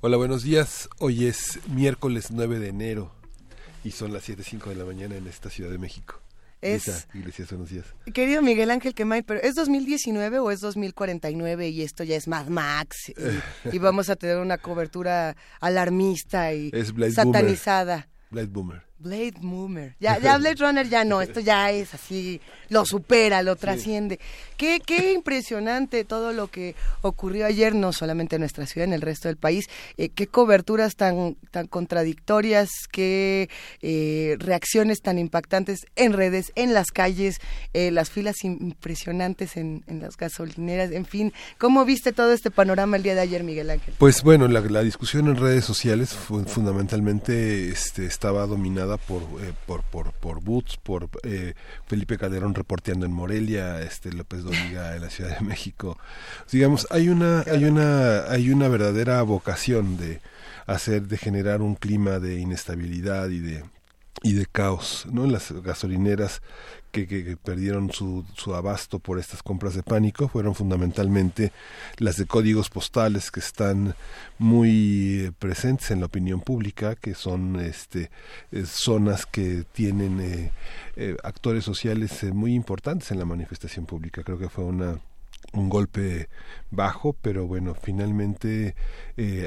Hola, buenos días. Hoy es miércoles 9 de enero y son las 7.05 de la mañana en esta Ciudad de México. Es, Iglesias, buenos días. Querido Miguel Ángel Quemay, pero ¿es 2019 o es 2049 y esto ya es Mad Max y, vamos a tener una cobertura alarmista y satanizada? Blade Boomer. Blade Boomer. Ya, ya Blade Runner ya no, esto ya es así, lo supera, lo trasciende. Qué, qué impresionante todo lo que ocurrió ayer, no solamente en nuestra ciudad, en el resto del país. Eh, qué coberturas tan, tan contradictorias, qué eh, reacciones tan impactantes en redes, en las calles, eh, las filas impresionantes en, en, las gasolineras, en fin. ¿Cómo viste todo este panorama el día de ayer, Miguel Ángel? Pues bueno, la, la discusión en redes sociales fundamentalmente este, estaba dominada por, por, por, por Boots, por Felipe Calderón reporteando en Morelia, este López Dóriga en la Ciudad de México. Digamos, hay una, hay una, hay una verdadera vocación de hacer, de generar un clima de inestabilidad y de y de caos, ¿no? Las gasolineras que, que, perdieron su, su, abasto por estas compras de pánico fueron fundamentalmente las de códigos postales que están muy eh, presentes en la opinión pública, que son este, eh, zonas que tienen eh, actores sociales muy importantes en la manifestación pública. Creo que fue una un golpe bajo, pero bueno, finalmente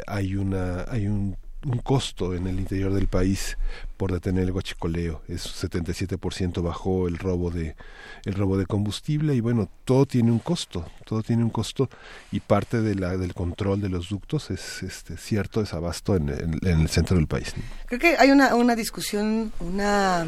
hay una hay un un costo en el interior del país por detener el guachicoleo. Es 77% bajó el robo de el robo de combustible y bueno, todo tiene un costo, todo tiene un costo y parte de la del control de los ductos es este cierto desabasto en, el centro del país. Creo que hay una una discusión, una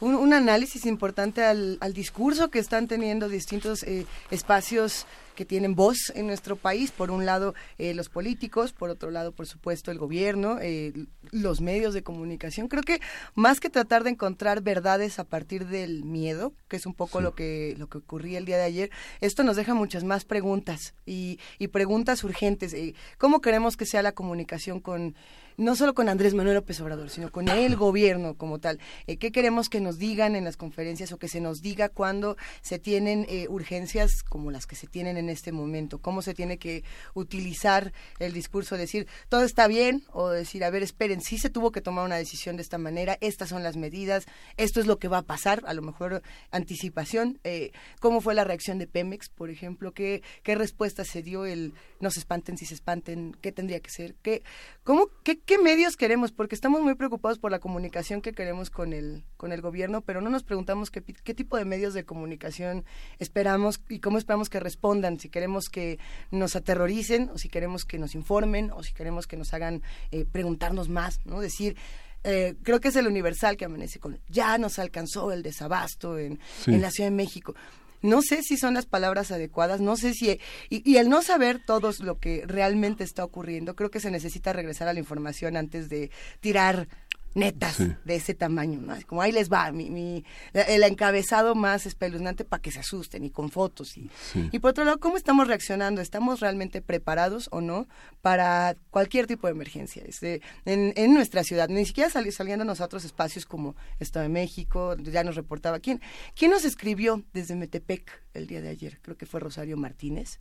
un, análisis importante al, al, discurso que están teniendo distintos eh, espacios que tienen voz en nuestro país. Por un lado, eh, los políticos, por otro lado, por supuesto, el gobierno, eh, los medios de comunicación. Creo que más que tratar de encontrar verdades a partir del miedo, que es un poco lo que lo que ocurría el día de ayer, esto nos deja muchas más preguntas y, y preguntas urgentes. Eh, ¿Cómo queremos que sea la comunicación con no solo con Andrés Manuel López Obrador, sino con el gobierno como tal. Eh, ¿Qué queremos que nos digan en las conferencias o que se nos diga cuando se tienen eh, urgencias como las que se tienen en este momento? ¿Cómo se tiene que utilizar el discurso, decir todo está bien o decir, a ver, esperen, sí se tuvo que tomar una decisión de esta manera, estas son las medidas, esto es lo que va a pasar, a lo mejor anticipación. Eh, ¿Cómo fue la reacción de Pemex, por ejemplo? ¿Qué, qué respuesta se dio el no se espanten si se espanten? ¿Qué tendría que ser? ¿Qué, cómo, qué, ¿qué medios queremos? Porque estamos muy preocupados por la comunicación que queremos con el, con el gobierno, pero no nos preguntamos qué, qué tipo de medios de comunicación esperamos y cómo esperamos que respondan, si queremos que nos aterroricen o si queremos que nos informen o si queremos que nos hagan eh, preguntarnos más, ¿no? Decir, eh, creo que es el universal que amanece con ya nos alcanzó el desabasto en, en la Ciudad de México no sé si son las palabras adecuadas, no sé si... Y, el no saber todo lo que realmente está ocurriendo, creo que se necesita regresar a la información antes de tirar netas de ese tamaño, ¿no? Como ahí les va, mi, mi, el encabezado más espeluznante para que se asusten y con fotos. Y, y por otro lado, ¿cómo estamos reaccionando? ¿Estamos realmente preparados o no para cualquier tipo de emergencia este, en, en nuestra ciudad? Ni siquiera saliendo a otros espacios como Estado de México, ya nos reportaba. ¿Quién, quién nos escribió desde Metepec el día de ayer? Creo que fue Rosario Martínez.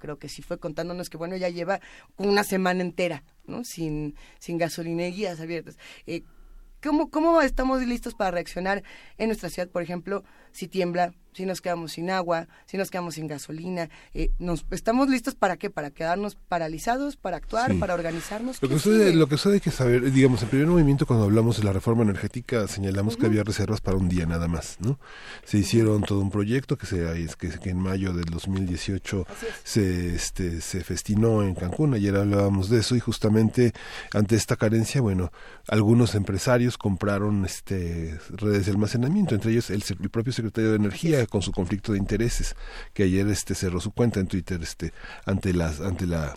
Creo que sí fue contándonos que, bueno, ya lleva una semana entera ¿no? sin, sin gasolinerías abiertas. Eh, ¿cómo, ¿Cómo estamos listos para reaccionar en nuestra ciudad, por ejemplo, si tiembla, si nos quedamos sin agua, si nos quedamos sin gasolina. Eh, nos, ¿Estamos listos para qué? ¿Para quedarnos paralizados, para actuar, para organizarnos? Lo que, sucede, lo que hay que saber, digamos, en primer movimiento cuando hablamos de la reforma energética señalamos que había reservas para un día nada más, ¿no? Se hicieron todo un proyecto que, se, que, que en mayo del 2018 se, este, se festinó en Cancún, ayer hablábamos de eso y justamente ante esta carencia, bueno, algunos empresarios compraron este redes de almacenamiento, entre ellos el, el propio secretario de Energía con su conflicto de intereses, que ayer este cerró su cuenta en Twitter este ante las ante la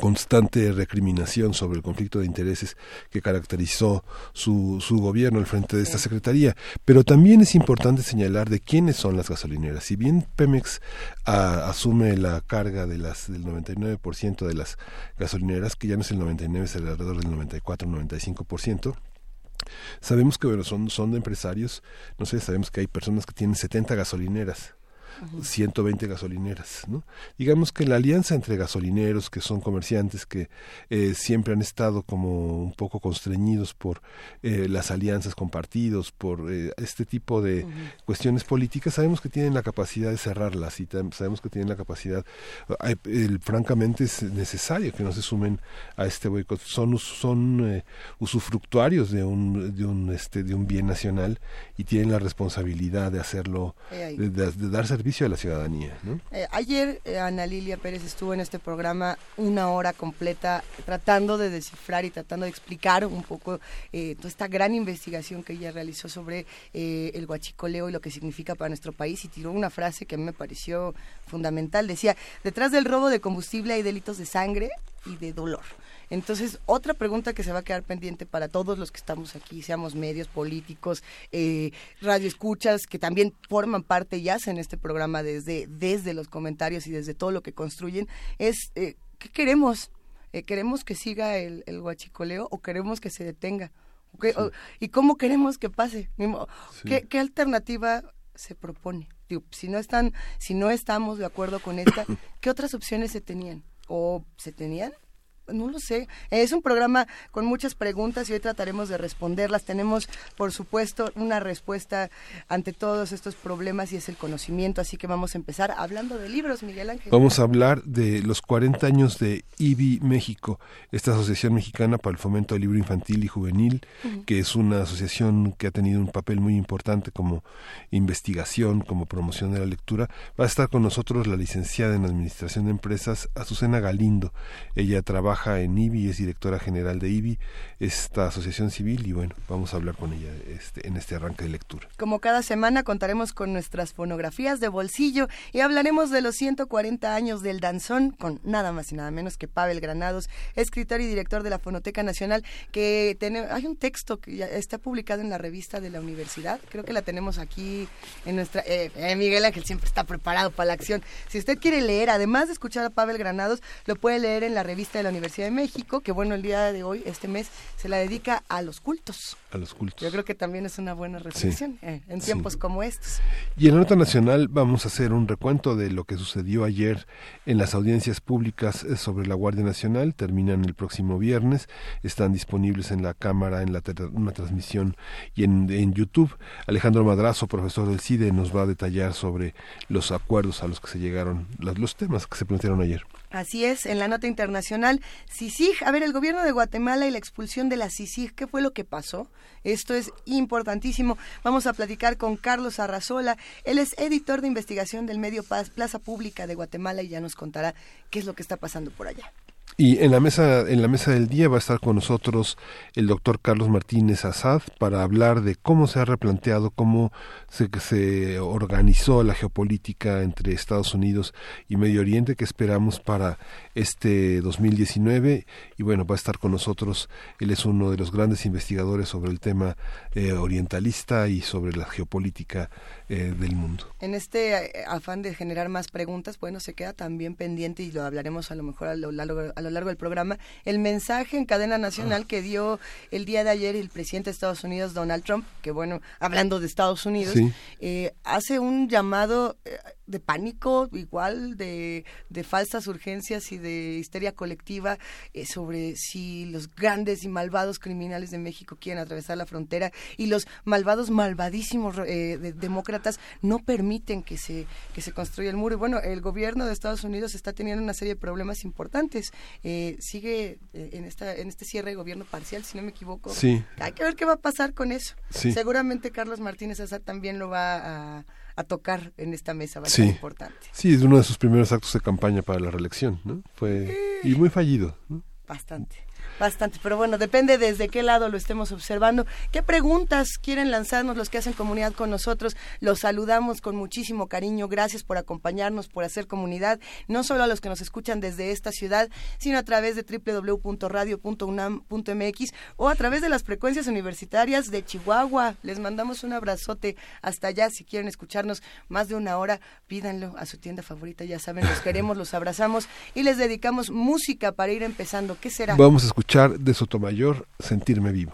constante recriminación sobre el conflicto de intereses que caracterizó su, su gobierno al frente de esta secretaría. Pero también es importante señalar de quiénes son las gasolineras. Si bien Pemex asume la carga de las del 99% de las gasolineras, que ya no es el 99, es alrededor del 94-95%, Sabemos que bueno, son, son empresarios, no sé, sabemos que hay personas que tienen 70 gasolineras 120 gasolineras. ¿no? Digamos que la alianza entre gasolineros, que son comerciantes, que eh, siempre han estado como un poco constreñidos por eh, las alianzas con partidos, por eh, este tipo de cuestiones políticas, sabemos que tienen la capacidad de cerrarlas y sabemos que tienen la capacidad, francamente es necesario que no se sumen a este boicot. Son, son usufructuarios de un, de, un, este, de un bien nacional y tienen la responsabilidad de hacerlo, de, de dar servicio servicio a la ciudadanía. Eh, ayer eh, Ana Lilia Pérez estuvo en este programa una hora completa tratando de descifrar y tratando de explicar un poco eh, toda esta gran investigación que ella realizó sobre el guachicoleo y lo que significa para nuestro país y tiró una frase que a mí me pareció fundamental. Decía, detrás del robo de combustible hay delitos de sangre y de dolor. Entonces, otra pregunta que se va a quedar pendiente para todos los que estamos aquí, seamos medios, políticos, eh, radioescuchas, que también forman parte y hacen este programa desde, desde los comentarios y desde todo lo que construyen, es eh, ¿qué queremos? Eh, ¿Queremos que siga el, el, huachicoleo o queremos que se detenga? ¿Y cómo queremos que pase? ¿Qué, ¿Qué alternativa se propone? si no están, si no estamos de acuerdo con esta, ¿qué otras opciones se tenían? ¿O se tenían? No lo sé. Es un programa con muchas preguntas y hoy trataremos de responderlas. Tenemos, por supuesto, una respuesta ante todos estos problemas y es el conocimiento. Así que vamos a empezar hablando de libros, Miguel Ángel. Vamos a hablar de los 40 años de IBI México, esta Asociación Mexicana para el Fomento del Libro Infantil y Juvenil, que es una asociación que ha tenido un papel muy importante como investigación, como promoción de la lectura. Va a estar con nosotros la licenciada en Administración de Empresas, Azucena Galindo. Ella trabaja en IBI, es directora general de IBI, esta asociación civil, y bueno, vamos a hablar con ella este, en este arranque de lectura. Como cada semana contaremos con nuestras fonografías de bolsillo y hablaremos de los 140 años del danzón con nada más y nada menos que Pavel Granados, escritor y director de la Fonoteca Nacional, que tiene, hay un texto que ya está publicado en la revista de la universidad, creo que la tenemos aquí en nuestra... Eh, eh, Miguel Ángel siempre está preparado para la acción. Si usted quiere leer, además de escuchar a Pavel Granados, lo puede leer en la revista de la universidad Universidad de México, que bueno, el día de hoy, este mes, se la dedica a los cultos. A los cultos. Yo creo que también es una buena reflexión eh, en tiempos como estos. Y en la nota nacional vamos a hacer un recuento de lo que sucedió ayer en las audiencias públicas eh, sobre la Guardia Nacional. Terminan el próximo viernes. Están disponibles en la Cámara, en la una transmisión y en, en YouTube. Alejandro Madrazo, profesor del CIDE, nos va a detallar sobre los acuerdos a los que se llegaron, los, los temas que se plantearon ayer. Así es, en la nota internacional, CICIG, a ver, el gobierno de Guatemala y la expulsión de la CICIG, ¿qué fue lo que pasó? Esto es importantísimo. Vamos a platicar con Carlos Arrazola, él es editor de investigación del medio Plaza Pública de Guatemala y ya nos contará qué es lo que está pasando por allá. Y en la mesa, en la mesa del día va a estar con nosotros el doctor Carlos Martínez Azad para hablar de cómo se ha replanteado, cómo se, organizó la geopolítica entre Estados Unidos y Medio Oriente que esperamos para este 2019. Y bueno, va a estar con nosotros, él es uno de los grandes investigadores sobre el tema eh, orientalista y sobre la geopolítica eh, del mundo. En este eh, afán de generar más preguntas, bueno, se queda también pendiente y lo hablaremos a lo mejor a lo largo, a lo largo del programa, el mensaje en cadena nacional ah. que dio el día de ayer el presidente de Estados Unidos, Donald Trump, que bueno, hablando de Estados Unidos, eh, hace un llamado de pánico, igual de, de, falsas urgencias y de histeria colectiva sobre si los grandes y malvados criminales de México quieren atravesar la frontera y los malvados, malvadísimos demócratas no permiten que se, que se construya el muro. Y bueno, el gobierno de Estados Unidos está teniendo una serie de problemas importantes. Eh, sigue eh, en, esta, en este cierre de gobierno parcial, si no me equivoco. Sí. Hay que ver qué va a pasar con eso. Seguramente Carlos Martínez Azar también lo va a, tocar en esta mesa, va a ser importante. Sí, es uno de sus primeros actos de campaña para la reelección, ¿no? Fue, y muy fallido, Bastante. Bastante, pero bueno, depende desde qué lado lo estemos observando. ¿Qué preguntas quieren lanzarnos los que hacen comunidad con nosotros? Los saludamos con muchísimo cariño. Gracias por acompañarnos, por hacer comunidad, no solo a los que nos escuchan desde esta ciudad, sino a través de www.radio.unam.mx o a través de las frecuencias universitarias de Chihuahua. Les mandamos un abrazote hasta allá. Si quieren escucharnos más de una hora, pídanlo a su tienda favorita. Ya saben, los queremos, los abrazamos y les dedicamos música para ir empezando. ¿Qué será? Vamos a de Sotomayor, Sentirme Vivo.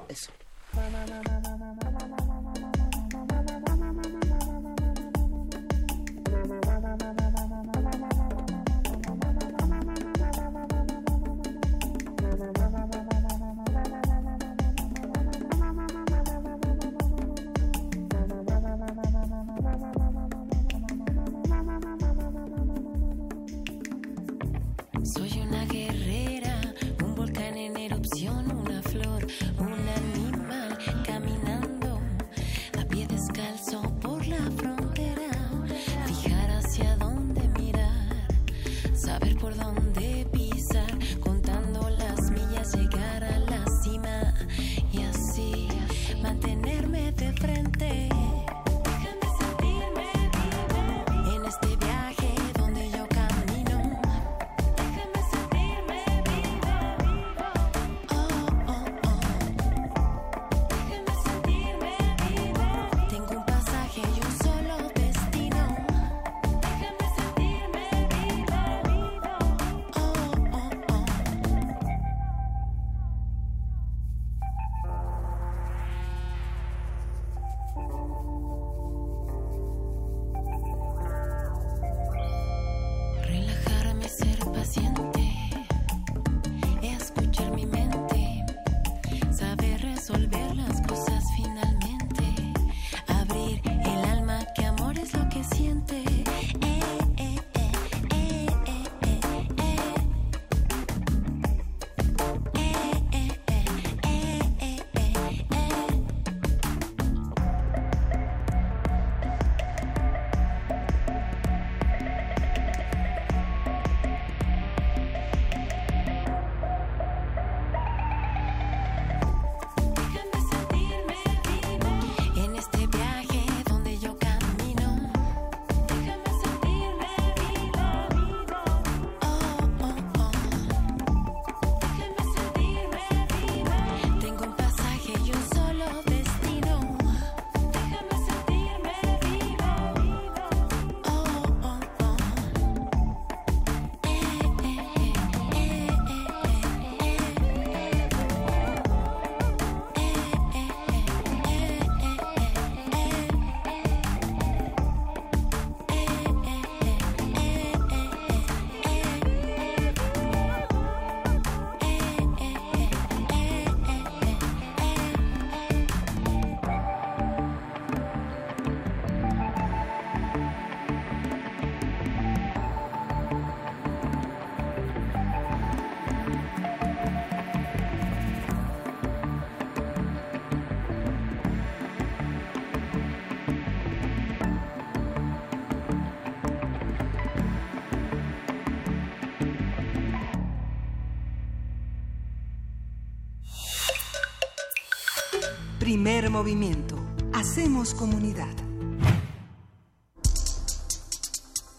Movimiento. Hacemos comunidad.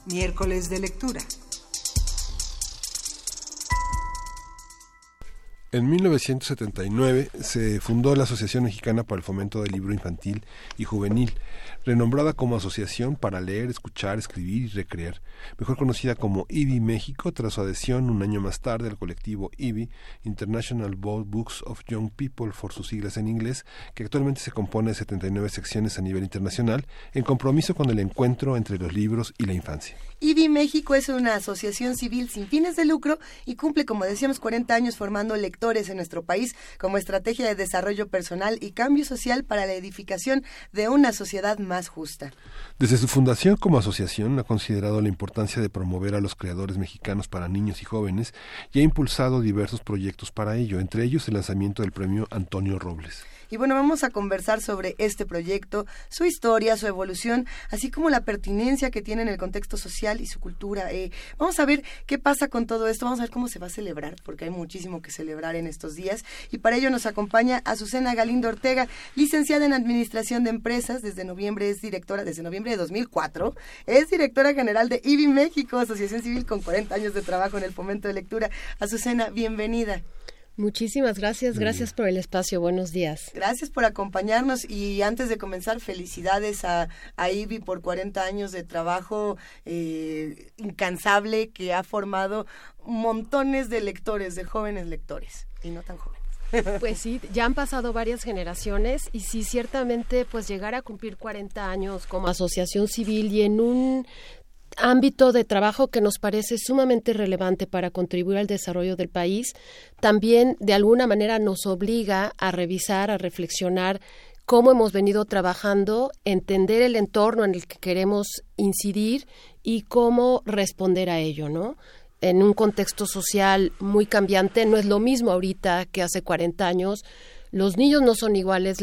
Miércoles de lectura. En 1979 se fundó la Asociación Mexicana para el Fomento del Libro Infantil y Juvenil, renombrada como Asociación para Leer, Escribir y Recrear, mejor conocida como IBI México, tras su adhesión un año más tarde al colectivo IBI, International Books of Young People, por sus siglas en inglés, que actualmente se compone de 79 secciones a nivel internacional, en compromiso con el encuentro entre los libros y la infancia. IBI México es una asociación civil sin fines de lucro y cumple, como decíamos, 40 años formando lectores en nuestro país como estrategia de desarrollo personal y cambio social para la edificación de una sociedad más justa. Desde su fundación como asociación ha considerado la importancia de promover a los creadores mexicanos para niños y jóvenes y ha impulsado diversos proyectos para ello, entre ellos el lanzamiento del premio Antonio Robles. Y bueno, vamos a conversar sobre este proyecto, su historia, su evolución, así como la pertinencia que tiene en el contexto social y su cultura. Eh, vamos a ver qué pasa con todo esto, vamos a ver cómo se va a celebrar, porque hay muchísimo que celebrar en estos días. Y para ello nos acompaña Azucena Galindo Ortega, licenciada en Administración de Empresas, desde noviembre es directora, desde noviembre de 2004, es directora general de IBI México, Asociación Civil con 40 años de trabajo en el fomento de lectura. Azucena, bienvenida. Muchísimas gracias, gracias por el espacio, buenos días. Gracias por acompañarnos y antes de comenzar, felicidades a, a IBI por 40 años de trabajo eh, incansable que ha formado montones de lectores, de jóvenes lectores y no tan jóvenes. Pues sí, ya han pasado varias generaciones y sí, ciertamente, pues llegar a cumplir 40 años como asociación civil y en un ámbito de trabajo que nos parece sumamente relevante para contribuir al desarrollo del país, también de alguna manera nos obliga a revisar, a reflexionar cómo hemos venido trabajando, entender el entorno en el que queremos incidir y cómo responder a ello, ¿no? En un contexto social muy cambiante, no es lo mismo ahorita que hace 40 años. Los niños no son iguales,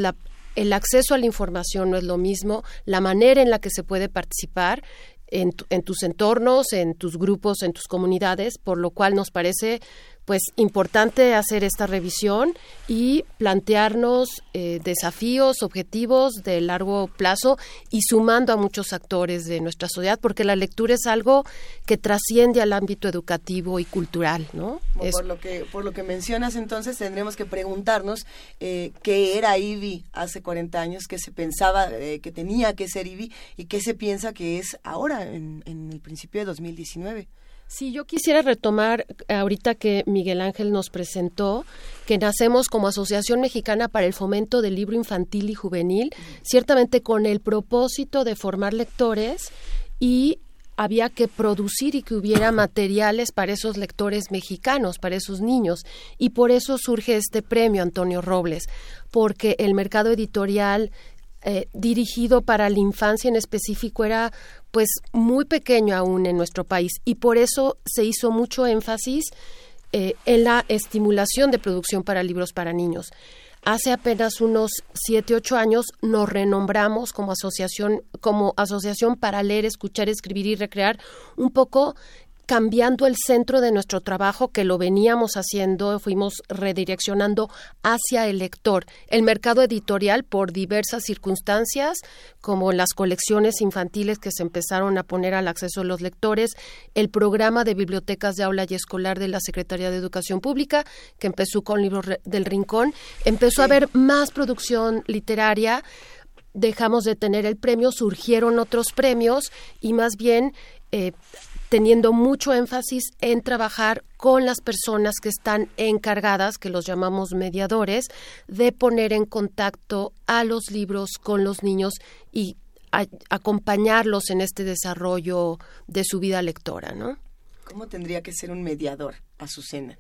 el acceso a la información no es lo mismo, la manera en la que se puede participar en, en, tus entornos, en tus grupos, en tus comunidades, por lo cual nos parece pues importante hacer esta revisión y plantearnos eh, desafíos, objetivos de largo plazo y sumando a muchos actores de nuestra sociedad, porque la lectura es algo que trasciende al ámbito educativo y cultural, ¿no? Por, lo que por lo que mencionas, entonces tendremos que preguntarnos eh, qué era IBI hace 40 años, qué se pensaba eh, que tenía que ser IBI y qué se piensa que es ahora en, en el principio de 2019. Sí, yo quisiera retomar ahorita que Miguel Ángel nos presentó que nacemos como Asociación Mexicana para el Fomento del Libro Infantil y Juvenil, ciertamente con el propósito de formar lectores y había que producir y que hubiera materiales para esos lectores mexicanos, para esos niños. Y por eso surge este premio, Antonio Robles, porque el mercado editorial eh, dirigido para la infancia en específico era pues muy pequeño aún en nuestro país y por eso se hizo mucho énfasis eh, en la estimulación de producción para libros para niños. Hace apenas unos siete, ocho años nos renombramos como asociación, como asociación para leer, escuchar, escribir y recrear, un poco cambiando el centro de nuestro trabajo que lo veníamos haciendo, fuimos redireccionando hacia el lector. El mercado editorial, por diversas circunstancias, como las colecciones infantiles que se empezaron a poner al acceso de los lectores, el programa de bibliotecas de aula y escolar de la Secretaría de Educación Pública, que empezó con Libros del Rincón, empezó a haber más producción literaria dejamos de tener el premio, surgieron otros premios y más bien eh, teniendo mucho énfasis en trabajar con las personas que están encargadas, que los llamamos mediadores, de poner en contacto a los libros con los niños y acompañarlos en este desarrollo de su vida lectora, ¿no? ¿Cómo tendría que ser un mediador, Azucena?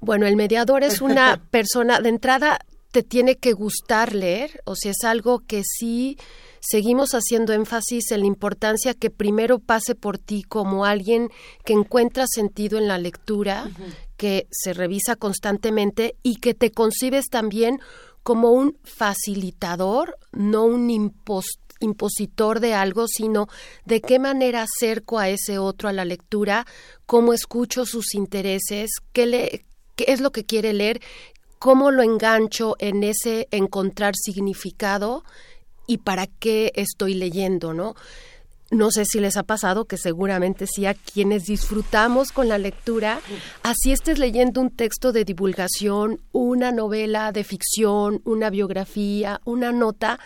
Bueno, el mediador es una persona, de entrada, te tiene que gustar leer, o sea, es algo que sí seguimos haciendo énfasis en la importancia que primero pase por ti como alguien que encuentra sentido en la lectura, que se revisa constantemente y que te concibes también como un facilitador, no un impositor de algo, sino de qué manera acerco a ese otro a la lectura, cómo escucho sus intereses, qué, le, qué es lo que quiere leer, cómo lo engancho en ese encontrar significado y para qué estoy leyendo, ¿no? No sé si les ha pasado que seguramente sí a quienes disfrutamos con la lectura, así estés leyendo un texto de divulgación, una novela de ficción, una biografía, una nota,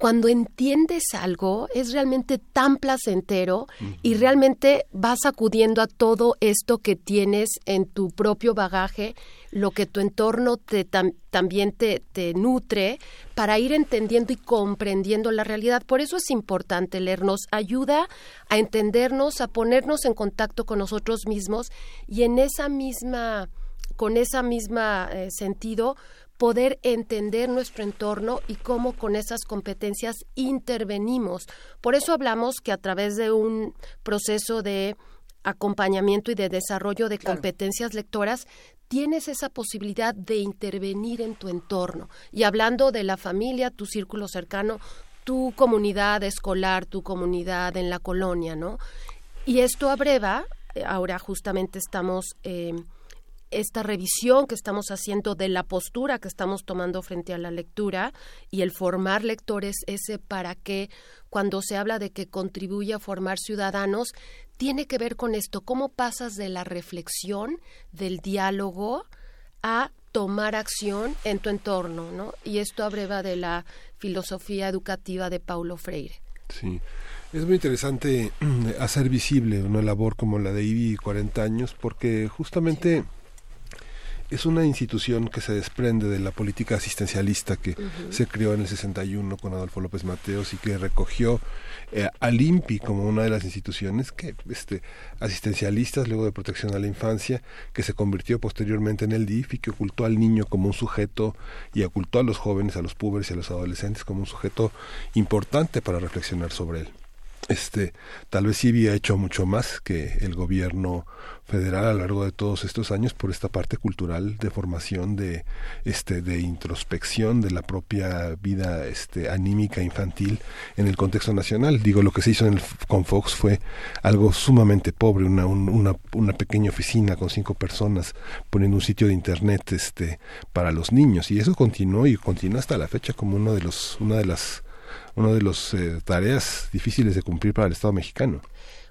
cuando entiendes algo es realmente tan placentero y realmente vas acudiendo a todo esto que tienes en tu propio bagaje, lo que tu entorno te, también te, te nutre para ir entendiendo y comprendiendo la realidad. Por eso es importante leernos, ayuda a entendernos, a ponernos en contacto con nosotros mismos y en esa misma con esa misma eh, sentido poder entender nuestro entorno y cómo con esas competencias intervenimos. Por eso hablamos que a través de un proceso de acompañamiento y de desarrollo de competencias lectoras, tienes esa posibilidad de intervenir en tu entorno. Y hablando de la familia, tu círculo cercano, tu comunidad escolar, tu comunidad en la colonia, ¿no? Y esto abreva, eh, ahora justamente estamos... Eh, esta revisión que estamos haciendo de la postura que estamos tomando frente a la lectura y el formar lectores, ese para que cuando se habla de que contribuye a formar ciudadanos, tiene que ver con esto, cómo pasas de la reflexión, del diálogo, a tomar acción en tu entorno, ¿no? Y esto abreva de la filosofía educativa de Paulo Freire. Sí. Es muy interesante hacer visible una labor como la de IBI 40 años porque justamente es una institución que se desprende de la política asistencialista que se creó en el 61 con Adolfo López Mateos y que recogió eh, al como una de las instituciones que este asistencialistas luego de protección a la infancia que se convirtió posteriormente en el DIF y que ocultó al niño como un sujeto y ocultó a los jóvenes, a los púberes y a los adolescentes como un sujeto importante para reflexionar sobre él este tal vez sí había hecho mucho más que el gobierno federal a lo largo de todos estos años por esta parte cultural de formación de este de introspección de la propia vida este anímica infantil en el contexto nacional. Digo lo que se hizo en el, con Fox fue algo sumamente pobre una, una, una pequeña oficina con cinco personas poniendo un sitio de internet este para los niños. Y eso continuó y continúa hasta la fecha como uno de los una de las una de las eh, tareas difíciles de cumplir para el Estado mexicano.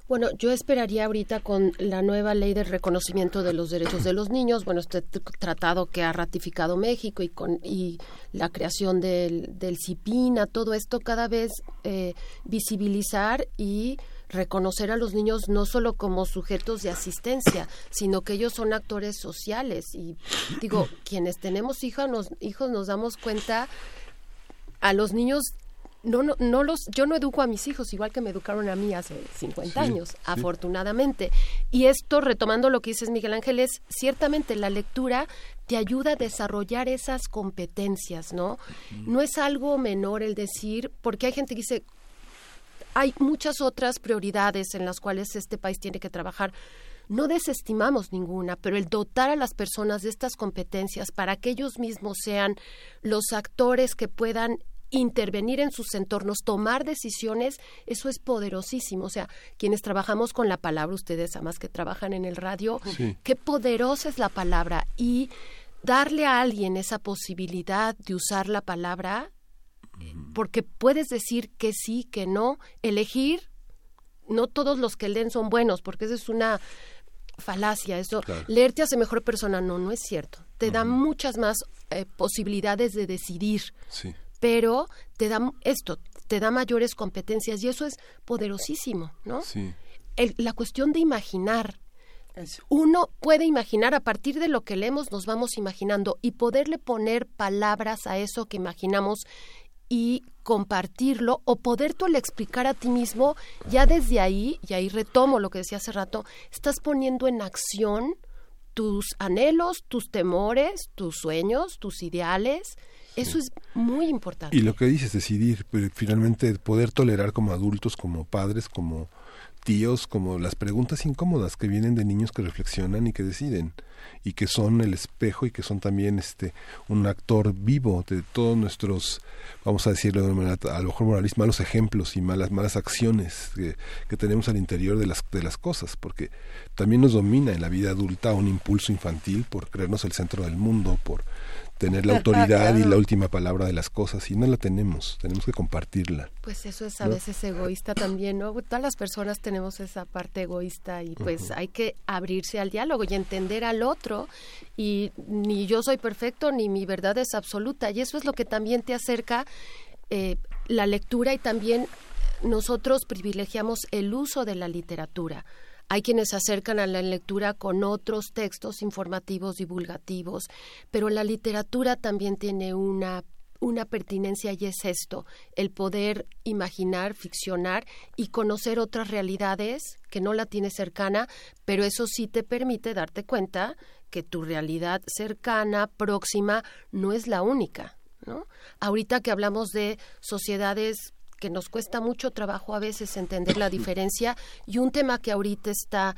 Bueno, yo esperaría ahorita con la nueva ley de reconocimiento de los derechos de los niños, bueno, este tratado que ha ratificado México y con y la creación del, del CIPINA, todo esto cada vez eh, visibilizar y reconocer a los niños no solo como sujetos de asistencia, sino que ellos son actores sociales. Y digo, quienes tenemos hijos nos, hijos nos damos cuenta a los niños no, no, no los, yo no educo a mis hijos igual que me educaron a mí hace 50 años, afortunadamente. Y esto, retomando lo que dices Miguel Ángel, es ciertamente la lectura te ayuda a desarrollar esas competencias, ¿no? No es algo menor el decir, porque hay gente que dice, hay muchas otras prioridades en las cuales este país tiene que trabajar. No desestimamos ninguna, pero el dotar a las personas de estas competencias para que ellos mismos sean los actores que puedan intervenir en sus entornos, tomar decisiones, eso es poderosísimo. O sea, quienes trabajamos con la palabra, ustedes además que trabajan en el radio, qué poderosa es la palabra y darle a alguien esa posibilidad de usar la palabra, porque puedes decir que sí, que no, elegir, no todos los que leen son buenos, porque eso es una falacia, eso, leer te hace mejor persona, no, no es cierto. Te da muchas más eh, posibilidades de decidir. Sí pero te da esto, te da mayores competencias y eso es poderosísimo, ¿no? Sí. la cuestión de imaginar. Uno puede imaginar, a partir de lo que leemos nos vamos imaginando y poderle poner palabras a eso que imaginamos y compartirlo o poder tú le explicar a ti mismo, ya desde ahí, y ahí retomo lo que decía hace rato, estás poniendo en acción tus anhelos, tus temores, tus sueños, tus ideales, eso es muy importante. Y lo que dices, decidir, pues, finalmente poder tolerar como adultos, como padres, como tíos, como las preguntas incómodas que vienen de niños que reflexionan y que deciden y que son el espejo y que son también este un actor vivo de todos nuestros vamos a decirlo de manera a lo mejor moralismo malos ejemplos y malas malas acciones que, que, tenemos al interior de las de las cosas porque también nos domina en la vida adulta un impulso infantil por creernos el centro del mundo por tener la autoridad y la última palabra de las cosas y no la tenemos, tenemos que compartirla. Pues eso es a veces egoísta también, ¿no? Todas las personas tenemos esa parte egoísta y pues hay que abrirse al diálogo y entender al otro y ni yo soy perfecto ni mi verdad es absoluta y eso es lo que también te acerca eh, la lectura y también nosotros privilegiamos el uso de la literatura hay quienes se acercan a la lectura con otros textos informativos, divulgativos, pero la literatura también tiene una una pertinencia y es esto, el poder imaginar, ficcionar y conocer otras realidades que no la tienes cercana, pero eso sí te permite darte cuenta que tu realidad cercana, próxima, no es la única. ¿no? Ahorita que hablamos de sociedades que nos cuesta mucho trabajo a veces entender la diferencia y un tema que ahorita está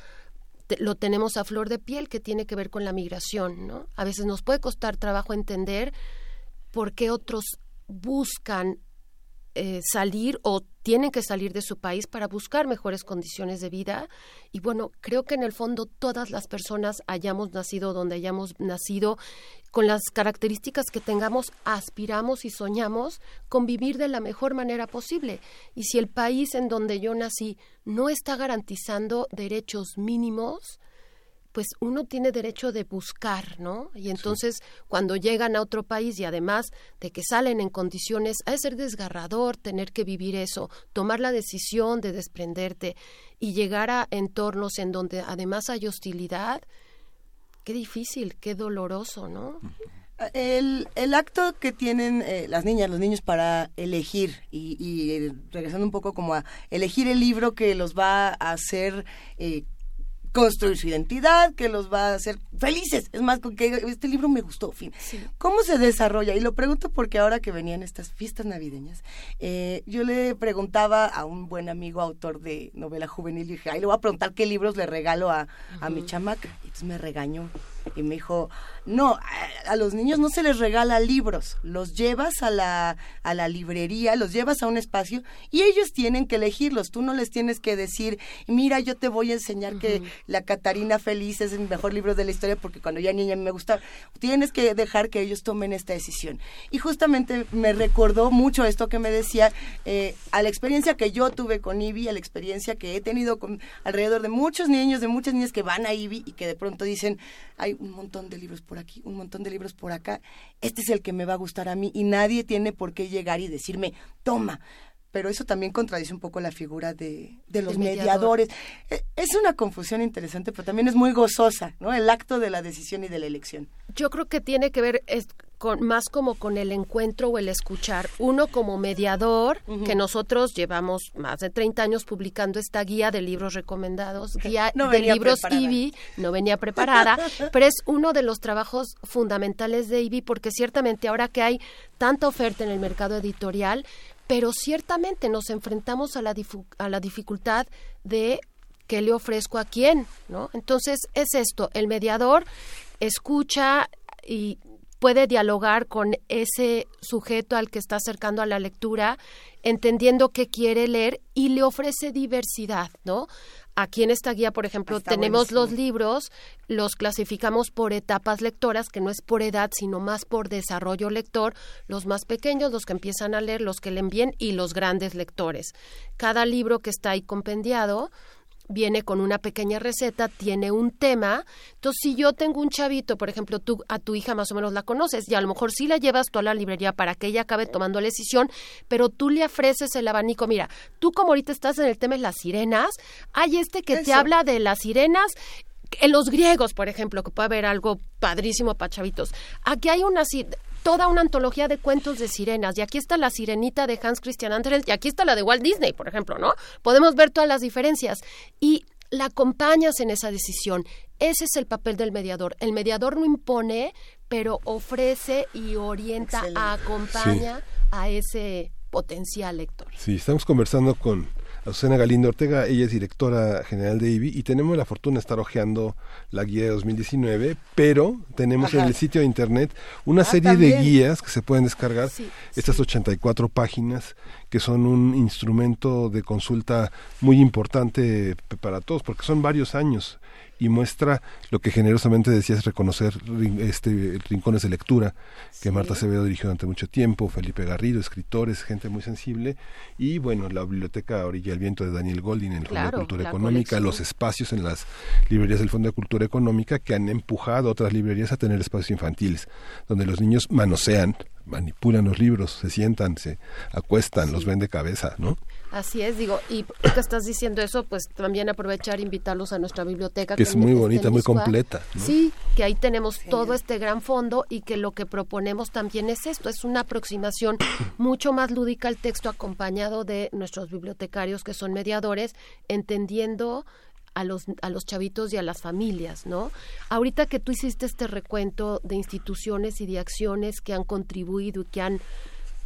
lo tenemos a flor de piel que tiene que ver con la migración, ¿no? A veces nos puede costar trabajo entender por qué otros buscan eh, salir o tienen que salir de su país para buscar mejores condiciones de vida. Y bueno, creo que en el fondo todas las personas hayamos nacido donde hayamos nacido, con las características que tengamos, aspiramos y soñamos con vivir de la mejor manera posible. Y si el país en donde yo nací no está garantizando derechos mínimos, pues uno tiene derecho de buscar, ¿no? Y entonces cuando llegan a otro país y además de que salen en condiciones, ha de ser desgarrador tener que vivir eso, tomar la decisión de desprenderte y llegar a entornos en donde además hay hostilidad, qué difícil, qué doloroso, ¿no? El, el, acto que tienen eh, las niñas, los niños para elegir y, y eh, regresando un poco como a elegir el libro que los va a hacer eh, construir su identidad, que los va a hacer felices. Es más, que este libro me gustó, fin. ¿Cómo se desarrolla? Y lo pregunto porque ahora que venían estas fiestas navideñas, eh, yo le preguntaba a un buen amigo autor de novela juvenil, y dije, ay, le voy a preguntar qué libros le regalo a, a mi chamaca. Y entonces me regañó y me dijo, no, a, los niños no se les regala libros, los llevas a la, a la librería, los llevas a un espacio y ellos tienen que elegirlos. Tú no les tienes que decir, mira, yo te voy a enseñar que la Catarina Feliz es el mejor libro de la historia porque cuando ya niña me gustaba. Tienes que dejar que ellos tomen esta decisión. Y justamente me recordó mucho esto que me decía, eh, a la experiencia que yo tuve con IBI, a la experiencia que he tenido con alrededor de muchos niños, de muchas niñas que van a IBI y que de pronto dicen, un montón de libros por aquí, un montón de libros por acá, este es el que me va a gustar a mí y nadie tiene por qué llegar y decirme, toma, pero eso también contradice un poco la figura de, de los mediadores. E, es una confusión interesante, pero también es muy gozosa, ¿no? El acto de la decisión y de la elección. Yo creo que tiene que ver es con, más como con el encuentro o el escuchar. Uno como mediador, que nosotros llevamos más de 30 años publicando esta guía de libros recomendados, guía de libros IBI, no venía preparada, pero es uno de los trabajos fundamentales de IBI porque ciertamente ahora que hay tanta oferta en el mercado editorial, pero ciertamente nos enfrentamos a la, a la dificultad de qué le ofrezco a quién, ¿no? Entonces es esto, el mediador escucha y puede dialogar con ese sujeto al que está acercando a la lectura, entendiendo qué quiere leer y le ofrece diversidad, ¿no? Aquí en esta guía, por ejemplo, tenemos los libros, los clasificamos por etapas lectoras, que no es por edad, sino más por desarrollo lector, los más pequeños, los que empiezan a leer, los que leen bien y los grandes lectores. Cada libro que está ahí compendiado viene con una pequeña receta, tiene un tema. Entonces, si yo tengo un chavito, por ejemplo, tú a tu hija más o menos la conoces y a lo mejor sí la llevas tú a la librería para que ella acabe tomando la decisión, pero tú le ofreces el abanico. Mira, tú como ahorita estás en el tema de las sirenas, hay este que te habla de las sirenas en los griegos, por ejemplo, que puede haber algo padrísimo para chavitos. Aquí hay una toda una antología de cuentos de sirenas. Y aquí está la sirenita de Hans Christian Andersen y aquí está la de Walt Disney, por ejemplo, ¿no? Podemos ver todas las diferencias. Y la acompañas en esa decisión. Ese es el papel del mediador. El mediador no impone, pero ofrece y orienta, acompaña a ese potencial lector. Sí, estamos conversando con Azucena Galindo Ortega, ella es directora general de IBI y tenemos la fortuna de estar hojeando la guía de 2019, pero tenemos en el sitio de internet una ah, serie de guías que se pueden descargar, estas 84 páginas que son un instrumento de consulta muy importante para todos, porque son varios años y muestra lo que generosamente decías reconocer este rincones de lectura que Marta Acevedo dirigió durante mucho tiempo, Felipe Garrido, escritores, gente muy sensible y bueno, la biblioteca Orilla del Viento de Daniel Goldin en el Fondo de Cultura Económica, los espacios en las librerías del Fondo de Cultura Económica que han empujado a otras librerías a tener espacios infantiles donde los niños manosean manipulan los libros, se sientan, se acuestan, los ven de cabeza, ¿no? Así es, digo, y que estás diciendo eso, pues también aprovechar e invitarlos a nuestra biblioteca. Que, es muy bonita, muy completa. Sí, que ahí tenemos todo este gran fondo y que lo que proponemos también es esto, es una aproximación mucho más lúdica al texto acompañado de nuestros bibliotecarios que son mediadores, entendiendo a los, a los chavitos y a las familias, ¿no? Ahorita que tú hiciste este recuento de instituciones y de acciones que han contribuido y que han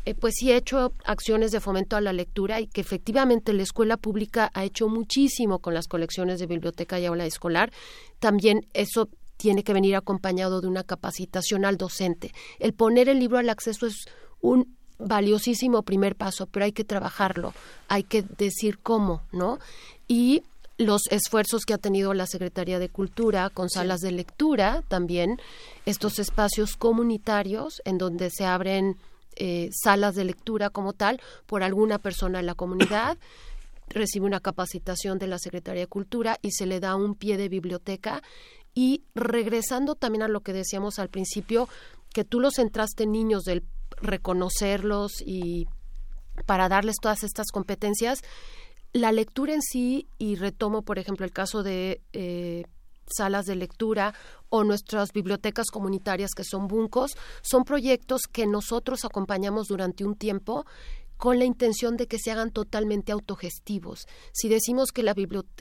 eh, pues sí he hecho acciones de fomento a la lectura y que efectivamente la escuela pública ha hecho muchísimo con las colecciones de biblioteca y aula escolar. También eso tiene que venir acompañado de una capacitación al docente. El poner el libro al acceso es un valiosísimo primer paso, pero hay que trabajarlo, hay que decir cómo, ¿no? Y los esfuerzos que ha tenido la Secretaría de Cultura con salas de lectura también, estos espacios comunitarios en donde se abren eh, salas de lectura como tal por alguna persona en la comunidad, recibe una capacitación de la Secretaría de Cultura y se le da un pie de biblioteca. Y regresando también a lo que decíamos al principio, que tú los entraste niños del reconocerlos y para darles todas estas competencias, la lectura en sí, y retomo, por ejemplo, el caso de eh, salas de lectura o nuestras bibliotecas comunitarias que son buncos, son proyectos que nosotros acompañamos durante un tiempo con la intención de que se hagan totalmente autogestivos. Si decimos que la,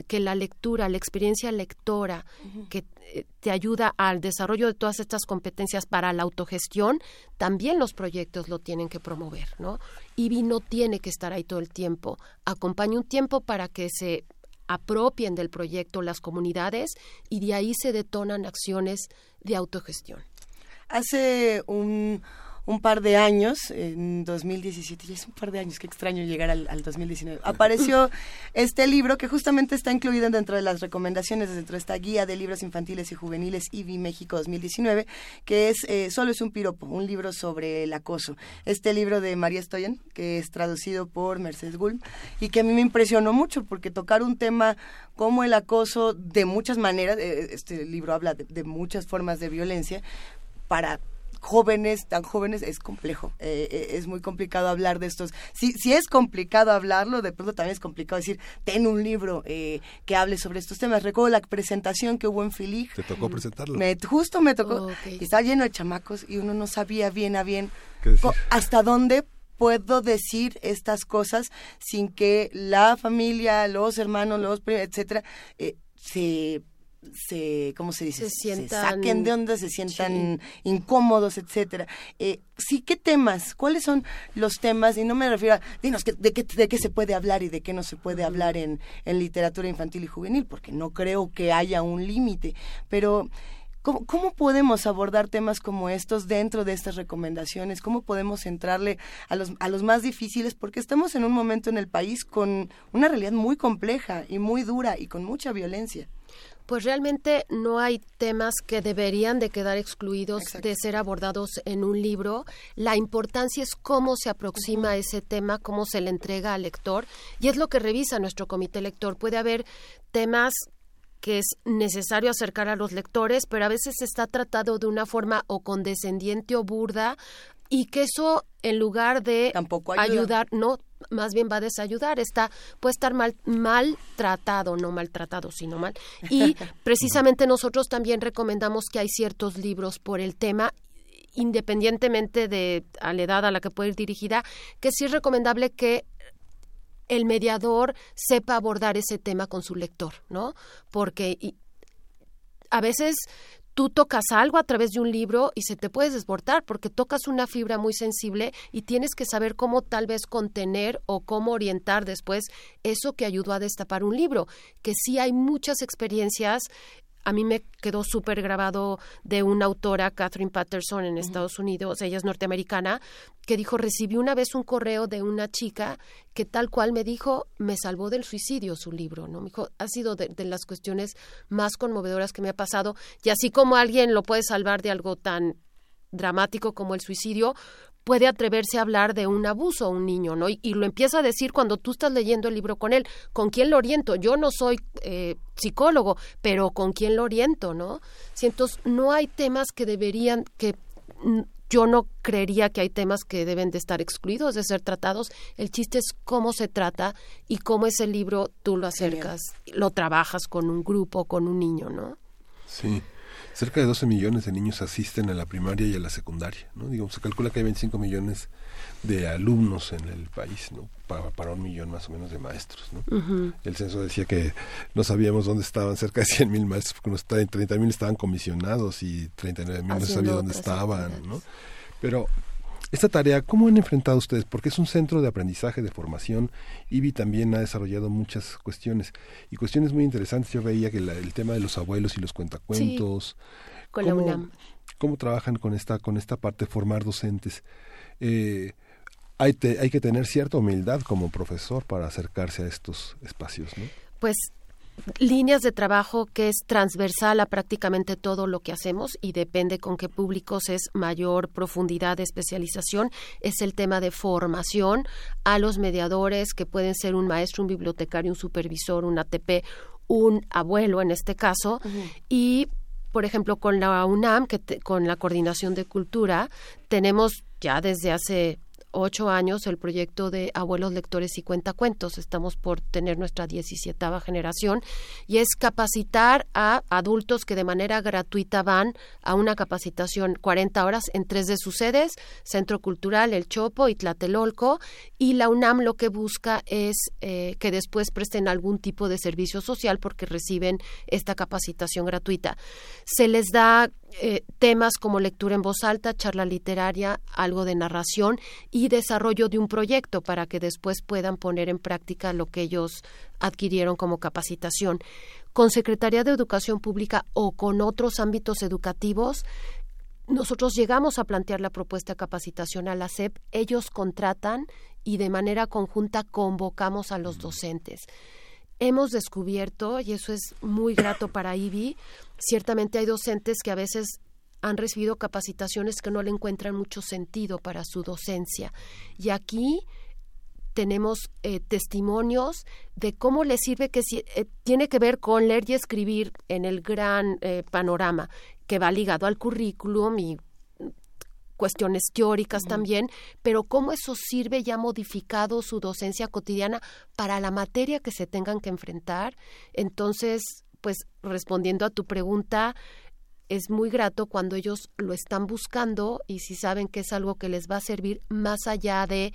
que la lectura, la experiencia lectora, que eh, te ayuda al desarrollo de todas estas competencias para la autogestión, también los proyectos lo tienen que promover, ¿no? IBI no tiene que estar ahí todo el tiempo. Acompaña un tiempo para que se apropien del proyecto las comunidades y de ahí se detonan acciones de autogestión. Hace un un par de años, en 2017, ya es un par de años, qué extraño llegar al, 2019, apareció este libro que justamente está incluido dentro de las recomendaciones, dentro de esta guía de libros infantiles y juveniles IBI México 2019, que es eh, Solo es un piropo, un libro sobre el acoso. Este libro de María Stoyan, que es traducido por Mercedes Gulm, y que a mí me impresionó mucho porque tocar un tema como el acoso de muchas maneras, eh, este libro habla de muchas formas de violencia, para jóvenes, tan jóvenes, es complejo. Eh, eh, es muy complicado hablar de estos. Si, si es complicado hablarlo, de pronto también es complicado decir, ten un libro eh, que hable sobre estos temas. Recuerdo la presentación que hubo en Filig. ¿Te tocó presentarlo? Me, justo me tocó. Y estaba lleno de chamacos y uno no sabía bien a bien hasta dónde puedo decir estas cosas sin que la familia, los hermanos, los etcétera, se se, ¿cómo se dice? Se, saquen de onda, se sientan incómodos, etcétera. Eh, sí, ¿qué temas? ¿Cuáles son los temas? Y no me refiero a, dinos, de, qué, de qué se puede hablar y de qué no se puede hablar en, en literatura infantil y juvenil, porque no creo que haya un límite, pero... ¿Cómo, ¿Cómo, podemos abordar temas como estos dentro de estas recomendaciones? ¿Cómo podemos entrarle a los, a los más difíciles? Porque estamos en un momento en el país con una realidad muy compleja y muy dura y con mucha violencia. Pues realmente no hay temas que deberían de quedar excluidos de ser abordados en un libro. La importancia es cómo se aproxima ese tema, cómo se le entrega al lector y es lo que revisa nuestro comité lector. Puede haber temas que es necesario acercar a los lectores, pero a veces está tratado de una forma o condescendiente o burda y que eso en lugar de ayudar, no, más bien va a desayudar, está, puede estar mal, maltratado, no maltratado, sino mal. Y precisamente nosotros también recomendamos que hay ciertos libros por el tema independientemente de a la edad a la que puede ir dirigida, que sí es recomendable que el mediador sepa abordar ese tema con su lector, ¿no? Porque a veces tú tocas algo a través de un libro y se te puede desbordar porque tocas una fibra muy sensible y tienes que saber cómo tal vez contener o cómo orientar después eso que ayudó a destapar un libro, que sí hay muchas experiencias a mí me quedó súper grabado de una autora, Catherine Patterson, en Estados Unidos, ella es norteamericana, que dijo, recibí una vez un correo de una chica que tal cual me dijo, me salvó del suicidio su libro, ¿no? Me dijo, ha sido de, de las cuestiones más conmovedoras que me ha pasado, y así como alguien lo puede salvar de algo tan dramático como el suicidio, puede atreverse a hablar de un abuso a un niño, ¿no? Y, lo empieza a decir cuando tú estás leyendo el libro con él. ¿Con quién lo oriento? Yo no soy eh, psicólogo, pero ¿con quién lo oriento, no? Si entonces no hay temas que deberían, que yo no creería que hay temas que deben de estar excluidos de ser tratados. El chiste es cómo se trata y cómo ese libro tú lo acercas, lo trabajas con un grupo, con un niño, ¿no? Sí. Cerca de 12 millones de niños asisten a la primaria y a la secundaria, ¿no? Digamos, se calcula que hay 25 millones de alumnos en el país, ¿no? Para, un millón más o menos de maestros, ¿no? El censo decía que no sabíamos dónde estaban cerca de 100 mil maestros, porque no 30 mil estaban comisionados y 39 mil no sabía dónde estaban, ¿no? Pero esta tarea, ¿cómo han enfrentado ustedes? Porque es un centro de aprendizaje, de formación. IBI también ha desarrollado muchas cuestiones y cuestiones muy interesantes. Yo veía que el tema de los abuelos y los cuentacuentos. con la UNAM. ¿Cómo trabajan con esta, con esta parte de formar docentes? Eh, hay, hay que tener cierta humildad como profesor para acercarse a estos espacios, ¿no? Pues líneas de trabajo que es transversal a prácticamente todo lo que hacemos y depende con qué públicos es mayor profundidad de especialización, es el tema de formación a los mediadores que pueden ser un maestro, un bibliotecario, un supervisor, un ATP, un abuelo en este caso, y por ejemplo con la UNAM, que con la coordinación de cultura, tenemos ya desde hace ocho años el proyecto de Abuelos Lectores y Cuentacuentos. Estamos por tener nuestra 17 generación y es capacitar a adultos que de manera gratuita van a una capacitación 40 horas en tres de sus sedes, Centro Cultural, El Chopo y Tlatelolco, y la UNAM lo que busca es eh, que después presten algún tipo de servicio social porque reciben esta capacitación gratuita. Se les da eh, temas como lectura en voz alta, charla literaria, algo de narración y desarrollo de un proyecto para que después puedan poner en práctica lo que ellos adquirieron como capacitación. Con Secretaría de Educación Pública o con otros ámbitos educativos, nosotros llegamos a plantear la propuesta de capacitación a la SEP, ellos contratan y de manera conjunta convocamos a los docentes. Hemos descubierto, y eso es muy grato para IBI, ciertamente hay docentes que a veces han recibido capacitaciones que no le encuentran mucho sentido para su docencia. Y aquí tenemos eh, testimonios de cómo le sirve que eh, tiene que ver con leer y escribir en el gran eh, panorama que va ligado al currículum y cuestiones teóricas también, pero cómo eso sirve y ha modificado su docencia cotidiana para la materia que se tengan que enfrentar. Entonces, pues respondiendo a tu pregunta, es muy grato cuando ellos lo están buscando y si saben que es algo que les va a servir más allá de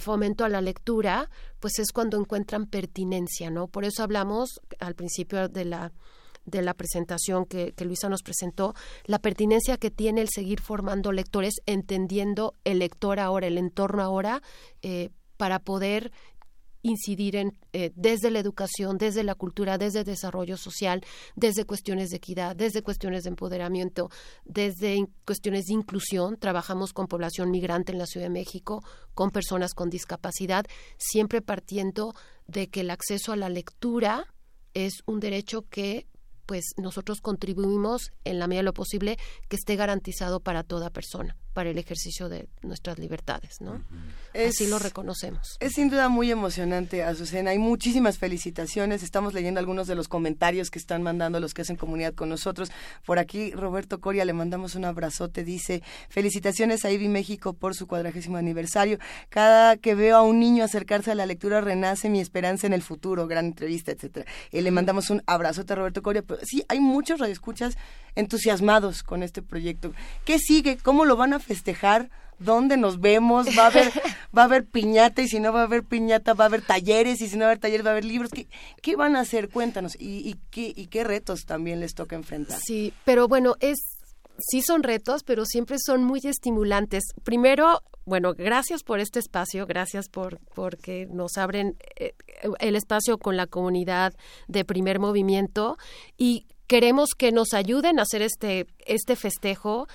fomento a la lectura, pues es cuando encuentran pertinencia, ¿no? Por eso hablamos al principio de la de la presentación que, Luisa nos presentó, la pertinencia que tiene el seguir formando lectores, entendiendo el lector ahora, el entorno ahora, eh, para poder incidir en eh, desde la educación, desde la cultura, desde el desarrollo social, desde cuestiones de equidad, desde cuestiones de empoderamiento, desde cuestiones de inclusión. Trabajamos con población migrante en la Ciudad de México, con personas con discapacidad, siempre partiendo de que el acceso a la lectura es un derecho que pues nosotros contribuimos en la medida de lo posible que esté garantizado para toda persona para el ejercicio de nuestras libertades, ¿no? Así lo reconocemos. Es sin duda muy emocionante, Azucena. Hay muchísimas felicitaciones. Estamos leyendo algunos de los comentarios que están mandando los que hacen comunidad con nosotros. Por aquí, Roberto Coria, le mandamos un abrazote. Dice, felicitaciones a IBI México por su cuadragésimo aniversario. Cada que veo a un niño acercarse a la lectura, renace mi esperanza en el futuro. Gran entrevista, etcétera. Y le mandamos un abrazote a Roberto Coria. Pero sí, hay muchos radioescuchas entusiasmados con este proyecto. ¿Qué sigue? ¿Cómo lo van a festejar? ¿Dónde nos vemos? ¿Va a haber, va a haber piñata? Y si no va a haber piñata, va a haber talleres. Y si no va a haber talleres, va a haber libros. ¿Qué, qué van a hacer? Cuéntanos. ¿Y, qué, ¿Y qué retos también les toca enfrentar? Sí, pero bueno, es sí son retos, pero siempre son muy estimulantes. Primero, bueno, gracias por este espacio, gracias por porque nos abren eh, el espacio con la comunidad de primer movimiento y queremos que nos ayuden a hacer este, este festejo.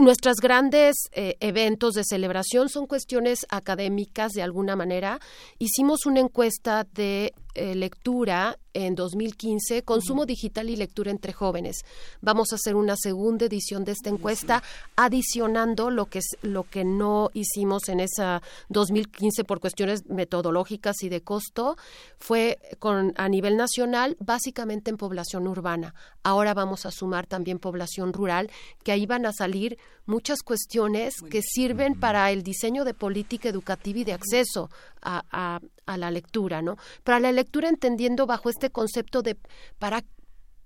Nuestros grandes eh, eventos de celebración son cuestiones académicas de alguna manera. Hicimos una encuesta de eh, lectura en 2015, consumo digital y lectura entre jóvenes. Vamos a hacer una segunda edición de esta encuesta, adicionando lo que, lo que no hicimos en esa 2015 por cuestiones metodológicas y de costo, fue con, a nivel nacional, básicamente en población urbana. Ahora vamos a sumar también población rural, que ahí van a salir muchas cuestiones que sirven para el diseño de política educativa y de acceso a, a la lectura, ¿no? Para la lectura entendiendo bajo este concepto de para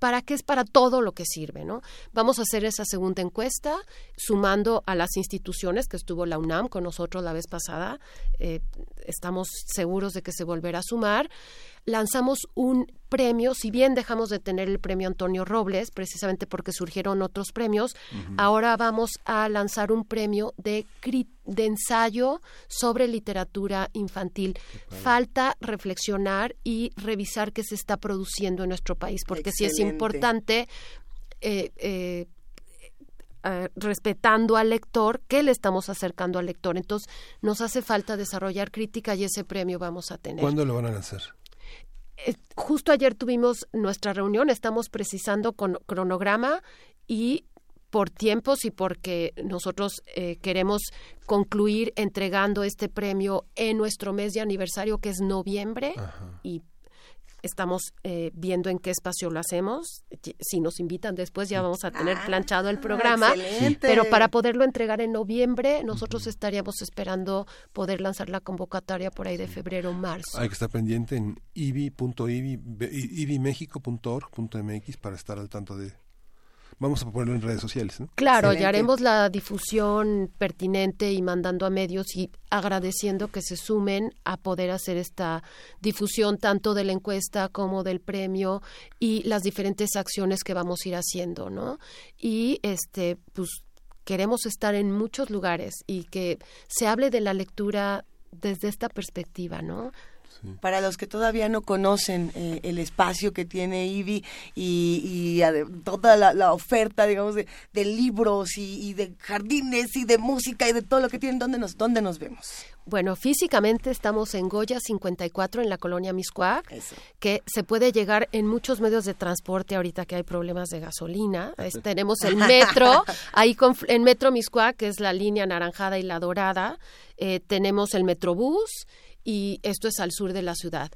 para qué es para todo lo que sirve, ¿no? Vamos a hacer esa segunda encuesta sumando a las instituciones que estuvo la UNAM con nosotros la vez pasada. Eh, estamos seguros de que se volverá a sumar lanzamos un premio, si bien dejamos de tener el premio Antonio Robles, precisamente porque surgieron otros premios, ahora vamos a lanzar un premio de, de ensayo sobre literatura infantil. Falta reflexionar y revisar qué se está produciendo en nuestro país, porque sí es importante eh, eh, eh, respetando al lector, qué le estamos acercando al lector. Entonces, nos hace falta desarrollar crítica y ese premio vamos a tener. ¿Cuándo lo van a lanzar? Eh, justo ayer tuvimos nuestra reunión, estamos precisando con cronograma y por tiempos y porque nosotros eh, queremos concluir entregando este premio en nuestro mes de aniversario que es noviembre y estamos eh, viendo en qué espacio lo hacemos. Si nos invitan después ya vamos a tener ah, planchado el programa. Pero para poderlo entregar en noviembre, nosotros estaríamos esperando poder lanzar la convocatoria por ahí de febrero o marzo. Hay que estar pendiente en ibi.ibimexico.org.mx para estar al tanto de vamos a ponerlo en redes sociales. ¿no? Claro, ya haremos la difusión pertinente y mandando a medios y agradeciendo que se sumen a poder hacer esta difusión tanto de la encuesta como del premio y las diferentes acciones que vamos a ir haciendo, ¿no? Y este, pues queremos estar en muchos lugares y que se hable de la lectura desde esta perspectiva, ¿no? Para los que todavía no conocen eh, el espacio que tiene IBI y, toda la, oferta, digamos, de, libros y, de jardines y de música y de todo lo que tienen, ¿dónde nos, dónde nos vemos? Bueno, físicamente estamos en Goya 54 en la colonia Miscuac, que se puede llegar en muchos medios de transporte ahorita que hay problemas de gasolina. tenemos el metro, ahí en Metro Miscuac, que es la línea anaranjada y la dorada, eh, tenemos el Metrobús y esto es al sur de la ciudad.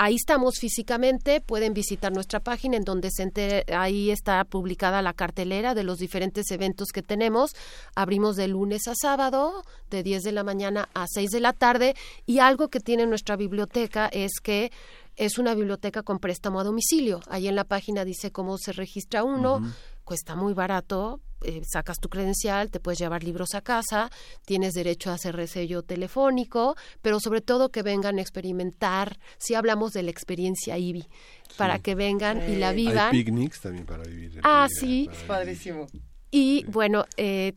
Ahí estamos físicamente, pueden visitar nuestra página en donde se ahí está publicada la cartelera de los diferentes eventos que tenemos. Abrimos de lunes a sábado, de 10 de la mañana a 6 de la tarde y algo que tiene nuestra biblioteca es que es una biblioteca con préstamo a domicilio. Ahí en la página dice cómo se registra uno, cuesta muy barato, eh, sacas tu credencial, te puedes llevar libros a casa, tienes derecho a hacer resello telefónico, pero sobre todo que vengan a experimentar, si hablamos de la experiencia IBI, para que vengan y la vivan. Hay picnics también para vivir. Ah, sí. Es padrísimo. Y bueno, eh,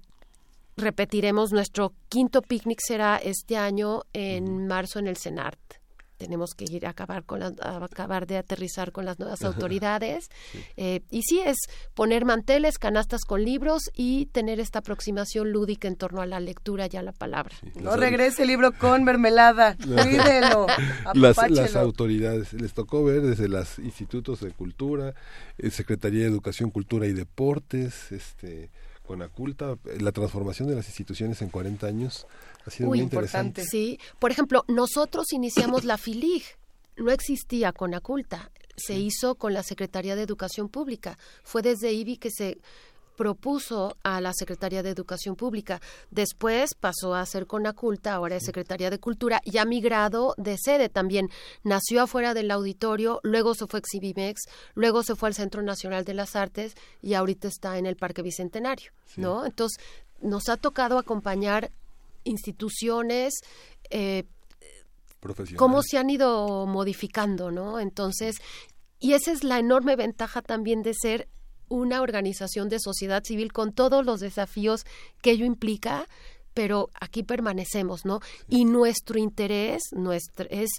repetiremos, nuestro quinto picnic será este año en marzo en el CENART tenemos que ir a acabar con acabar de aterrizar con las nuevas autoridades. Eh, y sí es poner manteles canastas con libros y tener esta aproximación lúdica en torno a la lectura y a la palabra. No regrese el libro con mermelada cuídelo las, las, autoridades les tocó ver desde los institutos de cultura eh, secretaría de educación cultura y deportes este Conaculta, la transformación de las instituciones en 40 años ha sido muy, interesante. Sí, por ejemplo, nosotros iniciamos la FILIG, no existía Conaculta, se hizo con la Secretaría de Educación Pública. Fue desde IBI que se propuso a la Secretaría de Educación Pública. Después pasó a ser Conaculta, ahora es Secretaría de Cultura y ha migrado de sede también. Nació afuera del auditorio, luego se fue a Exhibimex, luego se fue al Centro Nacional de las Artes y ahorita está en el Parque Bicentenario, ¿no? Entonces, nos ha tocado acompañar instituciones eh, cómo se han ido modificando, ¿no? Entonces, y esa es la enorme ventaja también de ser una organización de sociedad civil con todos los desafíos que ello implica, pero aquí permanecemos, ¿no? Y nuestro interés nuestro, es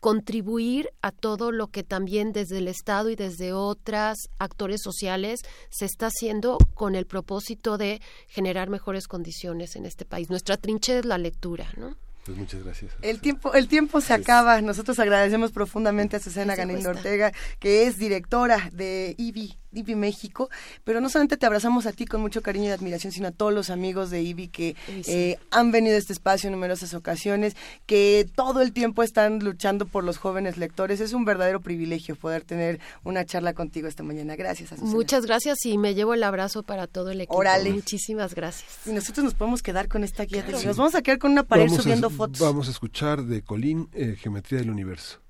contribuir a todo lo que también desde el Estado y desde otras actores sociales se está haciendo con el propósito de generar mejores condiciones en este país. Nuestra trinchera es la lectura, ¿no? Pues muchas gracias. El tiempo, el tiempo se acaba. Nosotros agradecemos profundamente a Susana Ganindo Ortega, que es directora de IBI, IBI México, pero no solamente te abrazamos a ti con mucho cariño y admiración, sino a todos los amigos de IBI que eh, han venido a este espacio en numerosas ocasiones, que todo el tiempo están luchando por los jóvenes lectores. Es un verdadero privilegio poder tener una charla contigo esta mañana. Gracias, Azucena. Muchas gracias y me llevo el abrazo para todo el equipo. Orale. Muchísimas gracias. Y nosotros nos podemos quedar con esta guía. Nos vamos a quedar con una pared subiendo fotos. Vamos a escuchar de Colín eh, Geometría del Universo.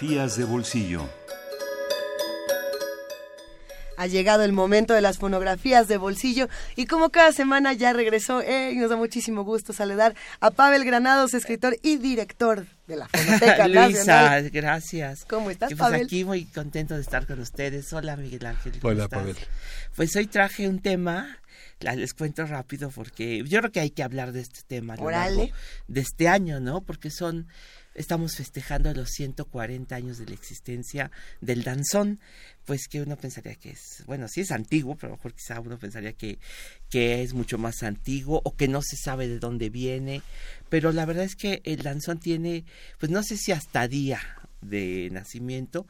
Fonografías de bolsillo. Ha llegado el momento de las fonografías de bolsillo y como cada semana ya regresó, eh, y nos da muchísimo gusto saludar a Pavel Granados, escritor y director de la Fonoteca Luisa, gracias. ¿Cómo estás, pues Pavel? aquí muy contento de estar con ustedes. Hola, Miguel Ángel. Hola, Pavel. Pues hoy traje un tema, les cuento rápido porque yo creo que hay que hablar de este tema a lo largo de este año, ¿no? Porque son estamos festejando los 140 años de la existencia del danzón, pues que uno pensaría que es, bueno, sí es antiguo, pero a lo mejor quizá uno pensaría que, que es mucho más antiguo o que no se sabe de dónde viene, pero la verdad es que el danzón tiene, pues no sé si hasta día de nacimiento,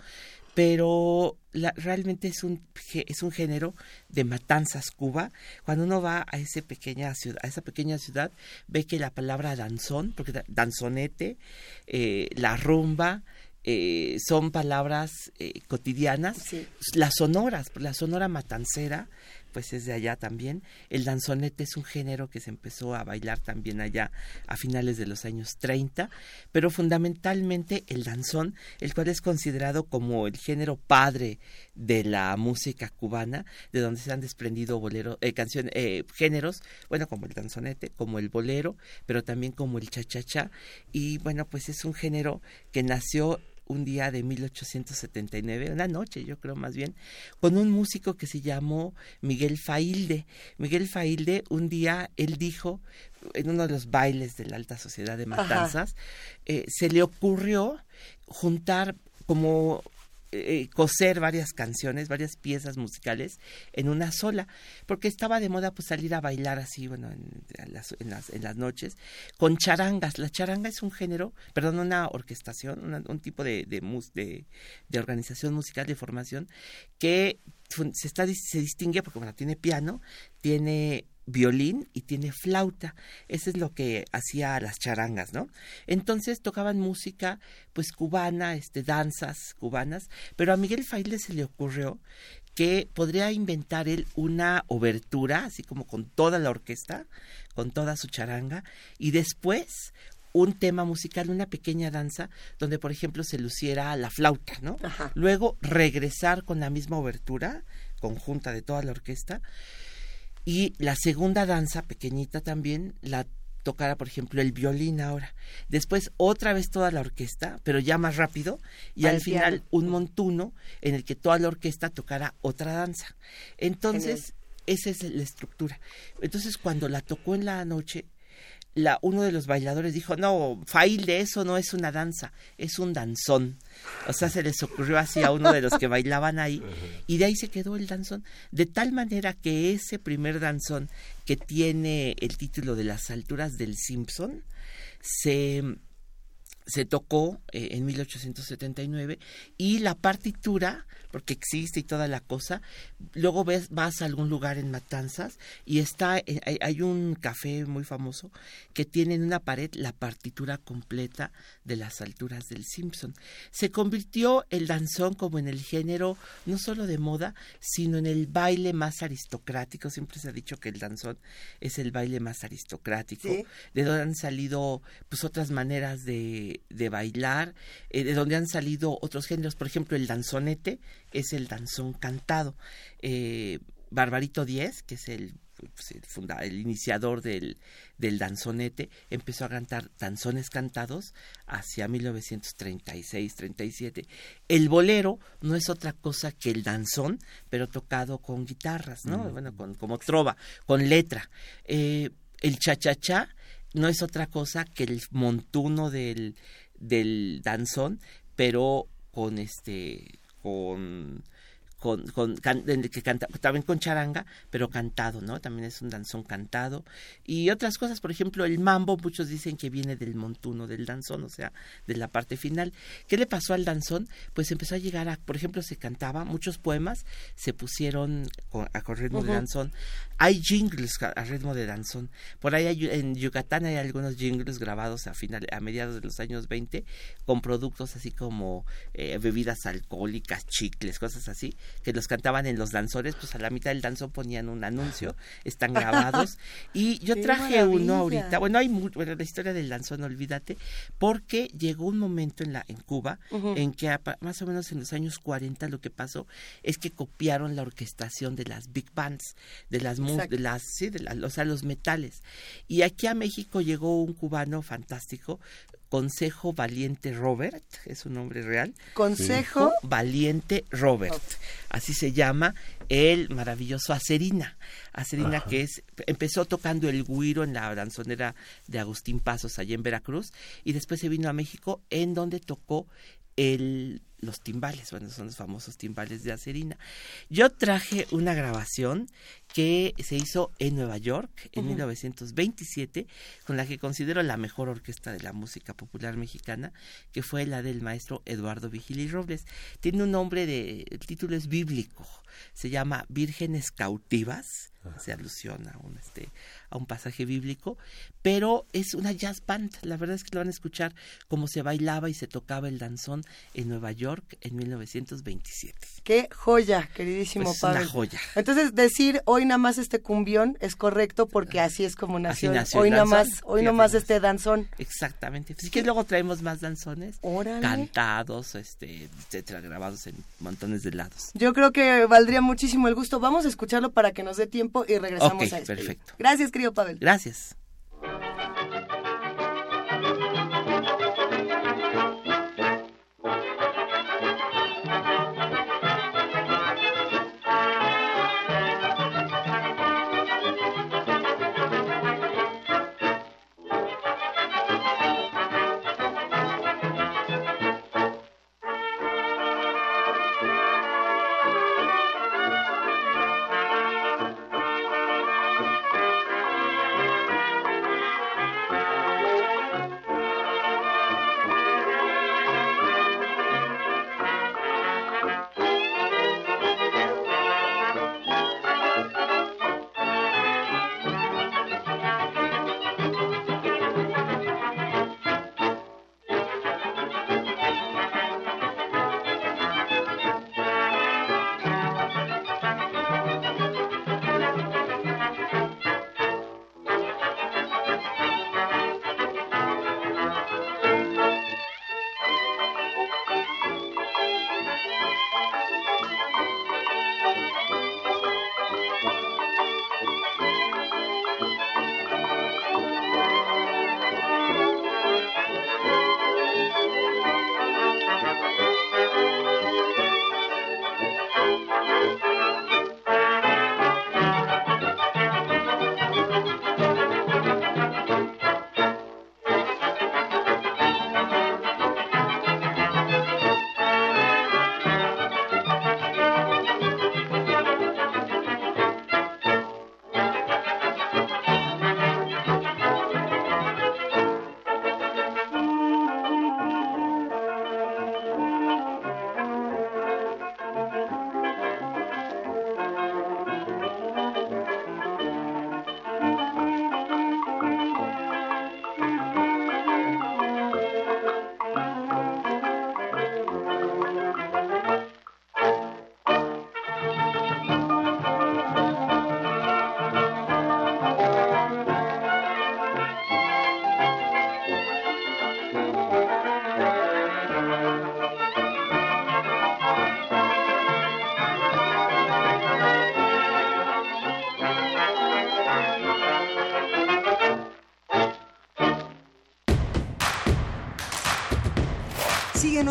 pero la, realmente es un es un género de matanzas Cuba cuando uno va a esa pequeña ciudad a esa pequeña ciudad ve que la palabra danzón porque danzonete eh, la rumba eh, son palabras eh, cotidianas Sí. las sonoras la sonora matancera pues es de allá también. El danzonete es un género que se empezó a bailar también allá a finales de los años 30, pero fundamentalmente el danzón, el cual es considerado como el género padre de la música cubana, de donde se han desprendido bolero, eh, canciones, eh, géneros, bueno, como el danzonete, como el bolero, pero también como el cha-cha-cha, y bueno, pues es un género que nació un día de 1879, una noche yo creo más bien, con un músico que se llamó Miguel Failde. Miguel Failde un día, él dijo, en uno de los bailes de la alta sociedad de Matanzas, eh, se le ocurrió juntar como eh, coser varias canciones, varias piezas musicales en una sola, porque estaba de moda pues salir a bailar así, bueno, en, las, en, las, en las noches, con charangas. La charanga es un género, perdón, una orquestación, una- un tipo de, de, de, de organización musical, de formación, que se, está, se distingue porque, bueno, tiene piano, tiene violín y tiene flauta. Eso es lo que hacía las charangas, ¿no? Entonces tocaban música, pues cubana, este, danzas cubanas, pero a Miguel Failde se le ocurrió que podría inventar él una obertura, así como con toda la orquesta, con toda su charanga, y después un tema musical, una pequeña danza, donde por ejemplo se luciera la flauta, ¿no? Ajá. Luego regresar con la misma obertura, conjunta de toda la orquesta, y la segunda danza, pequeñita también, la tocara, por ejemplo, el violín ahora. Después otra vez toda la orquesta, pero ya más rápido, y al final piano. un montuno en el que toda la orquesta tocara otra danza. Entonces, esa es la estructura. Entonces, cuando la tocó en la noche, la, uno de los bailadores dijo, no, Failde, eso no es una danza, es un danzón. O sea, se les ocurrió así a uno de los que bailaban ahí y de ahí se quedó el danzón. De tal manera que ese primer danzón que tiene el título de las alturas del Simpson se se tocó eh, en 1879 y la partitura, porque existe y toda la cosa, luego ves, vas a algún lugar en Matanzas y está, eh, hay, hay un café muy famoso que tiene en una pared la partitura completa de las alturas del Simpson. Se convirtió el danzón como en el género no solo de moda, sino en el baile más aristocrático. Siempre se ha dicho que el danzón es el baile más aristocrático Sí. de donde han salido pues otras maneras de, de bailar, eh, de donde han salido otros géneros, por ejemplo el danzonete es el danzón cantado, eh, Barbarito Díez, que es el, pues, el, funda- el iniciador del, del danzonete, empezó a cantar danzones cantados hacia 1936-37. El bolero no es otra cosa que el danzón, pero tocado con guitarras, ¿no? Bueno, con, como trova, con letra. Eh, el cha-cha-cha no es otra cosa que el montuno del, del danzón, pero con este, con con, con can- que canta, también con charanga, pero cantado, ¿no? También es un danzón cantado. Y otras cosas, por ejemplo, el mambo, muchos dicen que viene del montuno, del danzón, o sea, de la parte final. ¿Qué le pasó al danzón? Pues empezó a llegar a, por ejemplo, se cantaba, muchos poemas se pusieron con, a de Ujú. danzón. Hay jingles a, ritmo de danzón. Por ahí hay- en Yucatán hay algunos jingles grabados a final, a mediados de los años 20 con productos así como eh, bebidas alcohólicas, chicles, cosas así, que los cantaban en los danzores, pues a la mitad del danzón ponían un anuncio, están grabados. y yo traje uno ahorita, bueno, hay bueno, la historia del danzón, olvídate, porque llegó un momento en, la, en Cuba en que más o menos en los años 40 lo que pasó es que copiaron la orquestación de las big bands, de las, de las, sí, de o sea, los metales. Y aquí a México llegó un cubano fantástico, Consejo Valiente Robert, es su nombre real. Consejo Valiente Robert, así se llama el maravilloso Acerina. Acerina que es empezó tocando el guiro en la danzonera de Agustín Pasos allá en Veracruz y después se vino a México en donde tocó el los timbales, bueno, son los famosos timbales de Acerina. Yo traje una grabación que se hizo en Nueva York en 1927, con la que considero la mejor orquesta de la música popular mexicana, que fue la del maestro Eduardo Vigili Robles. Tiene un nombre de, el título es bíblico, se llama Vírgenes Cautivas, se alusiona a un, este, a un pasaje bíblico, pero es una jazz band, la verdad es que lo van a escuchar como se bailaba y se tocaba el danzón en Nueva York en 1927. Qué joya, queridísimo pues Pablo. Una joya. Entonces decir hoy nada más este cumbión es correcto porque así es como nació. hoy nada más, hoy nada más este danzón. Exactamente. Así que luego traemos más danzones cantados, este, etcétera, grabados en montones de lados. Yo creo que valdría muchísimo el gusto. Vamos a escucharlo para que nos dé tiempo y regresamos a esto. Perfecto. Gracias, querido Pavel. Gracias.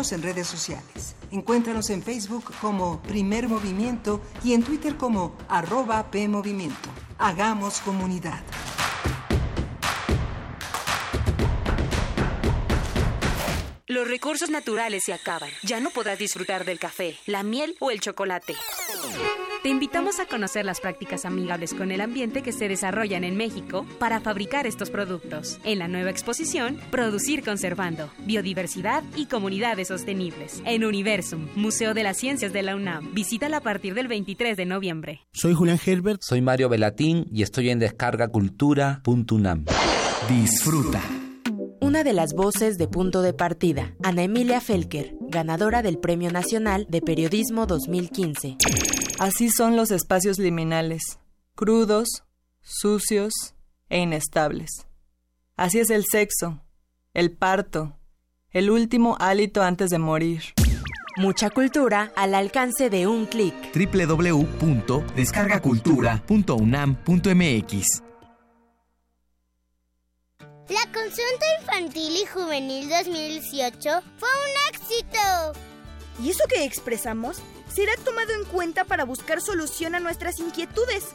En redes sociales. Encuéntranos en Facebook como Primer Movimiento y en Twitter como arroba PMovimiento. Hagamos comunidad. Los recursos naturales se acaban. Ya no podrás disfrutar del café, la miel o el chocolate. Te invitamos a conocer las prácticas amigables con el ambiente que se desarrollan en México para fabricar estos productos. En la nueva exposición, Producir Conservando, Biodiversidad y Comunidades Sostenibles. En Universum, Museo de las Ciencias de la UNAM. Visítala a partir del 23 de noviembre. Soy Julián Herbert. Soy Mario Velatín y estoy en descargacultura.unam. Disfruta. Una de las voces de punto de partida, Ana Emilia Felker, ganadora del Premio Nacional de Periodismo 2015. Así son los espacios liminales, crudos, sucios e inestables. Así es el sexo, el parto, el último hálito antes de morir. Mucha cultura al alcance de un clic. www.descargacultura.unam.mx La consulta infantil y juvenil 2018 fue un éxito. ¿Y eso que expresamos será tomado en cuenta para buscar solución a nuestras inquietudes?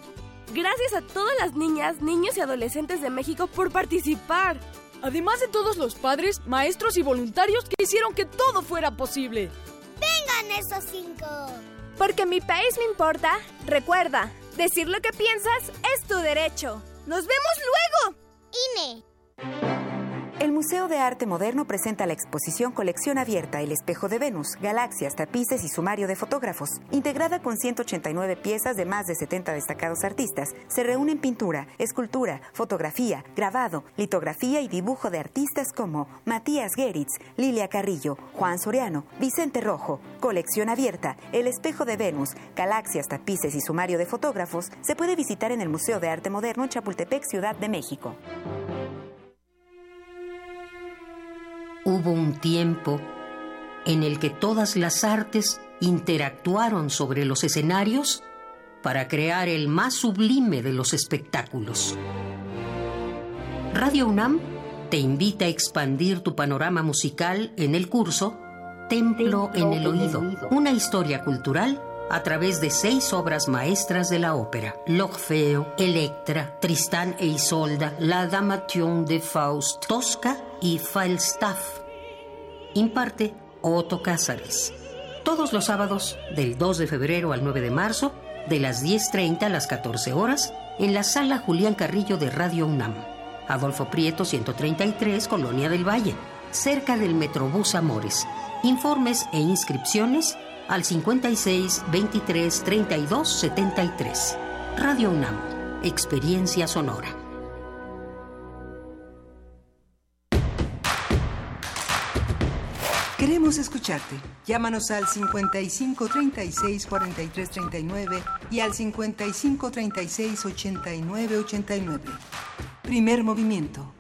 Gracias a todas las niñas, niños y adolescentes de México por participar. Además de todos los padres, maestros y voluntarios que hicieron que todo fuera posible. ¡Vengan esos cinco! Porque mi país me importa, recuerda, decir lo que piensas es tu derecho. ¡Nos vemos luego! INE. El Museo de Arte Moderno presenta la exposición Colección Abierta El Espejo de Venus, Galaxias, Tapices y Sumario de Fotógrafos. Integrada con 189 piezas de más de 70 destacados artistas, se reúnen pintura, escultura, fotografía, grabado, litografía y dibujo de artistas como Matías Geritz, Lilia Carrillo, Juan Soriano, Vicente Rojo. Colección Abierta El Espejo de Venus, Galaxias, Tapices y Sumario de Fotógrafos se puede visitar en el Museo de Arte Moderno en Chapultepec, Ciudad de México. Hubo un tiempo en el que todas las artes interactuaron sobre los escenarios para crear el más sublime de los espectáculos. Radio UNAM te invita a expandir tu panorama musical en el curso Templo en el Oído, una historia cultural a través de seis obras maestras de la ópera: L'Orfeo, Electra, Tristán e Isolda, La Damation de Faust, Tosca y Falstaff. Imparte Otto Cázares. Todos los sábados, del 2 de febrero al 9 de marzo, de las 10.30 a las 14 horas, en la sala Julián Carrillo de Radio UNAM. Adolfo Prieto, 133, Colonia del Valle, cerca del Metrobús Amores. Informes e inscripciones al 56 23 32 73. Radio UNAM, Experiencia Sonora. Queremos escucharte. Llámanos al 55 36 43 39 y al 55 36 89 89. Primer movimiento.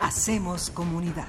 Hacemos comunidad.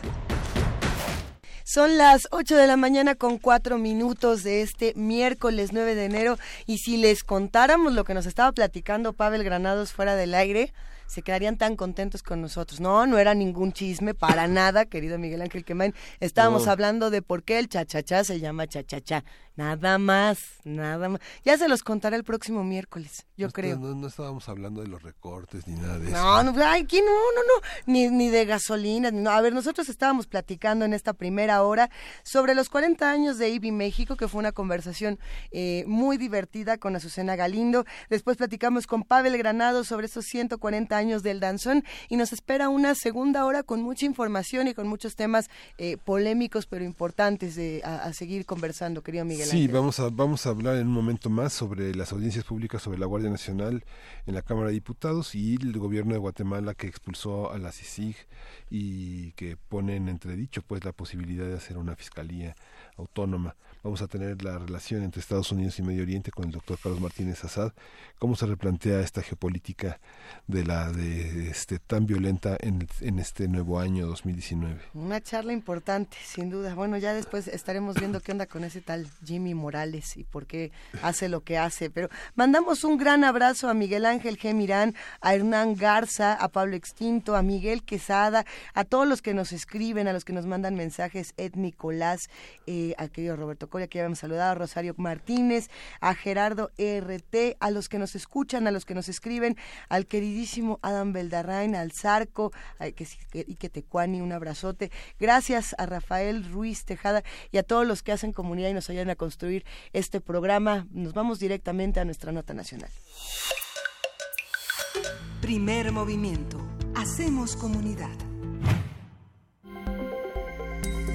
Son las 8 de la mañana con 4 minutos de este miércoles 9 de enero y si les contáramos lo que nos estaba platicando Pavel Granados fuera del aire, se quedarían tan contentos con nosotros. No, no era ningún chisme para nada, querido Miguel Ángel Quemain. Estábamos No. hablando de por qué el chachachá se llama chachachá. Nada más, nada más. Ya se los contaré el próximo miércoles, yo No, creo. No, no estábamos hablando de los recortes ni nada de eso. No, no, ay, aquí no, no, no, ni, ni de gasolina. no. A ver, nosotros estábamos platicando en esta primera hora sobre los 40 años de IBI México, que fue una conversación eh, muy divertida con Azucena Galindo. Después platicamos con Pavel Granado sobre estos 140 años del danzón y nos espera una segunda hora con mucha información y con muchos temas eh, polémicos pero importantes de, a, a seguir conversando, querido Miguel Sí, Ángel. vamos a, vamos a hablar en un momento más sobre las audiencias públicas sobre la Guardia Nacional en la Cámara de Diputados y el gobierno de Guatemala que expulsó a la CICIG y que pone en entredicho pues la posibilidad de hacer una fiscalía autónoma. Vamos a tener la relación entre Estados Unidos y Medio Oriente con el doctor Carlos Martínez Assad, cómo se replantea esta geopolítica de la de este tan violenta en, en este nuevo año 2019. Una charla importante, sin duda. Bueno, ya después estaremos viendo qué onda con ese tal Jimmy Morales y por qué hace lo que hace. Pero mandamos un gran abrazo a Miguel Ángel G. Mirán, a Hernán Garza, a Pablo Extinto, a Miguel Quesada, a todos los que nos escriben, a los que nos mandan mensajes, Ed Nicolás, eh, a querido Roberto Coria, que ya habíamos saludado, a Rosario Martínez, a Gerardo RT, a los que nos escuchan, a los que nos escriben, al queridísimo Adam Beldarrain, al Zarco, a que, y que Tecuani, un abrazote. Gracias a Rafael Ruiz Tejada y a todos los que hacen comunidad y nos ayudan a construir este programa. Nos vamos directamente a nuestra nota nacional. Primer movimiento. Hacemos comunidad.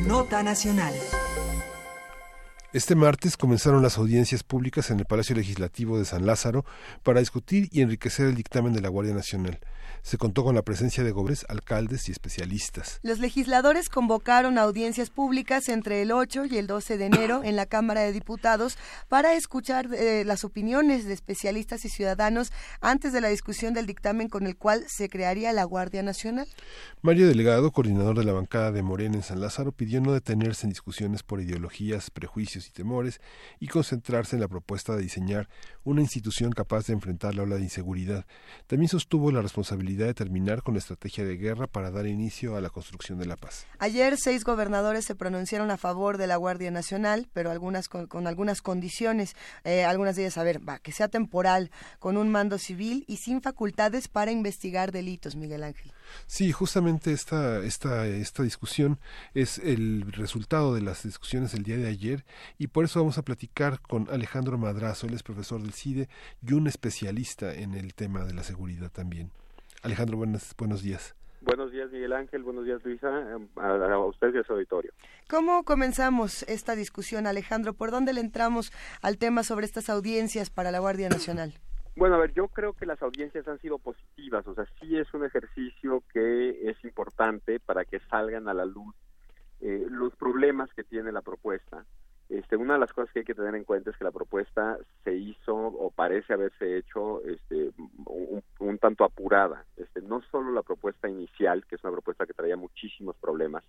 Nota nacional. Este martes comenzaron las audiencias públicas en el Palacio Legislativo de San Lázaro para discutir y enriquecer el dictamen de la Guardia Nacional. Se contó con la presencia de gobres, alcaldes y especialistas. Los legisladores convocaron audiencias públicas entre el 8 y el 12 de enero en la Cámara de Diputados para escuchar eh, las opiniones de especialistas y ciudadanos antes de la discusión del dictamen con el cual se crearía la Guardia Nacional. Mario Delegado, coordinador de la bancada de Morena en San Lázaro, pidió no detenerse en discusiones por ideologías, prejuicios y temores y concentrarse en la propuesta de diseñar una institución capaz de enfrentar la ola de inseguridad. También sostuvo la responsabilidad de terminar con la estrategia de guerra para dar inicio a la construcción de la paz. Ayer seis gobernadores se pronunciaron a favor de la Guardia Nacional, pero algunas con, algunas condiciones, eh, algunas de ellas, a ver, va, que sea temporal, con un mando civil y sin facultades para investigar delitos, Miguel Ángel. Sí, justamente esta, esta, esta discusión es el resultado de las discusiones del día de ayer y por eso vamos a platicar con Alejandro Madrazo, él es profesor del CIDE y un especialista en el tema de la seguridad también. Alejandro, buenos, buenos días. Buenos días, Miguel Ángel. Buenos días, Luisa. A, a, usted y a su auditorio. ¿Cómo comenzamos esta discusión, Alejandro? ¿Por dónde le entramos al tema sobre estas audiencias para la Guardia Nacional? Bueno, a ver, yo creo que las audiencias han sido positivas, o sea, sí es un ejercicio que es importante para que salgan a la luz eh, los problemas que tiene la propuesta. Este, una de las cosas que hay que tener en cuenta es que la propuesta se hizo o parece haberse hecho este, un, tanto apurada. Este, no solo la propuesta inicial, que es una propuesta que traía muchísimos problemas,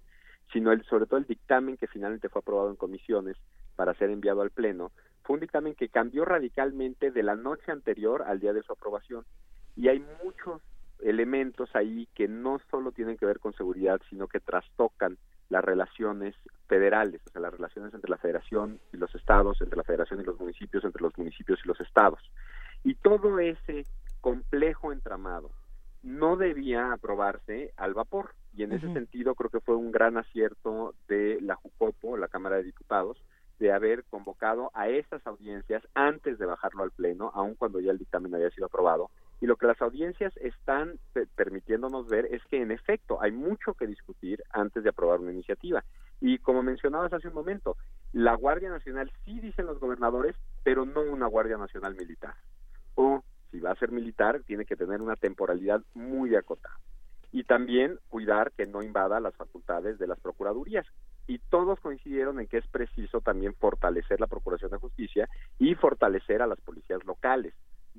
sino el, sobre todo el dictamen que finalmente fue aprobado en comisiones para ser enviado al Pleno, fue un dictamen que cambió radicalmente de la noche anterior al día de su aprobación. Y hay muchos elementos ahí que no solo tienen que ver con seguridad, sino que trastocan las relaciones federales, o sea, las relaciones entre la federación y los estados, entre la federación y los municipios, entre los municipios y los estados. Y todo ese complejo entramado no debía aprobarse al vapor. Y en ese sentido creo que fue un gran acierto de la JUCOPO, la Cámara de Diputados, de haber convocado a estas audiencias antes de bajarlo al Pleno, aun cuando ya el dictamen había sido aprobado. Y lo que las audiencias están permitiéndonos ver es que, en efecto, hay mucho que discutir antes de aprobar una iniciativa. Y como mencionabas hace un momento, la Guardia Nacional sí dicen los gobernadores, pero no una Guardia Nacional militar. O, si va a ser militar, tiene que tener una temporalidad muy acotada y también cuidar que no invada las facultades de las procuradurías. Y todos coincidieron en que es preciso también fortalecer la Procuración de Justicia y fortalecer a las policías locales.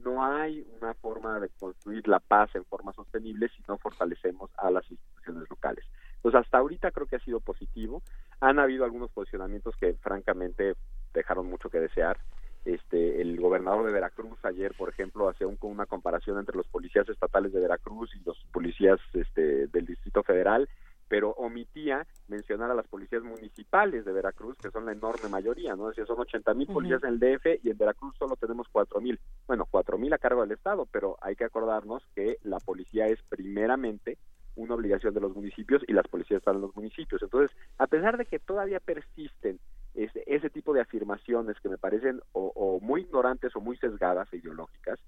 No hay una forma de construir la paz en forma sostenible si no fortalecemos a las instituciones locales. Pues hasta ahorita creo que ha sido positivo. Han habido algunos posicionamientos que francamente dejaron mucho que desear este, el gobernador de Veracruz ayer, por ejemplo, hacía una comparación entre los policías estatales de Veracruz y los policías este, del Distrito Federal, pero omitía mencionar a las policías municipales de Veracruz, que son la enorme mayoría, ¿no? Decía, son 80 mil policías en el DF y en Veracruz solo tenemos 4 mil. Bueno, 4 mil a cargo del Estado, pero hay que acordarnos que la policía es primeramente una obligación de los municipios y las policías están en los municipios. Entonces, a pesar de que todavía persisten ese, ese tipo de afirmaciones que me parecen o, muy ignorantes o muy sesgadas e ideológicas,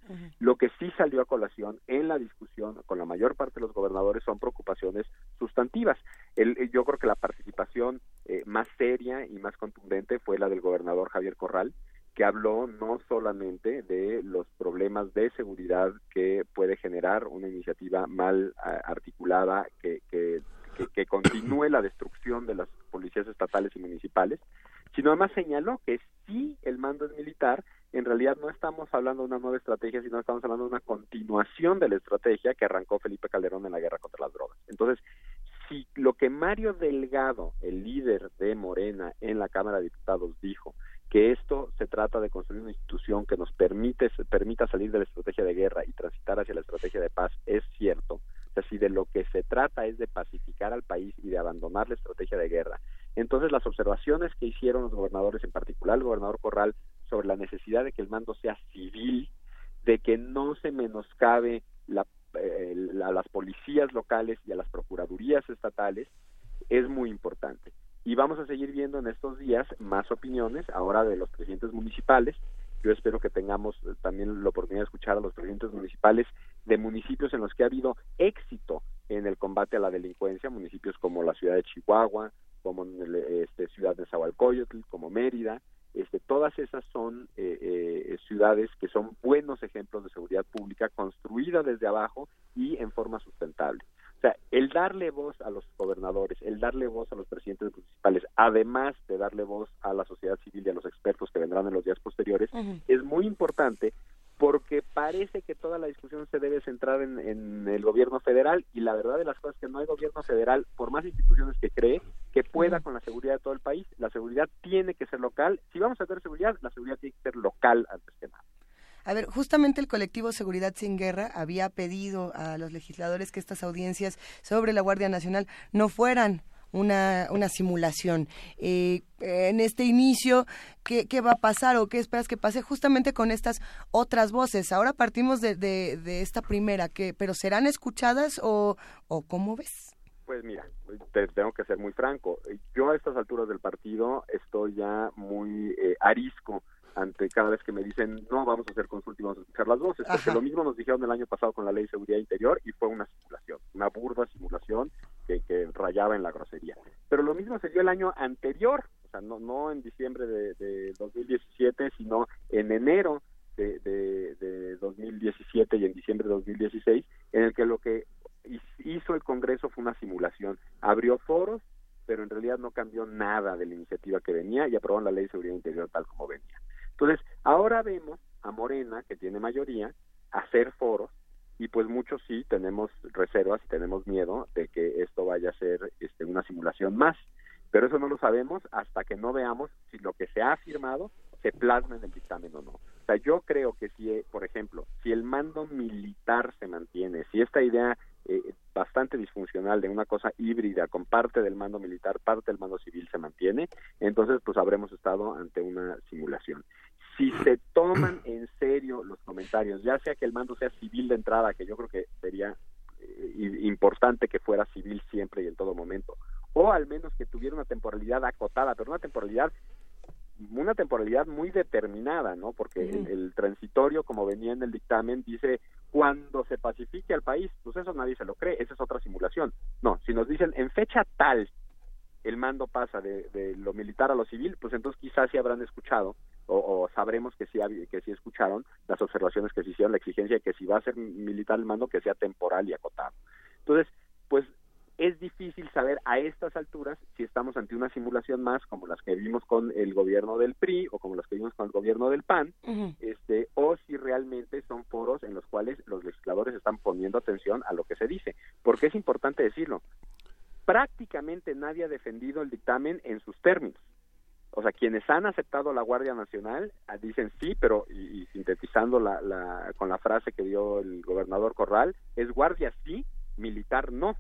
lo que sí salió a colación en la discusión con la mayor parte de los gobernadores son preocupaciones sustantivas. El, yo creo que la participación eh, más seria y más contundente fue la del gobernador Javier Corral, que habló no solamente de los problemas de seguridad que puede generar una iniciativa mal articulada que, que, que, continúe la destrucción de las policías estatales y municipales, sino además señaló que si el mando es militar, en realidad no estamos hablando de una nueva estrategia, sino estamos hablando de una continuación de la estrategia que arrancó Felipe Calderón en la guerra contra las drogas. Entonces, si lo que Mario Delgado, el líder de Morena en la Cámara de Diputados, dijo, que esto se trata de construir una institución que nos permite, permita salir de la estrategia de guerra y transitar hacia la estrategia de paz, es cierto. O sea, si de lo que se trata es de pacificar al país y de abandonar la estrategia de guerra, entonces las observaciones que hicieron los gobernadores, en particular el gobernador Corral, sobre la necesidad de que el mando sea civil, de que no se menoscabe la, eh, a las policías locales y a las procuradurías estatales, es muy importante y vamos a seguir viendo en estos días más opiniones ahora de los presidentes municipales. Yo espero que tengamos eh, también la oportunidad de escuchar a los presidentes municipales de municipios en los que ha habido éxito en el combate a la delincuencia, municipios como la ciudad de Chihuahua, como este, ciudad de Zahualcóyotl, como Mérida, este, todas esas son eh, eh, ciudades que son buenos ejemplos de seguridad pública construida desde abajo y en forma sustentable. O sea, el darle voz a los gobernadores, el darle voz a los presidentes municipales, además de darle voz a la sociedad civil y a los expertos que vendrán en los días posteriores, es muy importante porque parece que toda la discusión se debe centrar en, el gobierno federal y la verdad de las cosas es que no hay gobierno federal, por más instituciones que cree, pueda con la seguridad de todo el país. La seguridad tiene que ser local. Si vamos a tener seguridad, la seguridad tiene que ser local antes que nada. A ver, justamente el colectivo Seguridad sin Guerra había pedido a los legisladores que estas audiencias sobre la Guardia Nacional no fueran una, una simulación. Eh, en este inicio, ¿qué, ¿qué, va a pasar o qué esperas que pase justamente con estas otras voces? Ahora partimos de, de, esta primera, que, pero ¿serán escuchadas o, o cómo ves? Pues mira, te tengo que ser muy franco. Yo a estas alturas del partido estoy ya muy eh, arisco ante cada vez que me dicen no vamos a hacer consulta y vamos a escuchar las voces porque lo mismo nos dijeron el año pasado con la ley de seguridad interior y fue una simulación una burda simulación que, que rayaba en la grosería pero lo mismo se dio el año anterior o sea no no en diciembre de, de 2017 sino en enero de, de, de 2017 y en diciembre de 2016 en el que lo que hizo el Congreso fue una simulación abrió foros pero en realidad no cambió nada de la iniciativa que venía y aprobaron la ley de seguridad interior tal como venía. Entonces, ahora vemos a Morena, que tiene mayoría, hacer foros y pues muchos sí tenemos reservas y tenemos miedo de que esto vaya a ser este, una simulación más. Pero eso no lo sabemos hasta que no veamos si lo que se ha afirmado se plasma en el dictamen o no. O sea, yo creo que si, por ejemplo, si el mando militar se mantiene, si esta idea eh, bastante disfuncional de una cosa híbrida con parte del mando militar, parte del mando civil se mantiene, entonces pues habremos estado ante una simulación. Si se toman en serio los comentarios, ya sea que el mando sea civil de entrada, que yo creo que sería eh, importante que fuera civil siempre y en todo momento, o al menos que tuviera una temporalidad acotada, pero una temporalidad una temporalidad muy determinada, ¿no? Porque el, el, transitorio, como venía en el dictamen, dice cuando se pacifique al país, pues eso nadie se lo cree, esa es otra simulación. No, si nos dicen en fecha tal el mando pasa de, lo militar a lo civil, pues entonces quizás sí habrán escuchado o, sabremos que sí, que sí escucharon las observaciones que se hicieron, la exigencia de que si va a ser militar el mando, que sea temporal y acotado. Entonces, pues es difícil saber a estas alturas si estamos ante una simulación más como las que vimos con el gobierno del PRI o como las que vimos con el gobierno del PAN, este, o si realmente son foros en los cuales los legisladores están poniendo atención a lo que se dice, porque es importante decirlo. Prácticamente nadie ha defendido el dictamen en sus términos o sea, quienes han aceptado la Guardia Nacional ah, dicen sí, pero y, sintetizando la, la, con la frase que dio el gobernador Corral, es guardia sí, militar no.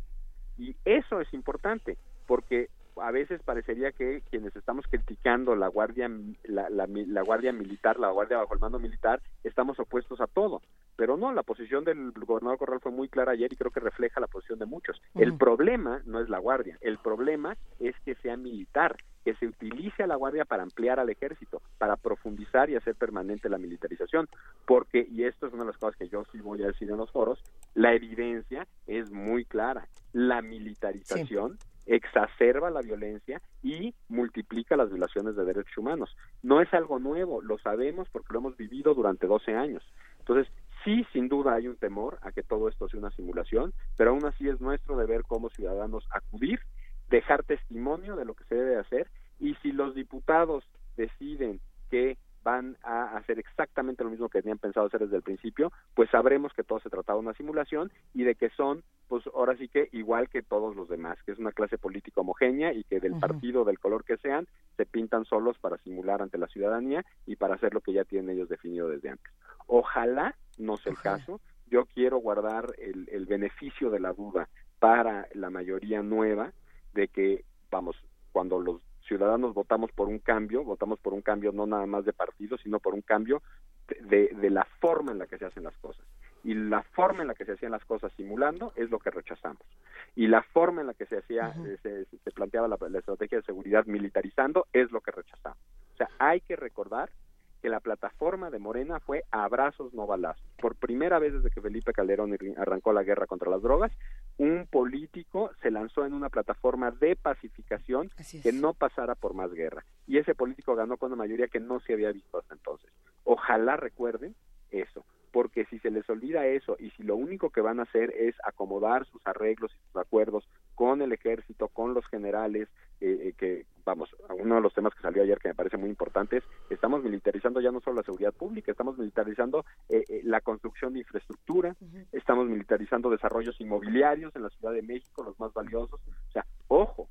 Y eso es importante, porque a veces parecería que quienes estamos criticando la guardia la, la, guardia militar la guardia bajo el mando militar estamos opuestos a todo. Pero no la posición del gobernador Corral fue muy clara ayer y creo que refleja la posición de muchos. El problema no es la guardia el problema es que sea militar que se utilice a la guardia para ampliar al ejército para profundizar y hacer permanente la militarización porque y esto es una de las cosas que yo sí voy a decir en los foros la evidencia es muy clara. La militarización exacerba la violencia y multiplica las violaciones de derechos humanos. No es algo nuevo, lo sabemos porque lo hemos vivido durante 12 años. Entonces, sí, sin duda hay un temor a que todo esto sea una simulación, pero aún así es nuestro deber como ciudadanos acudir, dejar testimonio de lo que se debe hacer y si los diputados deciden que van a hacer exactamente lo mismo que tenían pensado hacer desde el principio, pues sabremos que todo se trataba de una simulación y de que son, pues ahora sí que igual que todos los demás, que es una clase política homogénea y que del partido, del color que sean, se pintan solos para simular ante la ciudadanía y para hacer lo que ya tienen ellos definido desde antes. Ojalá no sea el caso, yo quiero guardar el, el beneficio de la duda para la mayoría nueva de que, vamos, cuando los ciudadanos votamos por un cambio, votamos por un cambio no nada más de partido, sino por un cambio de, de, la forma en la que se hacen las cosas. Y la forma en la que se hacían las cosas simulando es lo que rechazamos. Y la forma en la que se hacía, se, se, planteaba la, la estrategia de seguridad militarizando es lo que rechazamos. O sea, hay que recordar que la plataforma de Morena fue abrazos no balazos. Por primera vez desde que Felipe Calderón arrancó la guerra contra las drogas, un político se lanzó en una plataforma de pacificación que no pasara por más guerra. y ese político ganó con una mayoría que no se había visto hasta entonces. Ojalá recuerden eso, porque si se les olvida eso y si lo único que van a hacer es acomodar sus arreglos y sus acuerdos con el ejército, con los generales, eh, eh, que vamos, uno de los temas que salió ayer que me parece muy importante es, estamos militarizando ya no solo la seguridad pública, estamos militarizando eh, la construcción de infraestructura, estamos militarizando desarrollos inmobiliarios en la Ciudad de México, los más valiosos, o sea, ojo,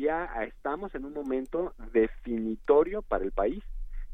ya estamos en un momento definitorio para el país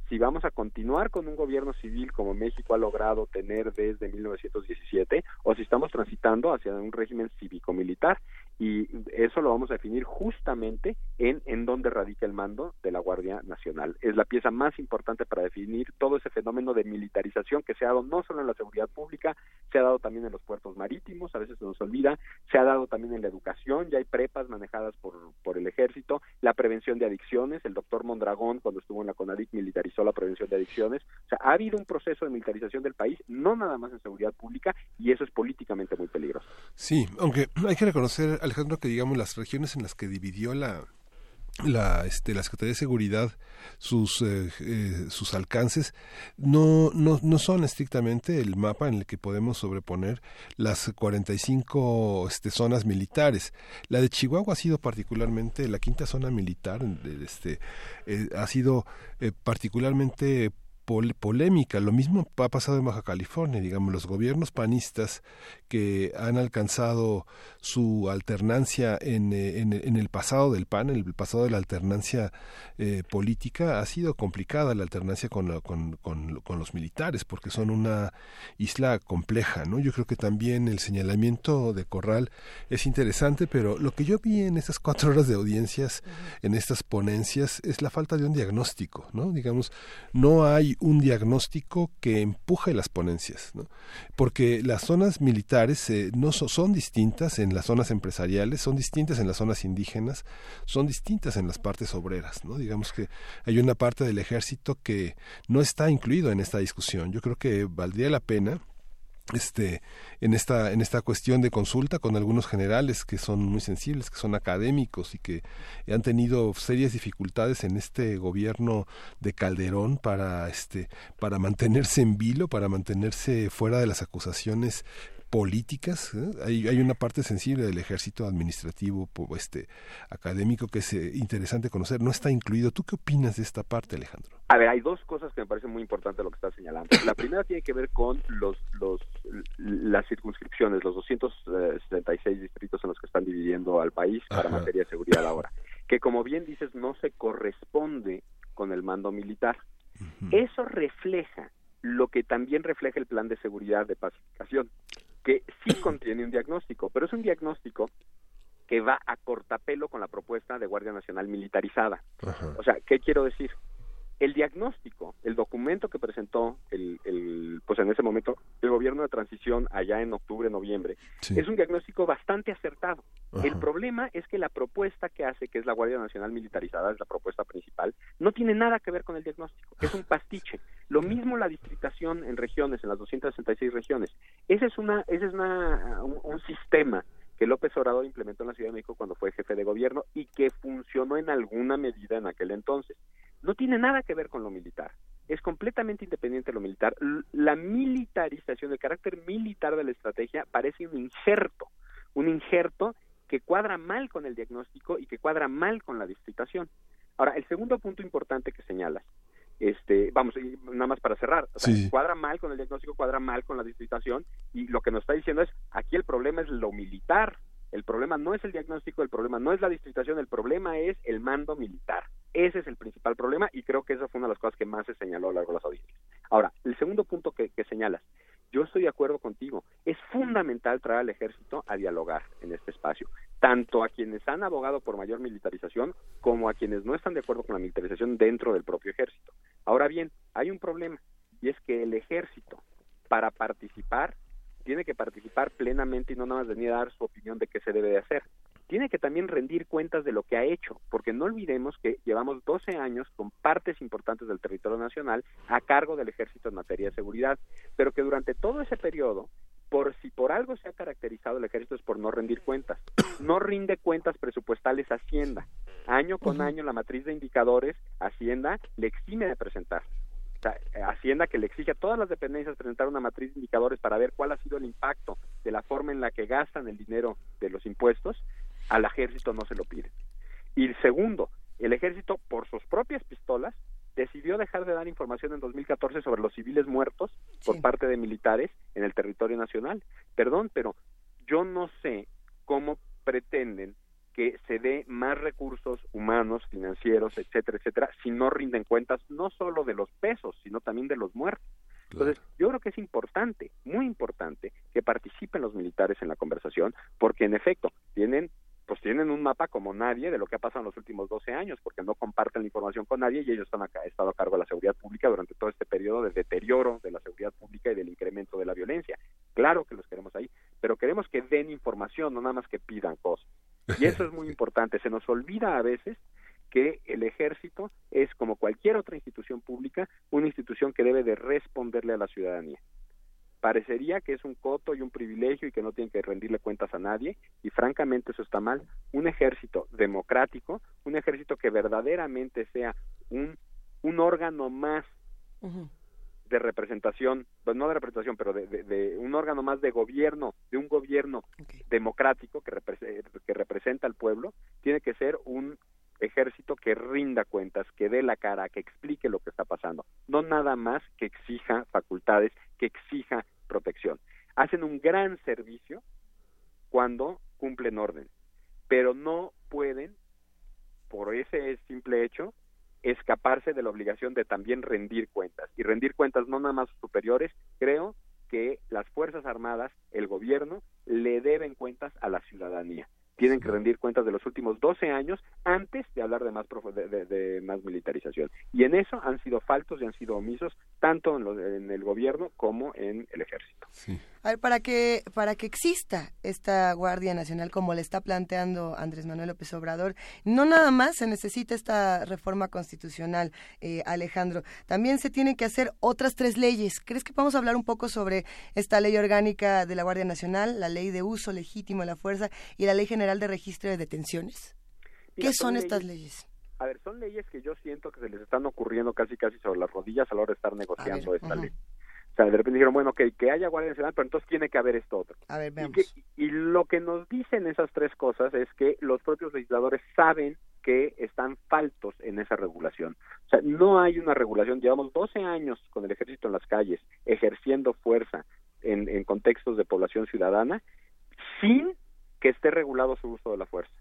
si vamos a continuar con un gobierno civil como México ha logrado tener desde 1917 o si estamos transitando hacia un régimen cívico-militar y eso lo vamos a definir justamente en en dónde radica el mando de la Guardia Nacional. Es la pieza más importante para definir todo ese fenómeno de militarización que se ha dado no solo en la seguridad pública, se ha dado también en los puertos marítimos, a veces se nos olvida, se ha dado también en la educación, ya hay prepas manejadas por, por el ejército, la prevención de adicciones, el doctor Mondragón cuando estuvo en la CONADIC militarizó la prevención de adicciones, o sea, ha habido un proceso de militarización del país, no nada más en seguridad pública, y eso es políticamente muy peligroso. Sí, aunque hay que reconocer, Alejandro, que digamos las regiones en las que dividió la la, este, la Secretaría de Seguridad sus, eh, eh, sus alcances no, no, no son estrictamente el mapa en el que podemos sobreponer las 45 este, zonas militares. La de Chihuahua ha sido particularmente, la quinta zona militar este, eh, ha sido particularmente polémica. Lo mismo ha pasado en Baja California, digamos, los gobiernos panistas que han alcanzado su alternancia en, eh, en, el pasado del PAN, el pasado de la alternancia eh, política, ha sido complicada la alternancia con, con, con, los militares, porque son una isla compleja, ¿no? Yo creo que también el señalamiento de Corral es interesante, pero lo que yo vi en estas cuatro horas de audiencias, en estas ponencias, es la falta de un diagnóstico, ¿no? Digamos, no hay un diagnóstico que empuje las ponencias, ¿no? porque las zonas militares eh, no son distintas en las zonas empresariales, son distintas en las zonas indígenas, son distintas en las partes obreras. ¿no? Digamos que hay una parte del ejército que no está incluido en esta discusión. Yo creo que valdría la pena este en esta en esta cuestión de consulta con algunos generales que son muy sensibles que son académicos y que han tenido serias dificultades en este gobierno de Calderón para este para mantenerse en vilo para mantenerse fuera de las acusaciones políticas. ¿eh? Hay, hay, una parte sensible del ejército administrativo, este, académico, que es eh, interesante conocer. No está incluido. ¿Tú qué opinas de esta parte, Alejandro? A ver, hay dos cosas que me parecen muy importantes lo que estás señalando. La primera tiene que ver con los, los, las circunscripciones, los 276 distritos en los que están dividiendo al país para materia de seguridad ahora, que como bien dices no se corresponde con el mando militar. Eso refleja lo que también refleja el plan de seguridad de pacificación que sí contiene un diagnóstico, pero es un diagnóstico que va a cortapelo con la propuesta de Guardia Nacional militarizada. O sea, ¿qué quiero decir? El diagnóstico, el documento que presentó el, el, pues en ese momento el gobierno de transición allá en octubre, noviembre, es un diagnóstico bastante acertado. El problema es que la propuesta que hace, que es la Guardia Nacional Militarizada, es la propuesta principal, no tiene nada que ver con el diagnóstico, es un pastiche. Lo mismo la distritación en regiones, en las 266 regiones. Ese es una, ese es una, un sistema que López Obrador implementó en la Ciudad de México cuando fue jefe de gobierno y que funcionó en alguna medida en aquel entonces no tiene nada que ver con lo militar. Es completamente independiente de lo militar. La militarización, el carácter militar de la estrategia parece un injerto, un injerto que cuadra mal con el diagnóstico y que cuadra mal con la distritación. Ahora, el segundo punto importante que señalas, este, vamos, nada más para cerrar, cuadra mal con el diagnóstico, cuadra mal con la distritación y lo que nos está diciendo es, aquí el problema es lo militar, el problema no es el diagnóstico, el problema no es la distritación, el problema es el mando militar. Ese es el principal problema y creo que esa fue una de las cosas que más se señaló a lo largo de las audiencias. Ahora, el segundo punto que, señalas, yo estoy de acuerdo contigo, es fundamental traer al ejército a dialogar en este espacio, tanto a quienes han abogado por mayor militarización como a quienes no están de acuerdo con la militarización dentro del propio ejército. Ahora bien, hay un problema y es que el ejército, para participar, tiene que participar plenamente y no nada más venir a dar su opinión de qué se debe de hacer. Tiene que también rendir cuentas de lo que ha hecho, porque no olvidemos que llevamos 12 años con partes importantes del territorio nacional a cargo del ejército en materia de seguridad, pero que durante todo ese periodo por si por algo se ha caracterizado el ejército es por no rendir cuentas. No rinde cuentas presupuestales Hacienda. Año con año la matriz de indicadores, Hacienda le exime de presentar. Sea, Hacienda que le exige a todas las dependencias presentar una matriz de indicadores para ver cuál ha sido el impacto de la forma en la que gastan el dinero de los impuestos, al ejército no se lo pide. Y segundo, el ejército por sus propias pistolas decidió dejar de dar información en 2014 sobre los civiles muertos por parte de militares en el territorio nacional. Perdón, pero yo no sé cómo pretenden que se dé más recursos humanos, financieros, etcétera, etcétera, si no rinden cuentas no solo de los pesos, sino también de los muertos. Entonces, yo creo que es importante, muy importante, que participen los militares en la conversación, porque en efecto tienen pues tienen un mapa como nadie de lo que ha pasado en los últimos 12 años, porque no comparten la información con nadie y ellos han estado a cargo de la seguridad pública durante todo este periodo de deterioro de la seguridad pública y del incremento de la violencia. Claro que los queremos ahí, pero queremos que den información, no nada más que pidan cosas. Y eso es muy importante. Se nos olvida a veces que el ejército es, como cualquier otra institución pública, una institución que debe de responderle a la ciudadanía parecería que es un coto y un privilegio y que no tienen que rendirle cuentas a nadie y francamente eso está mal. Un ejército democrático, un ejército que verdaderamente sea un, un órgano más de representación, pues no de representación, pero de, un órgano más de gobierno, de un gobierno democrático que, que representa al pueblo, tiene que ser un ejército que rinda cuentas, que dé la cara, que explique lo que está pasando, no nada más que exija facultades, que exija protección. Hacen un gran servicio cuando cumplen orden, pero no pueden, por ese simple hecho, escaparse de la obligación de también rendir cuentas. Y rendir cuentas no nada más superiores, creo que las Fuerzas Armadas, el gobierno, le deben cuentas a la ciudadanía tienen que rendir cuentas de los últimos 12 años antes de hablar de más, de, más militarización. Y en eso han sido faltos y han sido omisos tanto en, el gobierno como en el ejército. A ver, para que, para que exista esta Guardia Nacional como le está planteando Andrés Manuel López Obrador, no nada más se necesita esta reforma constitucional, eh, Alejandro, también se tienen que hacer otras tres leyes. ¿Crees que podemos hablar un poco sobre esta ley orgánica de la Guardia Nacional, la ley de uso legítimo de la fuerza y la ley general de registro de detenciones? ¿Qué son, estas leyes? A ver, son leyes que yo siento que se les están ocurriendo casi casi sobre las rodillas a la hora de estar negociando esta ley. O sea, de repente dijeron, bueno, que, que haya Guardia Nacional, pero entonces tiene que haber esto otro. A ver, veamos. Y, y lo que nos dicen esas tres cosas es que los propios legisladores saben que están faltos en esa regulación. O sea, no hay una regulación. Llevamos 12 años con el ejército en las calles, ejerciendo fuerza en, en contextos de población ciudadana, sin que esté regulado su uso de la fuerza.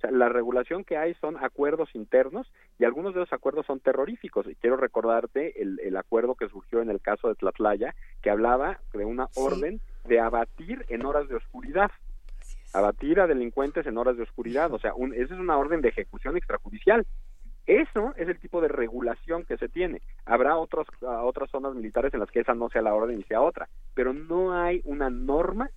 O sea, la regulación que hay son acuerdos internos y algunos de esos acuerdos son terroríficos. Y quiero recordarte el, el acuerdo que surgió en el caso de Tlatlaya, que hablaba de una orden de abatir en horas de oscuridad. Abatir a delincuentes en horas de oscuridad. O sea, un, esa es una orden de ejecución extrajudicial. Eso es el tipo de regulación que se tiene. Habrá otros, otras zonas militares en las que esa no sea la orden y sea otra, pero no hay una norma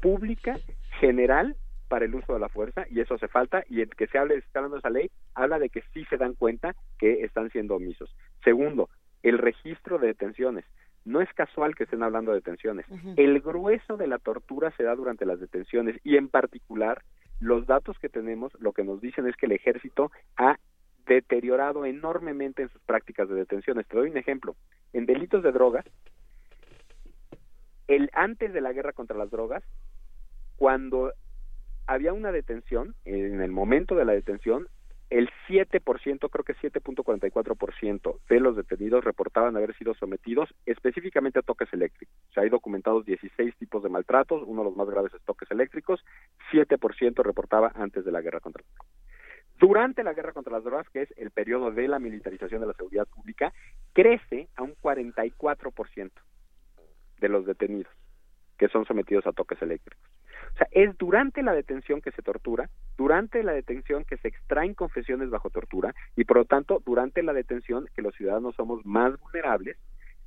pública general para el uso de la fuerza y eso hace falta y el que se hable, está hablando de esa ley, habla de que sí se dan cuenta que están siendo omisos. Segundo, el registro de detenciones. No es casual que estén hablando de detenciones. El grueso de la tortura se da durante las detenciones y en particular los datos que tenemos lo que nos dicen es que el ejército ha deteriorado enormemente en sus prácticas de detenciones. Te doy un ejemplo. En delitos de drogas, el antes de la guerra contra las drogas, cuando había una detención, en el momento de la detención, el 7%, creo que 7.44% de los detenidos reportaban haber sido sometidos específicamente a toques eléctricos. Se hay documentados 16 tipos de maltratos, uno de los más graves es toques eléctricos, 7% reportaba antes de la guerra contra las drogas. Durante la guerra contra las drogas, que es el periodo de la militarización de la seguridad pública, crece a un 44% de los detenidos que son sometidos a toques eléctricos. O sea, es durante la detención que se tortura, durante la detención que se extraen confesiones bajo tortura y por lo tanto durante la detención que los ciudadanos somos más vulnerables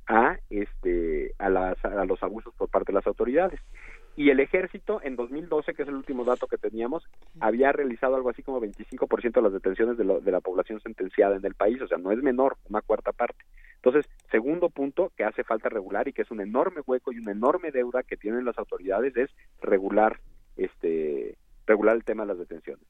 a este a, las, a los abusos por parte de las autoridades. Y el ejército en 2012, que es el último dato que teníamos, había realizado algo así como 25% de las detenciones de, de la población sentenciada en el país, o sea, no es menor, una cuarta parte. Entonces, segundo punto que hace falta regular y que es un enorme hueco y una enorme deuda que tienen las autoridades es regular este regular el tema de las detenciones.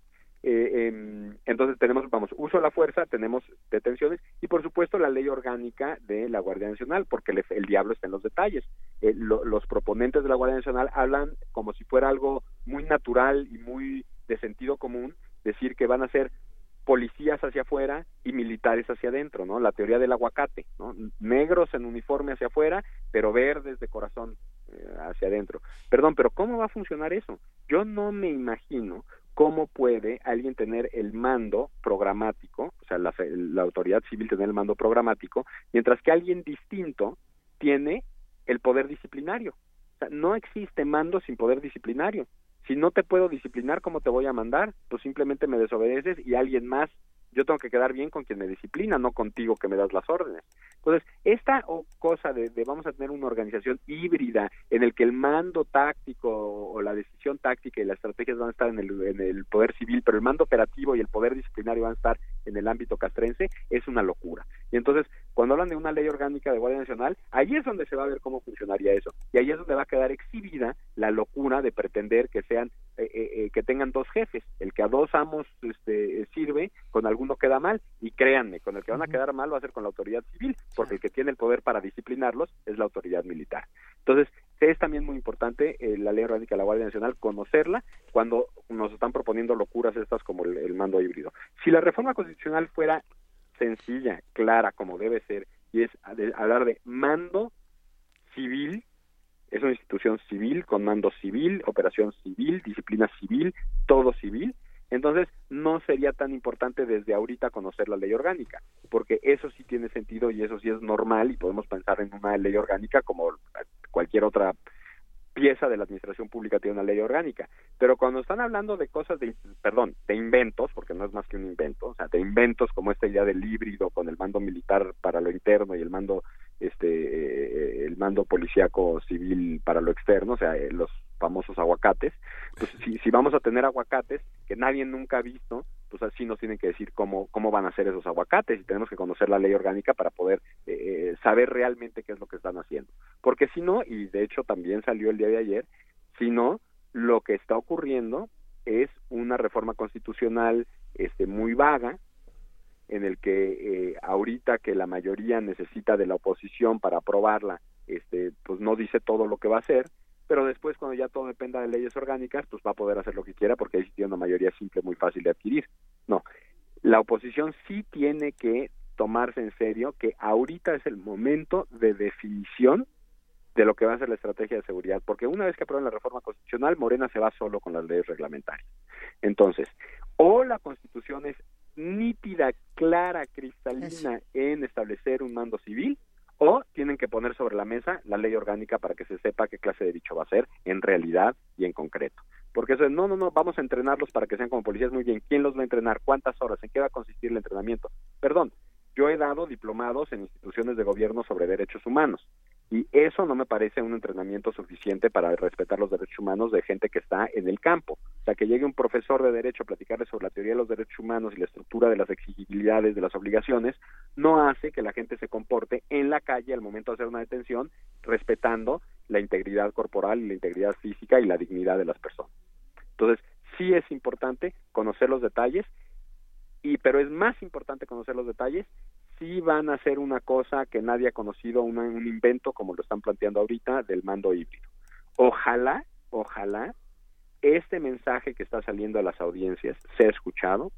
Eh, em, entonces tenemos, vamos, uso de la fuerza, tenemos detenciones y por supuesto la ley orgánica de la Guardia Nacional, porque el, diablo está en los detalles. Eh, los proponentes de la Guardia Nacional hablan como si fuera algo muy natural y muy de sentido común, decir que van a ser policías hacia afuera y militares hacia adentro, ¿no? La teoría del aguacate, ¿no? Negros en uniforme hacia afuera, pero verdes de corazón eh, hacia adentro. Perdón, pero ¿cómo va a funcionar eso? Yo no me imagino cómo puede alguien tener el mando programático, o sea, la, la autoridad civil tener el mando programático, mientras que alguien distinto tiene el poder disciplinario. O sea, no existe mando sin poder disciplinario. Si no te puedo disciplinar, ¿cómo te voy a mandar? Pues simplemente me desobedeces y alguien más yo tengo que quedar bien con quien me disciplina, no contigo que me das las órdenes. Entonces, esta cosa de, vamos a tener una organización híbrida en el que el mando táctico o la decisión táctica y las estrategias van a estar en el, en el poder civil, pero el mando operativo y el poder disciplinario van a estar en el ámbito castrense, es una locura. Y entonces, cuando hablan de una ley orgánica de Guardia Nacional, ahí es donde se va a ver cómo funcionaría eso. Y ahí es donde va a quedar exhibida la locura de pretender que sean, eh, eh, eh, que tengan dos jefes, el que a dos amos este, sirve con algún no queda mal y créanme, con el que van a quedar mal va a ser con la autoridad civil, porque el que tiene el poder para disciplinarlos es la autoridad militar. Entonces, es también muy importante eh, la ley orgánica de la Guardia Nacional, conocerla cuando nos están proponiendo locuras estas como el, mando híbrido. Si la reforma constitucional fuera sencilla, clara, como debe ser, y es hablar de mando civil, es una institución civil con mando civil, operación civil, disciplina civil, todo civil, entonces, no sería tan importante desde ahorita conocer la ley orgánica, porque eso sí tiene sentido y eso sí es normal y podemos pensar en una ley orgánica como cualquier otra pieza de la administración pública tiene una ley orgánica. Pero cuando están hablando de cosas de, perdón, de inventos, porque no es más que un invento, o sea, de inventos como esta idea del híbrido con el mando militar para lo interno y el mando, este, eh, el mando policíaco civil para lo externo, o sea, eh, los famosos aguacates, pues si, vamos a tener aguacates que nadie nunca ha visto, pues así nos tienen que decir cómo, cómo van a ser esos aguacates y tenemos que conocer la ley orgánica para poder eh, eh, saber realmente qué es lo que están haciendo. Porque si no, y de hecho también salió el día de ayer, si no, lo que está ocurriendo es una reforma constitucional este, muy vaga, en el que eh, ahorita que la mayoría necesita de la oposición para aprobarla, este, pues no dice todo lo que va a hacer, pero después cuando ya todo dependa de leyes orgánicas, pues va a poder hacer lo que quiera porque ahí tiene una mayoría simple muy fácil de adquirir. No, la oposición sí tiene que tomarse en serio que ahorita es el momento de definición de lo que va a ser la estrategia de seguridad, porque una vez que aprueben la reforma constitucional, Morena se va solo con las leyes reglamentarias. Entonces, o la constitución es nítida, clara, cristalina en establecer un mando civil, o tienen que poner sobre la mesa la ley orgánica para que se sepa qué clase de bicho va a ser en realidad y en concreto. Porque eso es, no, no, no, vamos a entrenarlos para que sean como policías muy bien. ¿Quién los va a entrenar? ¿Cuántas horas? ¿En qué va a consistir el entrenamiento? Perdón, yo he dado diplomados en instituciones de gobierno sobre derechos humanos y eso no me parece un entrenamiento suficiente para respetar los derechos humanos de gente que está en el campo. O sea, que llegue un profesor de derecho a platicarle sobre la teoría de los derechos humanos y la estructura de las exigibilidades, de las obligaciones, no hace que la gente se comporte en la calle al momento de hacer una detención respetando la integridad corporal y la integridad física y la dignidad de las personas. Entonces, sí es importante conocer los detalles y pero es más importante conocer los detalles si van a hacer una cosa que nadie ha conocido, un invento como lo están planteando ahorita del mando híbrido. Ojalá, ojalá este mensaje que está saliendo a las audiencias sea escuchado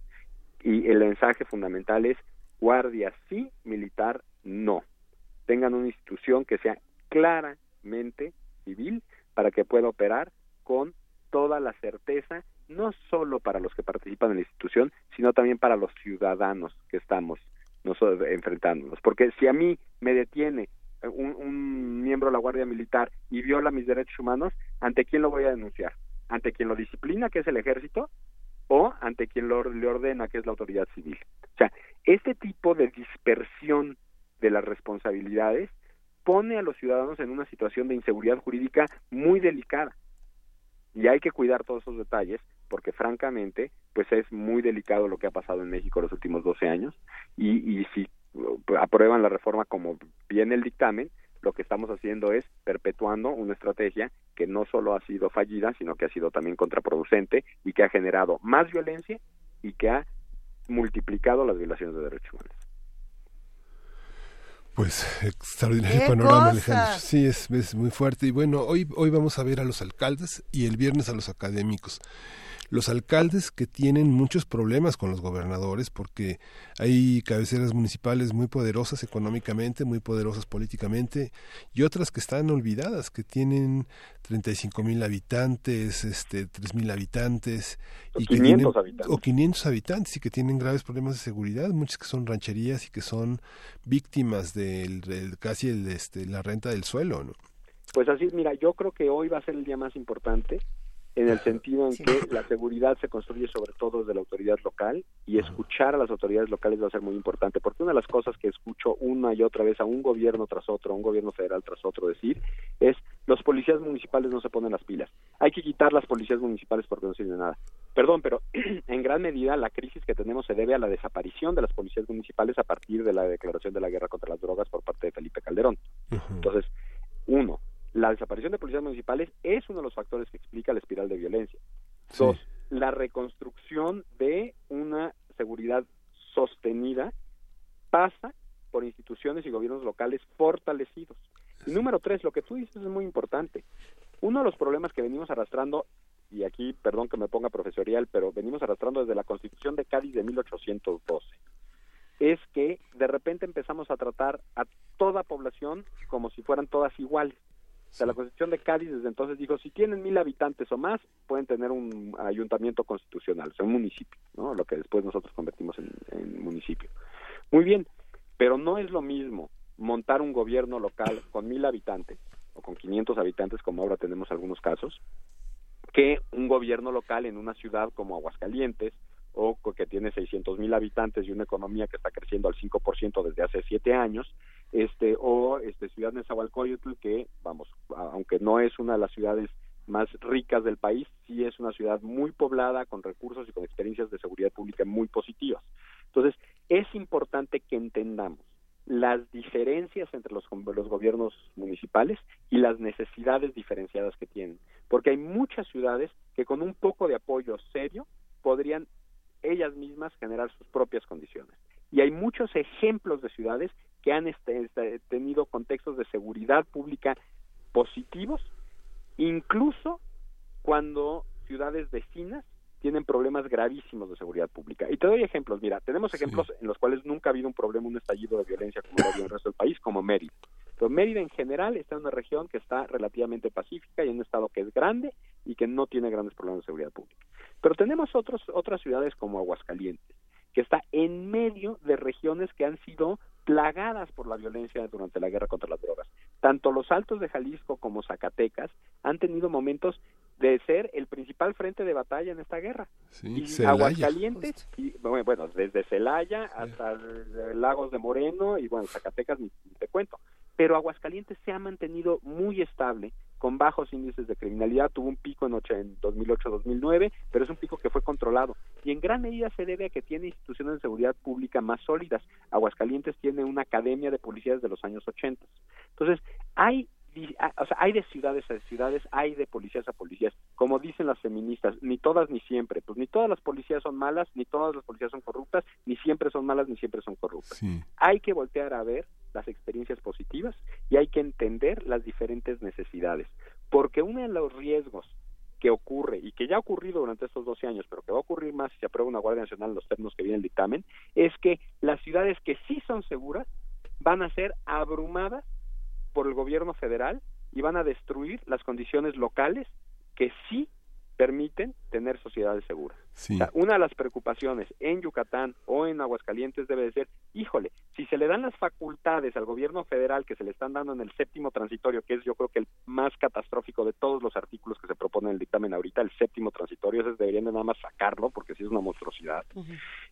y el mensaje fundamental es guardia sí, militar no. Tengan una institución que sea claramente civil para que pueda operar con toda la certeza no solo para los que participan en la institución, sino también para los ciudadanos que estamos nosotros enfrentándonos. Porque si a mí me detiene un, un, miembro de la Guardia Militar y viola mis derechos humanos, ¿ante quién lo voy a denunciar? ¿Ante quien lo disciplina, que es el ejército? ¿O ante quien lo, le ordena, que es la autoridad civil? O sea, este tipo de dispersión de las responsabilidades pone a los ciudadanos en una situación de inseguridad jurídica muy delicada. Y hay que cuidar todos esos detalles porque francamente, pues es muy delicado lo que ha pasado en México los últimos 12 años y, y si uh, aprueban la reforma como viene el dictamen, lo que estamos haciendo es perpetuando una estrategia que no solo ha sido fallida, sino que ha sido también contraproducente y que ha generado más violencia y que ha multiplicado las violaciones de derechos humanos. Pues extraordinario panorama, Alejandro. Sí, es, es muy fuerte. Y bueno, hoy, hoy vamos a ver a los alcaldes y el viernes a los académicos los alcaldes que tienen muchos problemas con los gobernadores porque hay cabeceras municipales muy poderosas económicamente, muy poderosas políticamente y otras que están olvidadas, que tienen 35 mil habitantes, este, 3 mil habitantes y 500 habitantes. o 500 habitantes y que tienen graves problemas de seguridad, muchas que son rancherías y que son víctimas del, casi el, este, la renta del suelo, ¿no? Pues así, mira, yo creo que hoy va a ser el día más importante en el sentido en que la seguridad se construye sobre todo desde la autoridad local y escuchar a las autoridades locales va a ser muy importante, porque una de las cosas que escucho una y otra vez a un gobierno tras otro, a un gobierno federal tras otro decir, es los policías municipales no se ponen las pilas, hay que quitar las policías municipales porque no sirven de nada. Perdón, pero en gran medida la crisis que tenemos se debe a la desaparición de las policías municipales a partir de la declaración de la guerra contra las drogas por parte de Felipe Calderón. Entonces, uno, la desaparición de policías municipales es uno de los factores que explica la espiral de violencia. Dos, la reconstrucción de una seguridad sostenida pasa por instituciones y gobiernos locales fortalecidos. Y número tres, lo que tú dices es muy importante. Uno de los problemas que venimos arrastrando, y aquí perdón que me ponga profesorial, pero venimos arrastrando desde la Constitución de Cádiz de 1812, es que de repente empezamos a tratar a toda población como si fueran todas iguales. Sea, la Constitución de Cádiz desde entonces dijo, si tienen mil habitantes o más, pueden tener un ayuntamiento constitucional, o sea, un municipio, ¿no? Lo que después nosotros convertimos en, municipio. Muy bien, pero no es lo mismo montar un gobierno local con mil habitantes o con 500 habitantes, como ahora tenemos algunos casos, que un gobierno local en una ciudad como Aguascalientes o que tiene 600 mil habitantes y una economía que está creciendo al 5% desde hace siete años, este o este Ciudad Nezahualcóyotl que vamos aunque no es una de las ciudades más ricas del país sí es una ciudad muy poblada con recursos y con experiencias de seguridad pública muy positivas. Entonces es importante que entendamos las diferencias entre los, los gobiernos municipales y las necesidades diferenciadas que tienen porque hay muchas ciudades que con un poco de apoyo serio podrían ellas mismas generar sus propias condiciones y hay muchos ejemplos de ciudades que han este, este, tenido contextos de seguridad pública positivos, incluso cuando ciudades vecinas tienen problemas gravísimos de seguridad pública. Y te doy ejemplos, mira, tenemos ejemplos en los cuales nunca ha habido un problema, un estallido de violencia como lo ha en el resto del país, como Mérida. Pero Mérida en general está en una región que está relativamente pacífica y en un estado que es grande y que no tiene grandes problemas de seguridad pública. Pero tenemos otros, otras ciudades como Aguascalientes, que está en medio de regiones que han sido plagadas por la violencia durante la guerra contra las drogas. Tanto los altos de Jalisco como Zacatecas han tenido momentos de ser el principal frente de batalla en esta guerra. y Aguascalientes, y, bueno, desde Celaya hasta Lagos de Moreno y bueno, Zacatecas ni te cuento. Pero Aguascalientes se ha mantenido muy estable con bajos índices de criminalidad, tuvo un pico en, en 2008-2009, pero es un pico que fue controlado y en gran medida se debe a que tiene instituciones de seguridad pública más sólidas. Aguascalientes tiene una academia de policías de los años 80. Entonces, hay o sea, hay de ciudades a ciudades, hay de policías a policías, como dicen las feministas, ni todas ni siempre, pues ni todas las policías son malas, ni todas las policías son corruptas, ni siempre son malas, ni siempre son corruptas. Hay que voltear a ver las experiencias positivas y hay que entender las diferentes necesidades, porque uno de los riesgos que ocurre y que ya ha ocurrido durante estos 12 años, pero que va a ocurrir más si se aprueba una Guardia Nacional en los términos que viene el dictamen, es que las ciudades que sí son seguras van a ser abrumadas por el gobierno federal y van a destruir las condiciones locales que sí permiten tener sociedades seguras. una de las preocupaciones en Yucatán o en Aguascalientes debe de ser, híjole, si se le dan las facultades al gobierno federal que se le están dando en el séptimo transitorio, que es yo creo que el más catastrófico de todos los artículos que se proponen en el dictamen ahorita, el séptimo transitorio, ese deberían de nada más sacarlo porque sí es una monstruosidad.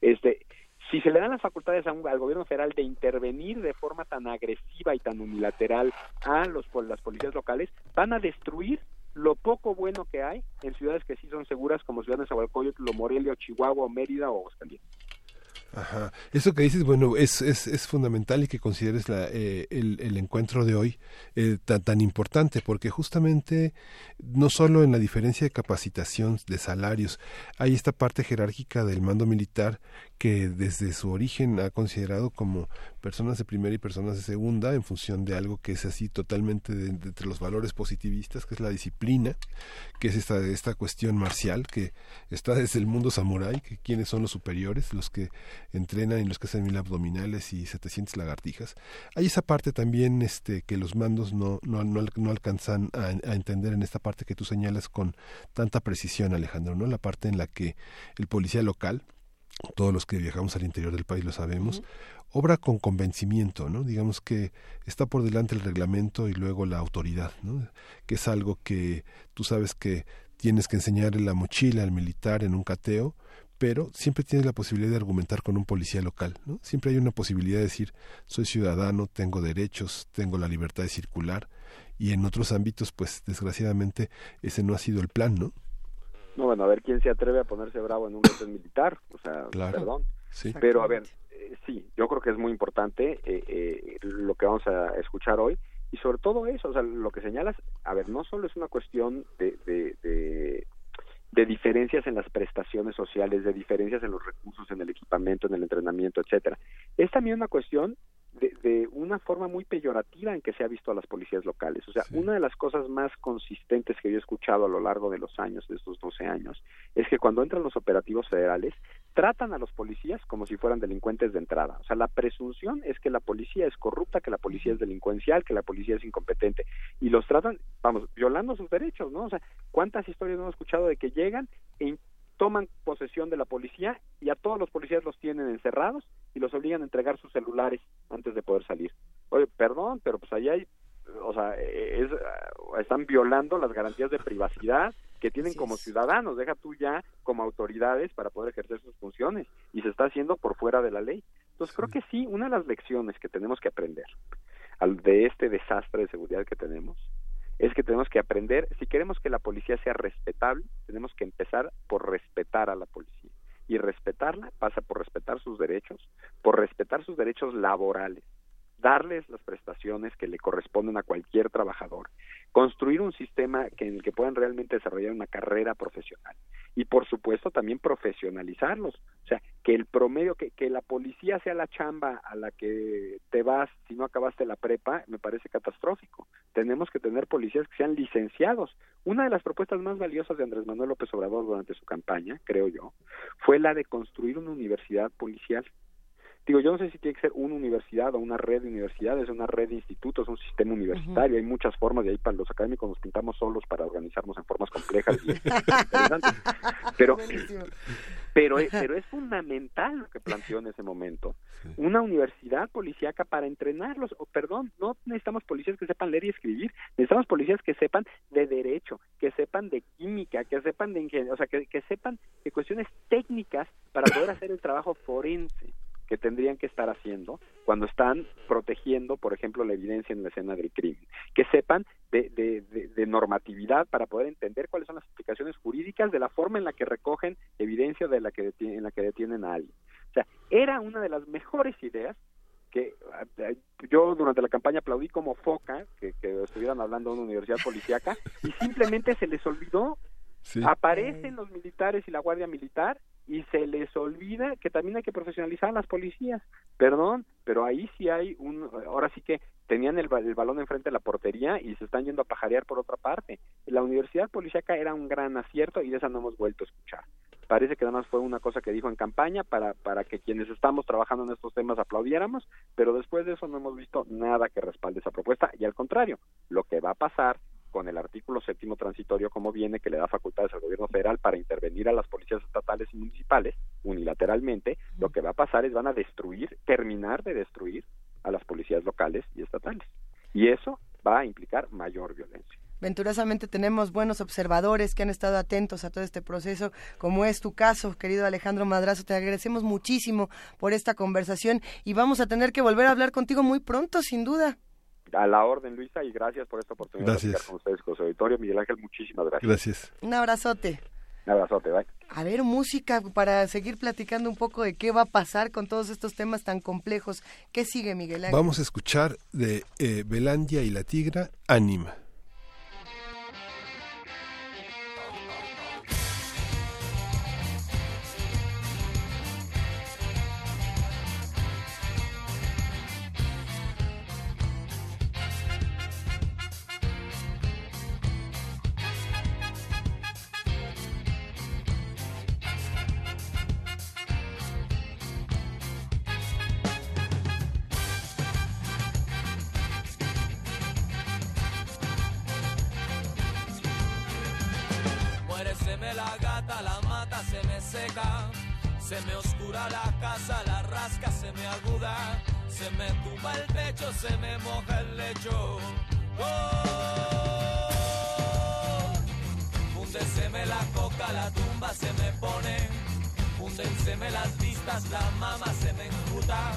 Este, si se le dan las facultades al gobierno federal de intervenir de forma tan agresiva y tan unilateral a los las policías locales, van a destruir lo poco bueno que hay en ciudades que sí son seguras como Ciudad de Zahualcóyotl, Morelia, Chihuahua, Mérida o Aguascalientes. Ajá. Eso que dices, bueno, es, es, es fundamental y que consideres la, eh, el, el, encuentro de hoy eh, tan, tan importante, porque justamente no solo en la diferencia de capacitación, de salarios, hay esta parte jerárquica del mando militar que desde su origen ha considerado como personas de primera y personas de segunda en función de algo que es así totalmente de, entre los valores positivistas, que es la disciplina, que es esta, esta cuestión marcial que está desde el mundo samurái, que quiénes son los superiores, los que entrenan y los que hacen mil abdominales y 700 lagartijas. Hay esa parte también este, que los mandos no, no, no, alcanzan a, a, entender en esta parte que tú señalas con tanta precisión, Alejandro, ¿no? La parte en la que el policía local, todos los que viajamos al interior del país lo sabemos, obra con convencimiento, ¿no? Digamos que está por delante el reglamento y luego la autoridad, ¿no? Que es algo que tú sabes que tienes que enseñar en la mochila al militar en un cateo, pero siempre tienes la posibilidad de argumentar con un policía local, ¿no? Siempre hay una posibilidad de decir, soy ciudadano, tengo derechos, tengo la libertad de circular, y en otros ámbitos, pues desgraciadamente ese no ha sido el plan, ¿no? No, bueno, a ver quién se atreve a ponerse bravo en un hotel militar, o sea, perdón. Sí. Pero a ver, eh, sí, yo creo que es muy importante eh, eh, lo que vamos a escuchar hoy y sobre todo eso, o sea, lo que señalas, a ver, no solo es una cuestión de, de, de, de diferencias en las prestaciones sociales, de diferencias en los recursos, en el equipamiento, en el entrenamiento, etcétera. Es también una cuestión de, de, una forma muy peyorativa en que se ha visto a las policías locales. O sea, una de las cosas más consistentes que yo he escuchado a lo largo de los años, de estos 12 años, es que cuando entran los operativos federales, tratan a los policías como si fueran delincuentes de entrada. O sea, la presunción es que la policía es corrupta, que la policía es delincuencial, que la policía es incompetente. Y los tratan, vamos, violando sus derechos, ¿no? O sea, ¿cuántas historias no hemos escuchado de que llegan e toman posesión de la policía y a todos los policías los tienen encerrados y los obligan a entregar sus celulares antes de poder salir. Oye, perdón, pero pues allá hay, o sea, es, están violando las garantías de privacidad que tienen como ciudadanos, deja tú ya como autoridades para poder ejercer sus funciones y se está haciendo por fuera de la ley. Entonces creo que sí, una de las lecciones que tenemos que aprender al de este desastre de seguridad que tenemos es que tenemos que aprender, si queremos que la policía sea respetable, tenemos que empezar por respetar a la policía. Y respetarla pasa por respetar sus derechos, por respetar sus derechos laborales, darles las prestaciones que le corresponden a cualquier trabajador, construir un sistema que, en el que puedan realmente desarrollar una carrera profesional y por supuesto también profesionalizarlos, o sea, que el promedio, que, que la policía sea la chamba a la que te vas si no acabaste la prepa, me parece catastrófico. Tenemos que tener policías que sean licenciados. Una de las propuestas más valiosas de Andrés Manuel López Obrador durante su campaña, creo yo, fue la de construir una universidad policial digo, yo no sé si tiene que ser una universidad o una red de universidades, una red de institutos, un sistema universitario, hay muchas formas de ahí para los académicos nos pintamos solos para organizarnos en formas complejas y pero pero pero es fundamental lo que planteó en ese momento. Una universidad policíaca para entrenarlos, o perdón, no necesitamos policías que sepan leer y escribir, necesitamos policías que sepan de derecho, que sepan de química, que sepan de ingeniería, o sea, que, que sepan de cuestiones técnicas para poder hacer el trabajo forense que tendrían que estar haciendo cuando están protegiendo, por ejemplo, la evidencia en la escena del crimen. Que sepan de, de, de, normatividad para poder entender cuáles son las implicaciones jurídicas de la forma en la que recogen evidencia de la que en la que detienen a alguien. O sea, era una de las mejores ideas que eh, yo durante la campaña aplaudí como foca que, que estuvieran hablando de una universidad policíaca y simplemente se les olvidó Aparecen los militares y la Guardia Militar y se les olvida que también hay que profesionalizar a las policías. Perdón, pero ahí sí hay un... Ahora sí que tenían el, el, balón enfrente de la portería y se están yendo a pajarear por otra parte. La universidad policíaca era un gran acierto y de esa no hemos vuelto a escuchar. Parece que nada más fue una cosa que dijo en campaña para, para que quienes estamos trabajando en estos temas aplaudiéramos, pero después de eso no hemos visto nada que respalde esa propuesta y al contrario, lo que va a pasar con el artículo séptimo transitorio como viene, que le da facultades al gobierno federal para intervenir a las policías estatales y municipales unilateralmente, lo que va a pasar es van a destruir, terminar de destruir a las policías locales y estatales. Y eso va a implicar mayor violencia. Venturosamente tenemos buenos observadores que han estado atentos a todo este proceso, como es tu caso, querido Alejandro Madrazo. Te agradecemos muchísimo por esta conversación y vamos a tener que volver a hablar contigo muy pronto, sin duda. A la orden, Luisa, y gracias por esta oportunidad gracias. de estar con ustedes, con su auditorio. Miguel Ángel, muchísimas gracias. Gracias. Un abrazote. Un abrazote, bye. a ver, música para seguir platicando un poco de qué va a pasar con todos estos temas tan complejos. ¿Qué sigue, Miguel Ángel? Vamos a escuchar de eh, Belandia y la Tigra, Ánima. Se me pone. Fúndenseme las vistas, la mama se me enjuta.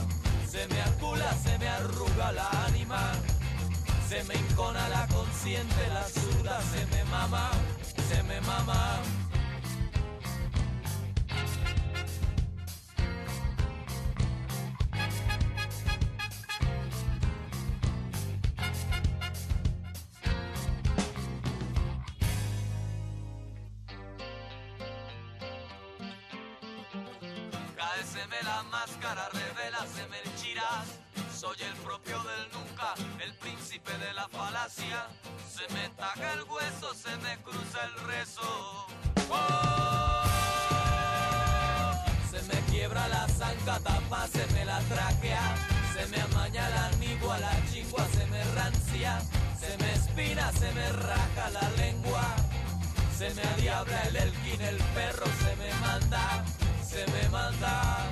Se me acula, se me arruga la ánima. Se me encona la consciente, la suda, se me mama, se me mama. Se me taga el hueso, se me cruza el rezo. ¡Oh! Se me quiebra la zanca, tapa, se me la traquea. Se me amaña la anigua, la chingua se me rancia. Se me espina, se me raja la lengua. Se me adiabla el elquín, el perro se me manda, se me manda.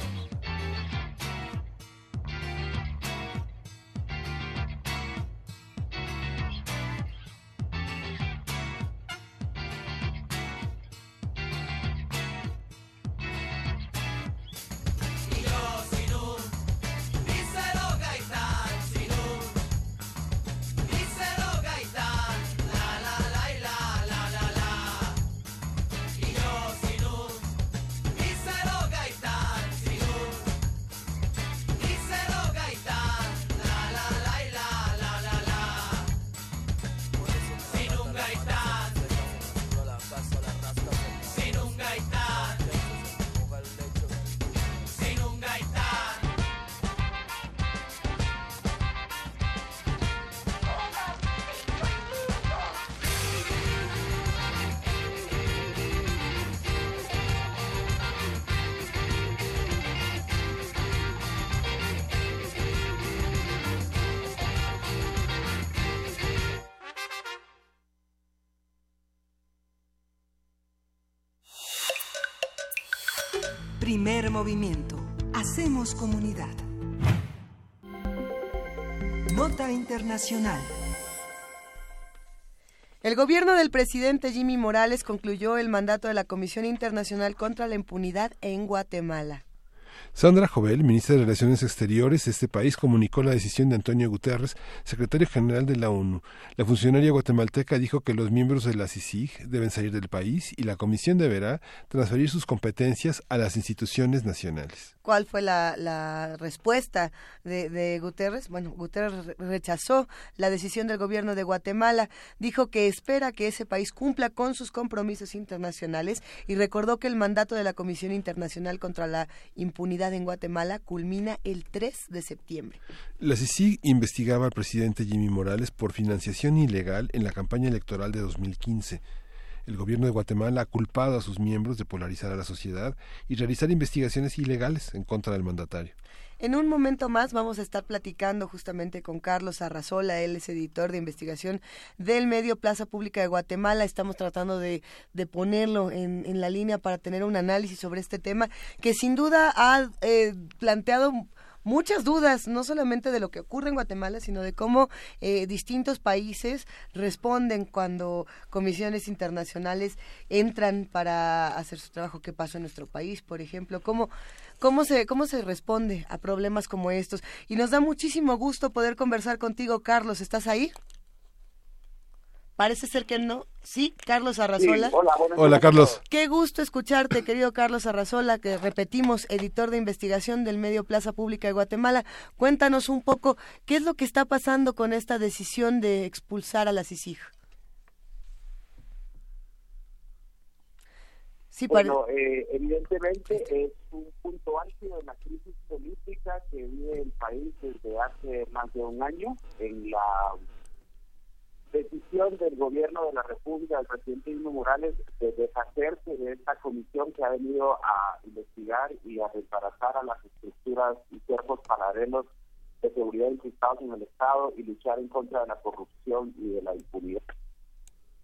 Primer movimiento. Hacemos comunidad. Nota Internacional. El gobierno del presidente Jimmy Morales concluyó el mandato de la Comisión Internacional contra la Impunidad en Guatemala. Sandra Jovel, ministra de Relaciones Exteriores de este país, comunicó la decisión de Antonio Guterres, secretario general de la ONU. La funcionaria guatemalteca dijo que los miembros de la CICIG deben salir del país y la comisión deberá transferir sus competencias a las instituciones nacionales. ¿Cuál fue la, la respuesta de, de Guterres? Bueno, Guterres re- rechazó la decisión del gobierno de Guatemala, dijo que espera que ese país cumpla con sus compromisos internacionales y recordó que el mandato de la Comisión Internacional contra la Impunidad en Guatemala culmina el 3 de septiembre. La CICIG investigaba al presidente Jimmy Morales por financiación ilegal en la campaña electoral de 2015. El gobierno de Guatemala ha culpado a sus miembros de polarizar a la sociedad y realizar investigaciones ilegales en contra del mandatario. En un momento más vamos a estar platicando justamente con Carlos Arrazola, él es editor de investigación del medio Plaza Pública de Guatemala. Estamos tratando de, de ponerlo en, en la línea para tener un análisis sobre este tema que sin duda ha eh, planteado muchas dudas, no solamente de lo que ocurre en Guatemala, sino de cómo eh, distintos países responden cuando comisiones internacionales entran para hacer su trabajo. ¿Qué pasó en nuestro país, por ejemplo? ¿Cómo, cómo, se, ¿Cómo se responde a problemas como estos? Y nos da muchísimo gusto poder conversar contigo, Carlos. ¿Estás ahí? Parece ser que no. Sí, Carlos Arrazola. hola, hola, Carlos. Qué gusto escucharte, querido Carlos Arrazola, que repetimos, editor de investigación del medio Plaza Pública de Guatemala. Cuéntanos un poco qué es lo que está pasando con esta decisión de expulsar a la CICIG. Sí, bueno, eh, evidentemente es un punto álgido en la crisis política que vive el país desde hace más de un año en la decisión del gobierno de la República, del presidente Ingo Morales, de deshacerse de esta comisión que ha venido a investigar y a desbaratar a las estructuras y cuerpos paralelos de seguridad incrustados en el Estado y luchar en contra de la corrupción y de la impunidad.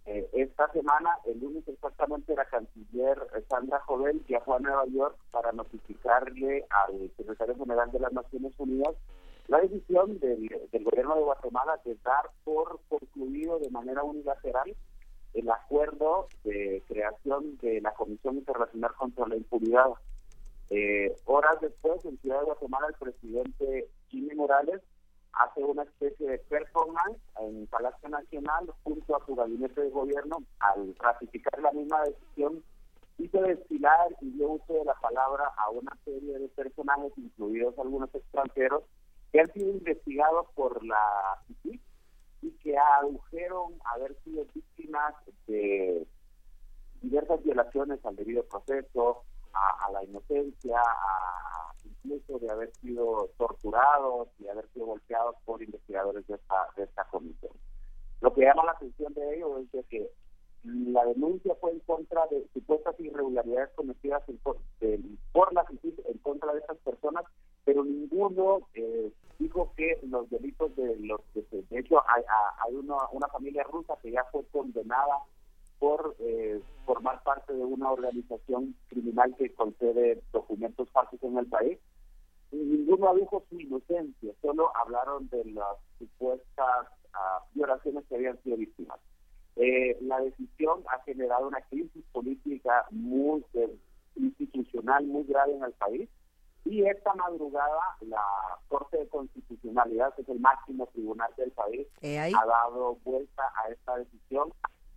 Eh, esta semana, el lunes exactamente, la canciller Sandra Jovel viajó a Nueva York para notificarle al secretario general de las Naciones Unidas la decisión del, gobierno de Guatemala de dar por concluido de manera unilateral el acuerdo de creación de la Comisión Internacional contra la Impunidad. Eh, horas después, en Ciudad de Guatemala, el presidente Jimmy Morales hace una especie de performance en Palacio Nacional junto a su gabinete de gobierno al ratificar la misma decisión hizo desfilar y dio uso de la palabra a una serie de personajes, incluidos algunos extranjeros, que han sido investigados por la CICIG y que adujeron haber sido víctimas de diversas violaciones al debido proceso, a, la inocencia, a, incluso de haber sido torturados y haber sido golpeados por investigadores de esta, de esta comisión. Lo que llama la atención de ello es de que la denuncia fue en contra de supuestas irregularidades cometidas por, la CICIG en contra de estas personas pero ninguno eh, dijo que los delitos de los que de hecho hay, hay una, una familia rusa que ya fue condenada por eh, formar parte de una organización criminal que concede documentos falsos en el país. Y ninguno dijo su inocencia, solo hablaron de las supuestas uh, violaciones que habían sido víctimas. Eh, la decisión ha generado una crisis política muy eh, institucional muy grave en el país y esta madrugada la Corte de Constitucionalidad, que es el máximo tribunal del país, ha dado vuelta a esta decisión,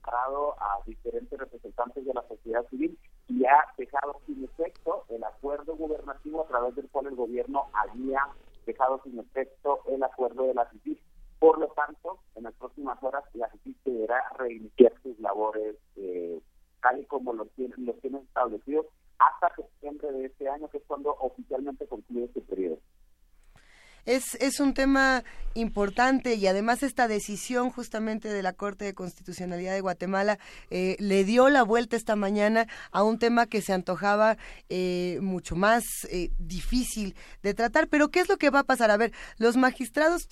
ha dado a diferentes representantes de la sociedad civil y ha dejado sin efecto el acuerdo gubernativo a través del cual el gobierno había dejado sin efecto el acuerdo de la CICIG. Por lo tanto, en las próximas horas la CICIG deberá reiniciar sus labores eh, tal y como lo tienen, los tienen establecidos hasta septiembre de este año, que es cuando oficialmente concluye este periodo. Es, es un tema importante y además esta decisión justamente de la Corte de Constitucionalidad de Guatemala eh, le dio la vuelta esta mañana a un tema que se antojaba eh, mucho más eh, difícil de tratar. Pero ¿qué es lo que va a pasar? A ver, los magistrados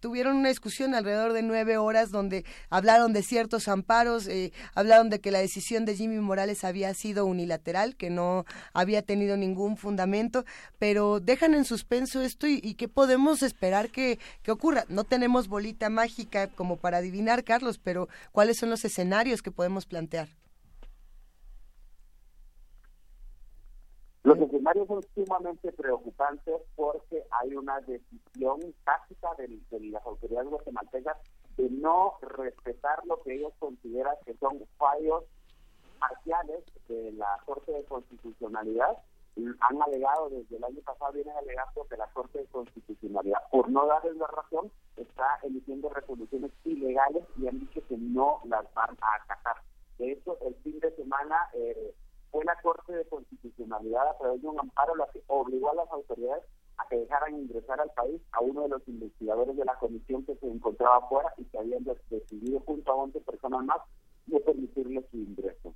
tuvieron una discusión alrededor de nueve horas donde hablaron de ciertos amparos, hablaron de que la decisión de Jimmy Morales había sido unilateral, que no había tenido ningún fundamento, pero dejan en suspenso esto y, y qué podemos podemos esperar que, que ocurra. No tenemos bolita mágica como para adivinar, Carlos, pero ¿cuáles son los escenarios que podemos plantear? Los escenarios son sumamente preocupantes porque hay una decisión táctica de, de, las autoridades guatemaltecas de no respetar lo que ellos consideran que son fallos parciales de la Corte de Constitucionalidad han alegado desde el año pasado, vienen alegando que la Corte de Constitucionalidad, por no darles la razón, está emitiendo resoluciones ilegales y han dicho que no las van a acatar. De hecho, el fin de semana eh, fue la Corte de Constitucionalidad a través de un amparo la que obligó a las autoridades a que dejaran ingresar al país a uno de los investigadores de la comisión que se encontraba afuera y que habían decidido junto a 11 personas más no permitirle su ingreso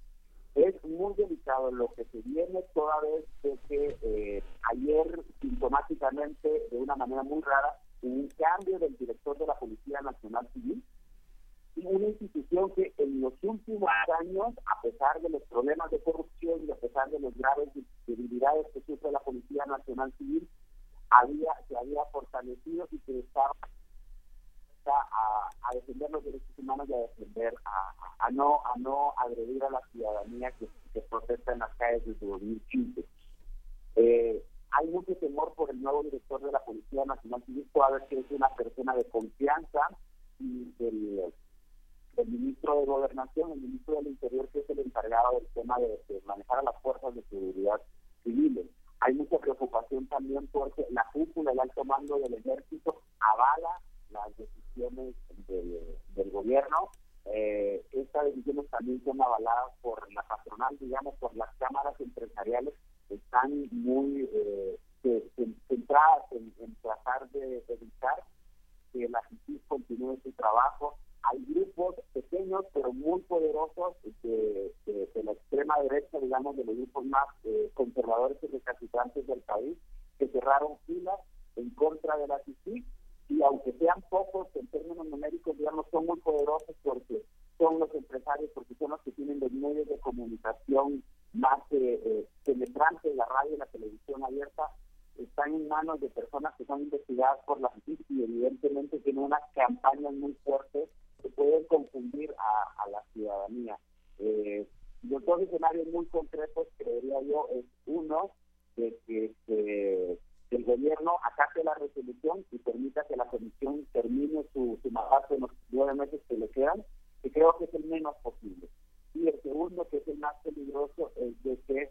es muy delicado. Lo que se viene toda vez que eh, ayer sintomáticamente de una manera muy rara un cambio del director de la Policía Nacional Civil y una institución que en los últimos años, a pesar de los problemas de corrupción y a pesar de las graves debilidades que sufre la Policía Nacional Civil, había se había fortalecido y que estaba a, defender los derechos humanos y a defender, a, no a no agredir a la ciudadanía que, protesta en las calles desde 2015. Eh, hay mucho temor por el nuevo director de la Policía Nacional Civil, a ver que es una persona de confianza y del el ministro de Gobernación, el ministro del Interior, que es el encargado del tema de, manejar a las fuerzas de seguridad civiles. Hay mucha preocupación también porque la cúpula, el alto mando del ejército avala las decisiones del, gobierno. Eh, estas decisiones también son avaladas por la patronal, digamos, por las cámaras empresariales, están muy eh, centradas en, tratar de evitar que la justicia continúe su trabajo. Hay grupos pequeños pero muy poderosos de, la extrema derecha, digamos, de los grupos más eh, conservadores y recalcitrantes del país, que cerraron filas en contra de la justicia y aunque sean pocos en términos numéricos, digamos, son muy poderosos porque son los empresarios, porque son los que tienen los medios de comunicación más eh, eh penetrantes, la radio y la televisión abierta, están en manos de personas que son investigadas por la justicia y evidentemente tienen unas campañas muy fuertes que pueden confundir a, la ciudadanía. Eh, dos escenarios muy concretos, creería yo, es uno, de que este, el gobierno acate la resolución y permita que la comisión termine su, su mandato en los nueve meses que le quedan, que creo que es el menos posible. Y el segundo, que es el más peligroso, es de que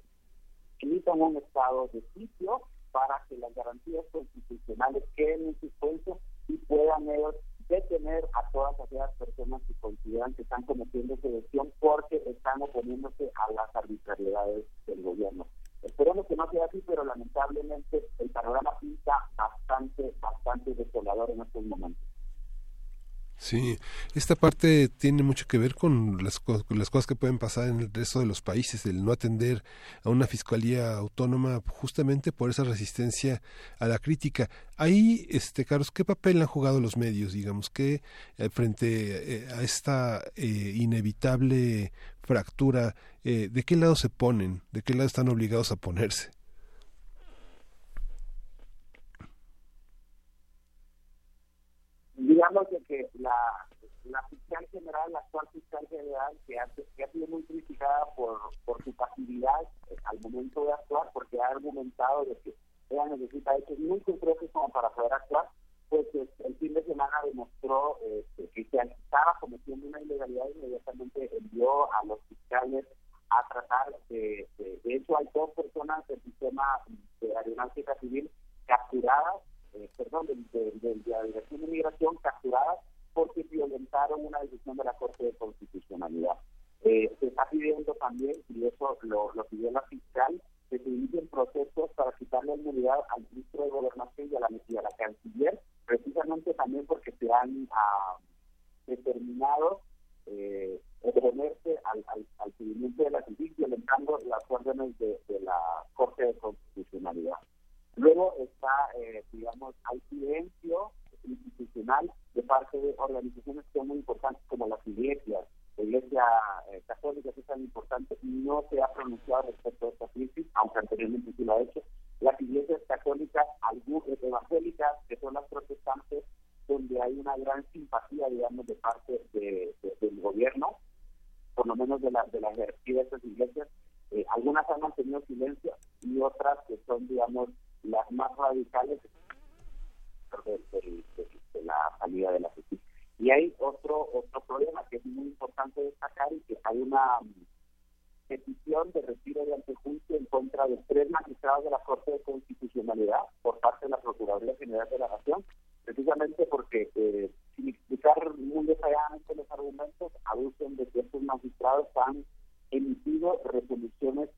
emitan un estado de sitio para que las garantías constitucionales queden en suspenso y puedan ellos detener a todas aquellas personas que consideran que están cometiendo sedición porque están oponiéndose a las arbitrariedades del gobierno. Esperemos que no sea así, pero lamentablemente el panorama pinta bastante, bastante desolador en estos momentos. Sí, esta parte tiene mucho que ver con las, las cosas que pueden pasar en el resto de los países, el no atender a una fiscalía autónoma justamente por esa resistencia a la crítica. Ahí, este, Carlos, ¿qué papel han jugado los medios, digamos, que eh, frente eh, a esta eh, inevitable fractura, de qué lado se ponen, de qué lado están obligados a ponerse? digamos que la, la fiscal general, la actual fiscal general, que ha, sido muy criticada por, por su pasividad eh, al momento de actuar, porque ha argumentado de que ella necesita hechos muy concretos como para poder actuar, pues el fin de semana demostró eh, que se estaba cometiendo una ilegalidad y inmediatamente envió a los fiscales a tratar de, de, de hecho hay dos personas del sistema de aeronáutica civil capturadas eh, perdón, de, la Dirección de Migración capturadas porque violentaron una decisión de la Corte de Constitucionalidad. Eh, se está pidiendo también, y eso lo, pidió la fiscal, que se inicien procesos para quitarle inmunidad al ministro de Gobernación y a la, a la canciller, precisamente también porque se han ah, determinado eh, oponerse al, al, al, seguimiento de la justicia, violentando las órdenes de la Corte de Constitucionalidad. Luego está, eh, digamos, hay silencio institucional de parte de organizaciones que son muy importantes como las iglesias. Iglesia eh, católica que es tan importante no se ha pronunciado respecto a esta crisis, aunque anteriormente sí lo ha hecho. Las iglesias católicas, algunas evangélicas, que son las protestantes, donde hay una gran simpatía, digamos, de parte de, del gobierno, por lo menos de la, de la jerarquía iglesias. Eh, algunas han mantenido silencio y otras que son, digamos, retiro de antejuicio en contra de tres magistrados de la Corte de Constitucionalidad por parte de la Procuraduría General de la Nación, precisamente porque, eh, sin explicar muy detalladamente los argumentos, aducen de que estos magistrados han emitido resoluciones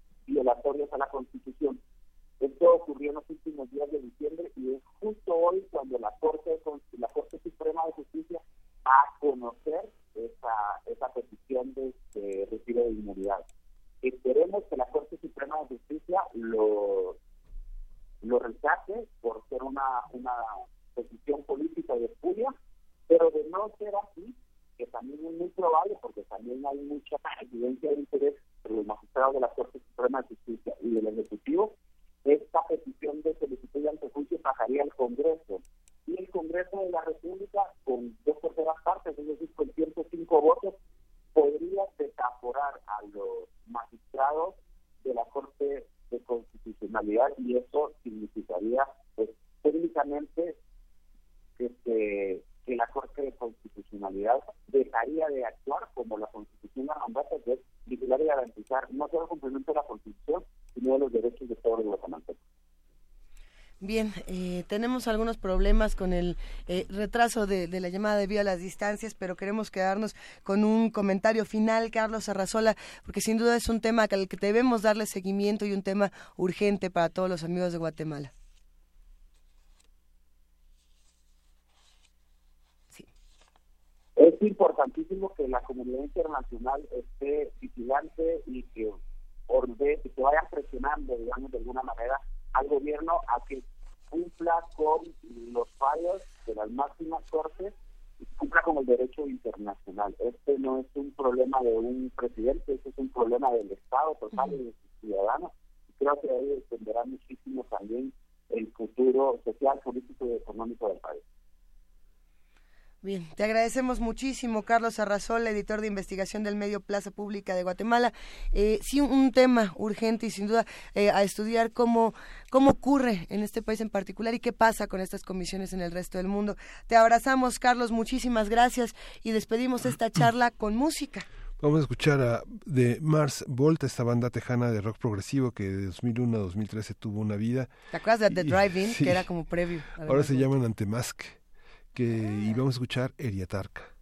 tenemos algunos problemas con el eh, retraso de, la llamada debido a las distancias, pero queremos quedarnos con un comentario final, Carlos Arrazola, porque sin duda es un tema al que debemos darle seguimiento y un tema urgente para todos los amigos de Guatemala. Es importantísimo que la comunidad internacional esté vigilante y que orde, que vaya presionando, digamos, de alguna manera al gobierno a que cumpla con los fallos de las máximas cortes y cumpla con el derecho internacional. Este no es un problema de un presidente, este es un problema del Estado total y de sus ciudadanos. creo que ahí dependerá muchísimo también el futuro social, político y económico del país. Bien, te agradecemos muchísimo, Carlos Arrazol, editor de investigación del medio Plaza Pública de Guatemala. Eh, sí, un tema urgente y sin duda eh, a estudiar cómo, cómo ocurre en este país en particular y qué pasa con estas comisiones en el resto del mundo. Te abrazamos, Carlos, muchísimas gracias y despedimos esta charla con música. Vamos a escuchar a de Mars Volta, esta banda tejana de rock progresivo que de 2001 a 2013 tuvo una vida. ¿Te acuerdas de The Drive-In, que era como previo? Ahora se llaman Antemask que íbamos a escuchar Eriatarca.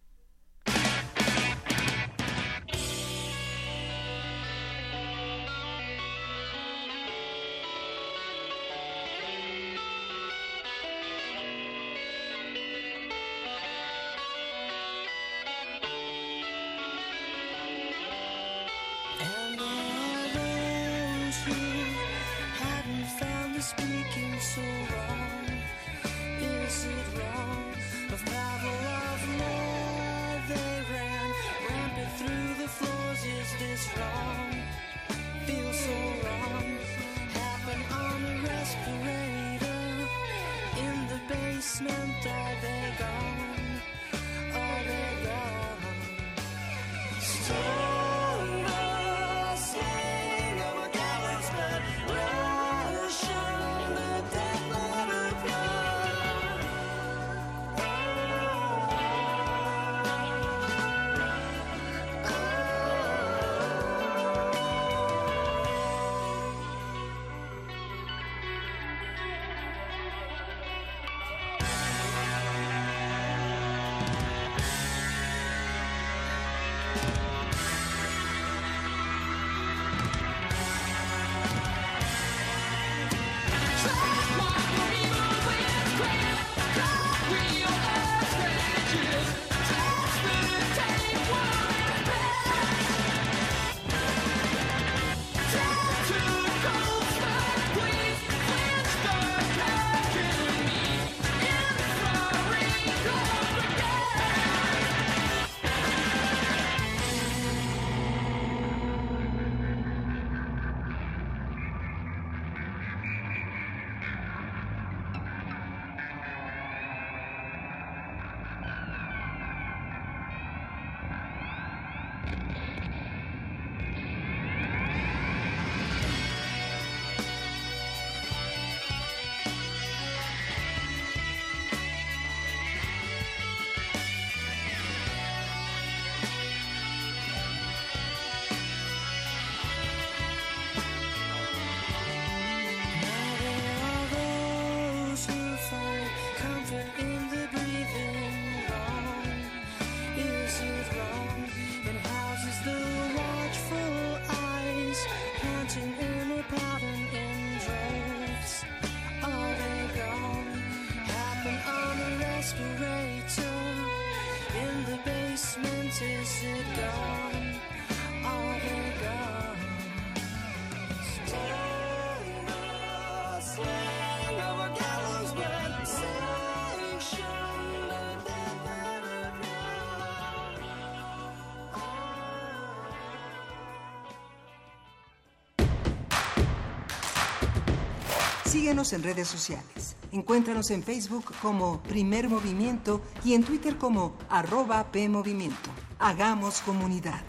Síguenos en redes sociales. Encuéntranos en Facebook como Primer Movimiento y en Twitter como arroba PMovimiento. Hagamos comunidad.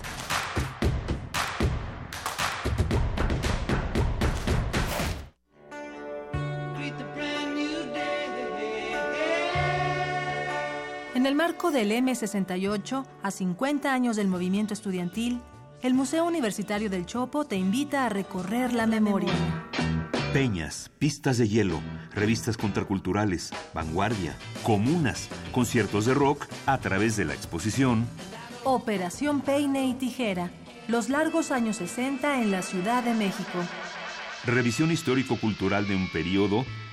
En el marco del M68, a 50 años del movimiento estudiantil, el Museo Universitario del Chopo te invita a recorrer la memoria. Peñas, pistas de hielo, revistas contraculturales, vanguardia, comunas, conciertos de rock a través de la exposición. Operación Peine y Tijera, los largos años 60 en la Ciudad de México. Revisión histórico-cultural de un periodo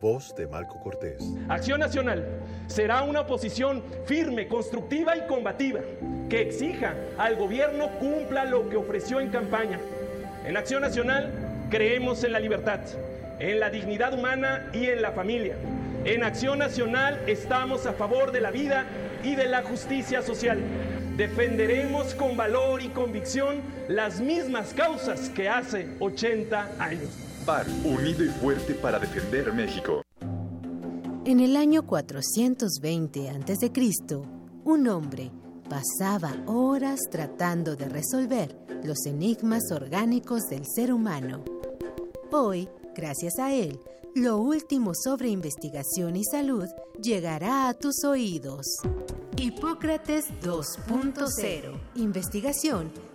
Voz de Marco Cortés. Acción Nacional será una oposición firme, constructiva y combativa que exija al gobierno cumpla lo que ofreció en campaña. En Acción Nacional creemos en la libertad, en la dignidad humana y en la familia. En Acción Nacional estamos a favor de la vida y de la justicia social. Defenderemos con valor y convicción las mismas causas que hace 80 años. Unido y fuerte para defender México. En el año 420 a.C., un hombre pasaba horas tratando de resolver los enigmas orgánicos del ser humano. Hoy, gracias a él, lo último sobre investigación y salud llegará a tus oídos. Hipócrates 2.0. Investigación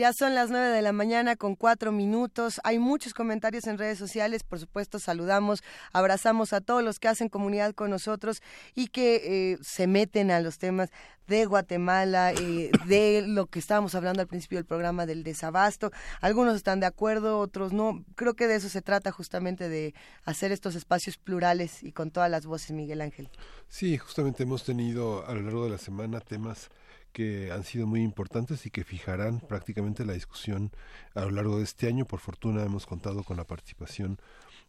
Ya son las nueve de la mañana con cuatro minutos. Hay muchos comentarios en redes sociales. Por supuesto, saludamos, abrazamos a todos los que hacen comunidad con nosotros y que eh, se meten a los temas de Guatemala, eh, de lo que estábamos hablando al principio del programa del desabasto. Algunos están de acuerdo, otros no. Creo que de eso se trata justamente de hacer estos espacios plurales y con todas las voces, Miguel Ángel. Sí, justamente hemos tenido a lo largo de la semana temas que han sido muy importantes y que fijarán prácticamente la discusión a lo largo de este año. Por fortuna hemos contado con la participación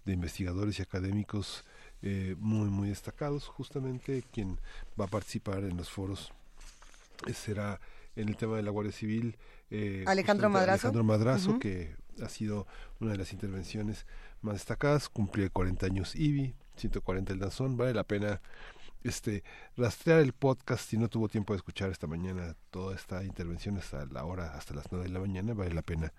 de investigadores y académicos eh, muy muy destacados. Justamente quien va a participar en los foros eh, será en el tema de la Guardia Civil eh, Alejandro Madrazo, Alejandro Madrazo que ha sido una de las intervenciones más destacadas. Cumple 40 años IBI, 140 el danzón. Vale la pena este rastrear el podcast si no tuvo tiempo de escuchar esta mañana toda esta intervención hasta la hora hasta las nueve de la mañana vale la pena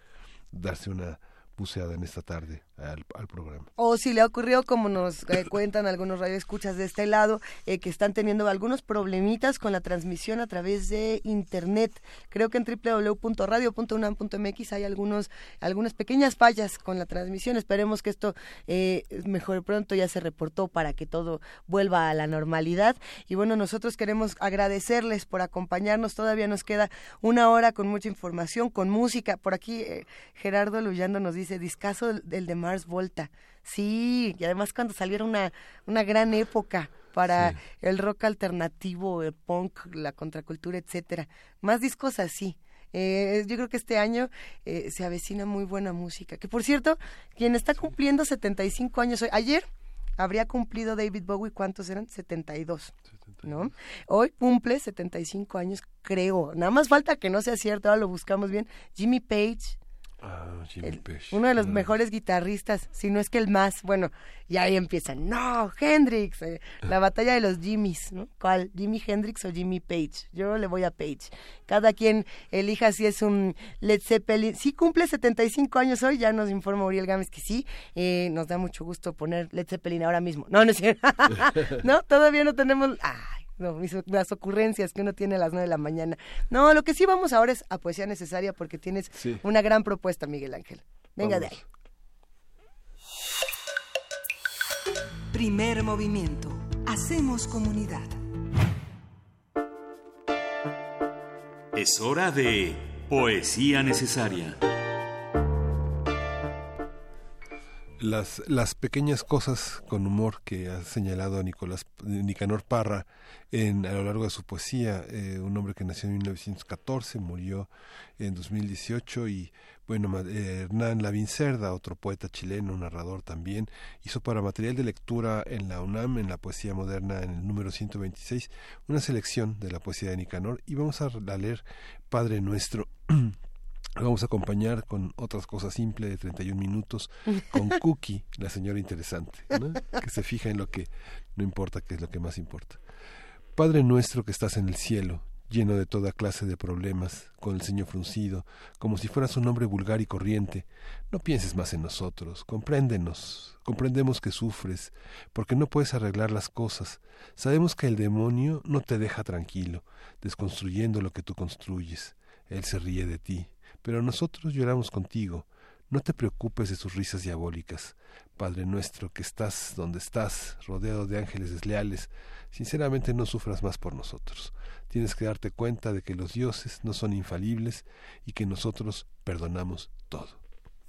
darse una en esta tarde al, programa. O si le ha ocurrido, como nos eh, cuentan algunos radioescuchas de este lado, eh, que están teniendo algunos problemitas con la transmisión a través de internet. Creo que en www.radio.unam.mx hay algunos, algunas pequeñas fallas con la transmisión. Esperemos que esto eh, mejor pronto ya se reportó para que todo vuelva a la normalidad. Y bueno, nosotros queremos agradecerles por acompañarnos. Todavía nos queda una hora con mucha información, con música. Por aquí eh, Gerardo Luyando nos dice, discaso del de Mars Volta. Sí, y además cuando saliera una, una gran época para el rock alternativo, el punk, la contracultura, etcétera. Más discos así. Eh, yo creo que este año eh, se avecina muy buena música. Que por cierto, quien está cumpliendo 75 años hoy, ayer habría cumplido David Bowie, ¿cuántos eran? 72. ¿no? Hoy cumple 75 años, creo. Nada más falta que no sea cierto, ahora lo buscamos bien. Jimmy Page, Ah, Jimmy Page. Uno de los mejores guitarristas, si no es que el más, bueno, y ahí empiezan, no, Hendrix, eh, la batalla de los Jimmys, ¿no? ¿Cuál? ¿Jimmy Hendrix o Jimmy Page? Yo le voy a Page. Cada quien elija si es un Led Zeppelin. Sí cumple 75 años hoy, ya nos informa Uriel Gámez que sí, eh, nos da mucho gusto poner Led Zeppelin ahora mismo. No, no es cierto. no, todavía no tenemos... Ay, no, las ocurrencias que uno tiene a las nueve de la mañana. No, lo que sí vamos ahora es a poesía necesaria porque tienes una gran propuesta, Miguel Ángel. Venga de ahí. Primer movimiento. Hacemos comunidad. Es hora de poesía necesaria. Las, las pequeñas cosas con humor que ha señalado Nicolás Nicanor Parra en, a lo largo de su poesía, eh, un hombre que nació en 1914, murió en 2018 y bueno, eh, Hernán Lavín Cerda, otro poeta chileno, narrador también, hizo para material de lectura en la UNAM, en la poesía moderna, en el número 126, una selección de la poesía de Nicanor y vamos a leer Padre Nuestro vamos a acompañar con otras cosas simples de 31 minutos, con Cookie, la señora interesante, que se fija en lo que no importa, que es lo que más importa. Padre nuestro que estás en el cielo, lleno de toda clase de problemas, con el ceño fruncido, como si fueras un hombre vulgar y corriente, no pienses más en nosotros, compréndenos, comprendemos que sufres, porque no puedes arreglar las cosas, sabemos que el demonio no te deja tranquilo, desconstruyendo lo que tú construyes, él se ríe de ti, pero nosotros lloramos contigo. No te preocupes de sus risas diabólicas. Padre nuestro, que estás donde estás, rodeado de ángeles desleales, sinceramente no sufras más por nosotros. Tienes que darte cuenta de que los dioses no son infalibles y que nosotros perdonamos todo.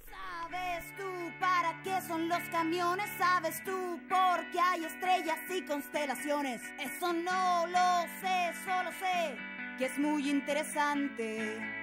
¿Sabes tú para qué son los camiones? ¿Sabes tú por qué hay estrellas y constelaciones? Eso no lo sé, solo sé que es muy interesante.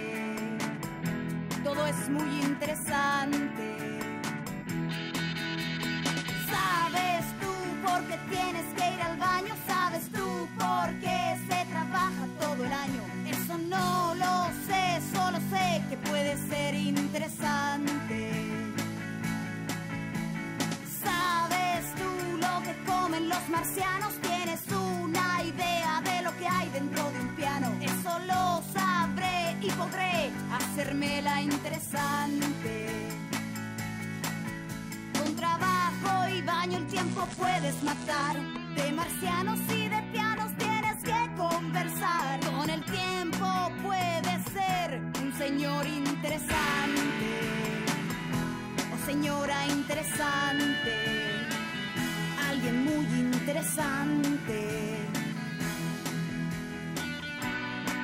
es muy interesante. Sabes tú por qué tienes que ir al baño, sabes tú por qué se trabaja todo el año. Eso no lo sé, solo sé que puede ser interesante. Sabes tú lo que comen los marcianos, tienes una idea de lo que hay dentro de un piano. Eso lo sabré y podré hacerme la interesante. Con trabajo y baño el tiempo puedes matar. De marcianos y de pianos tienes que conversar. Con el tiempo puedes ser un señor interesante. O señora interesante. Alguien muy interesante.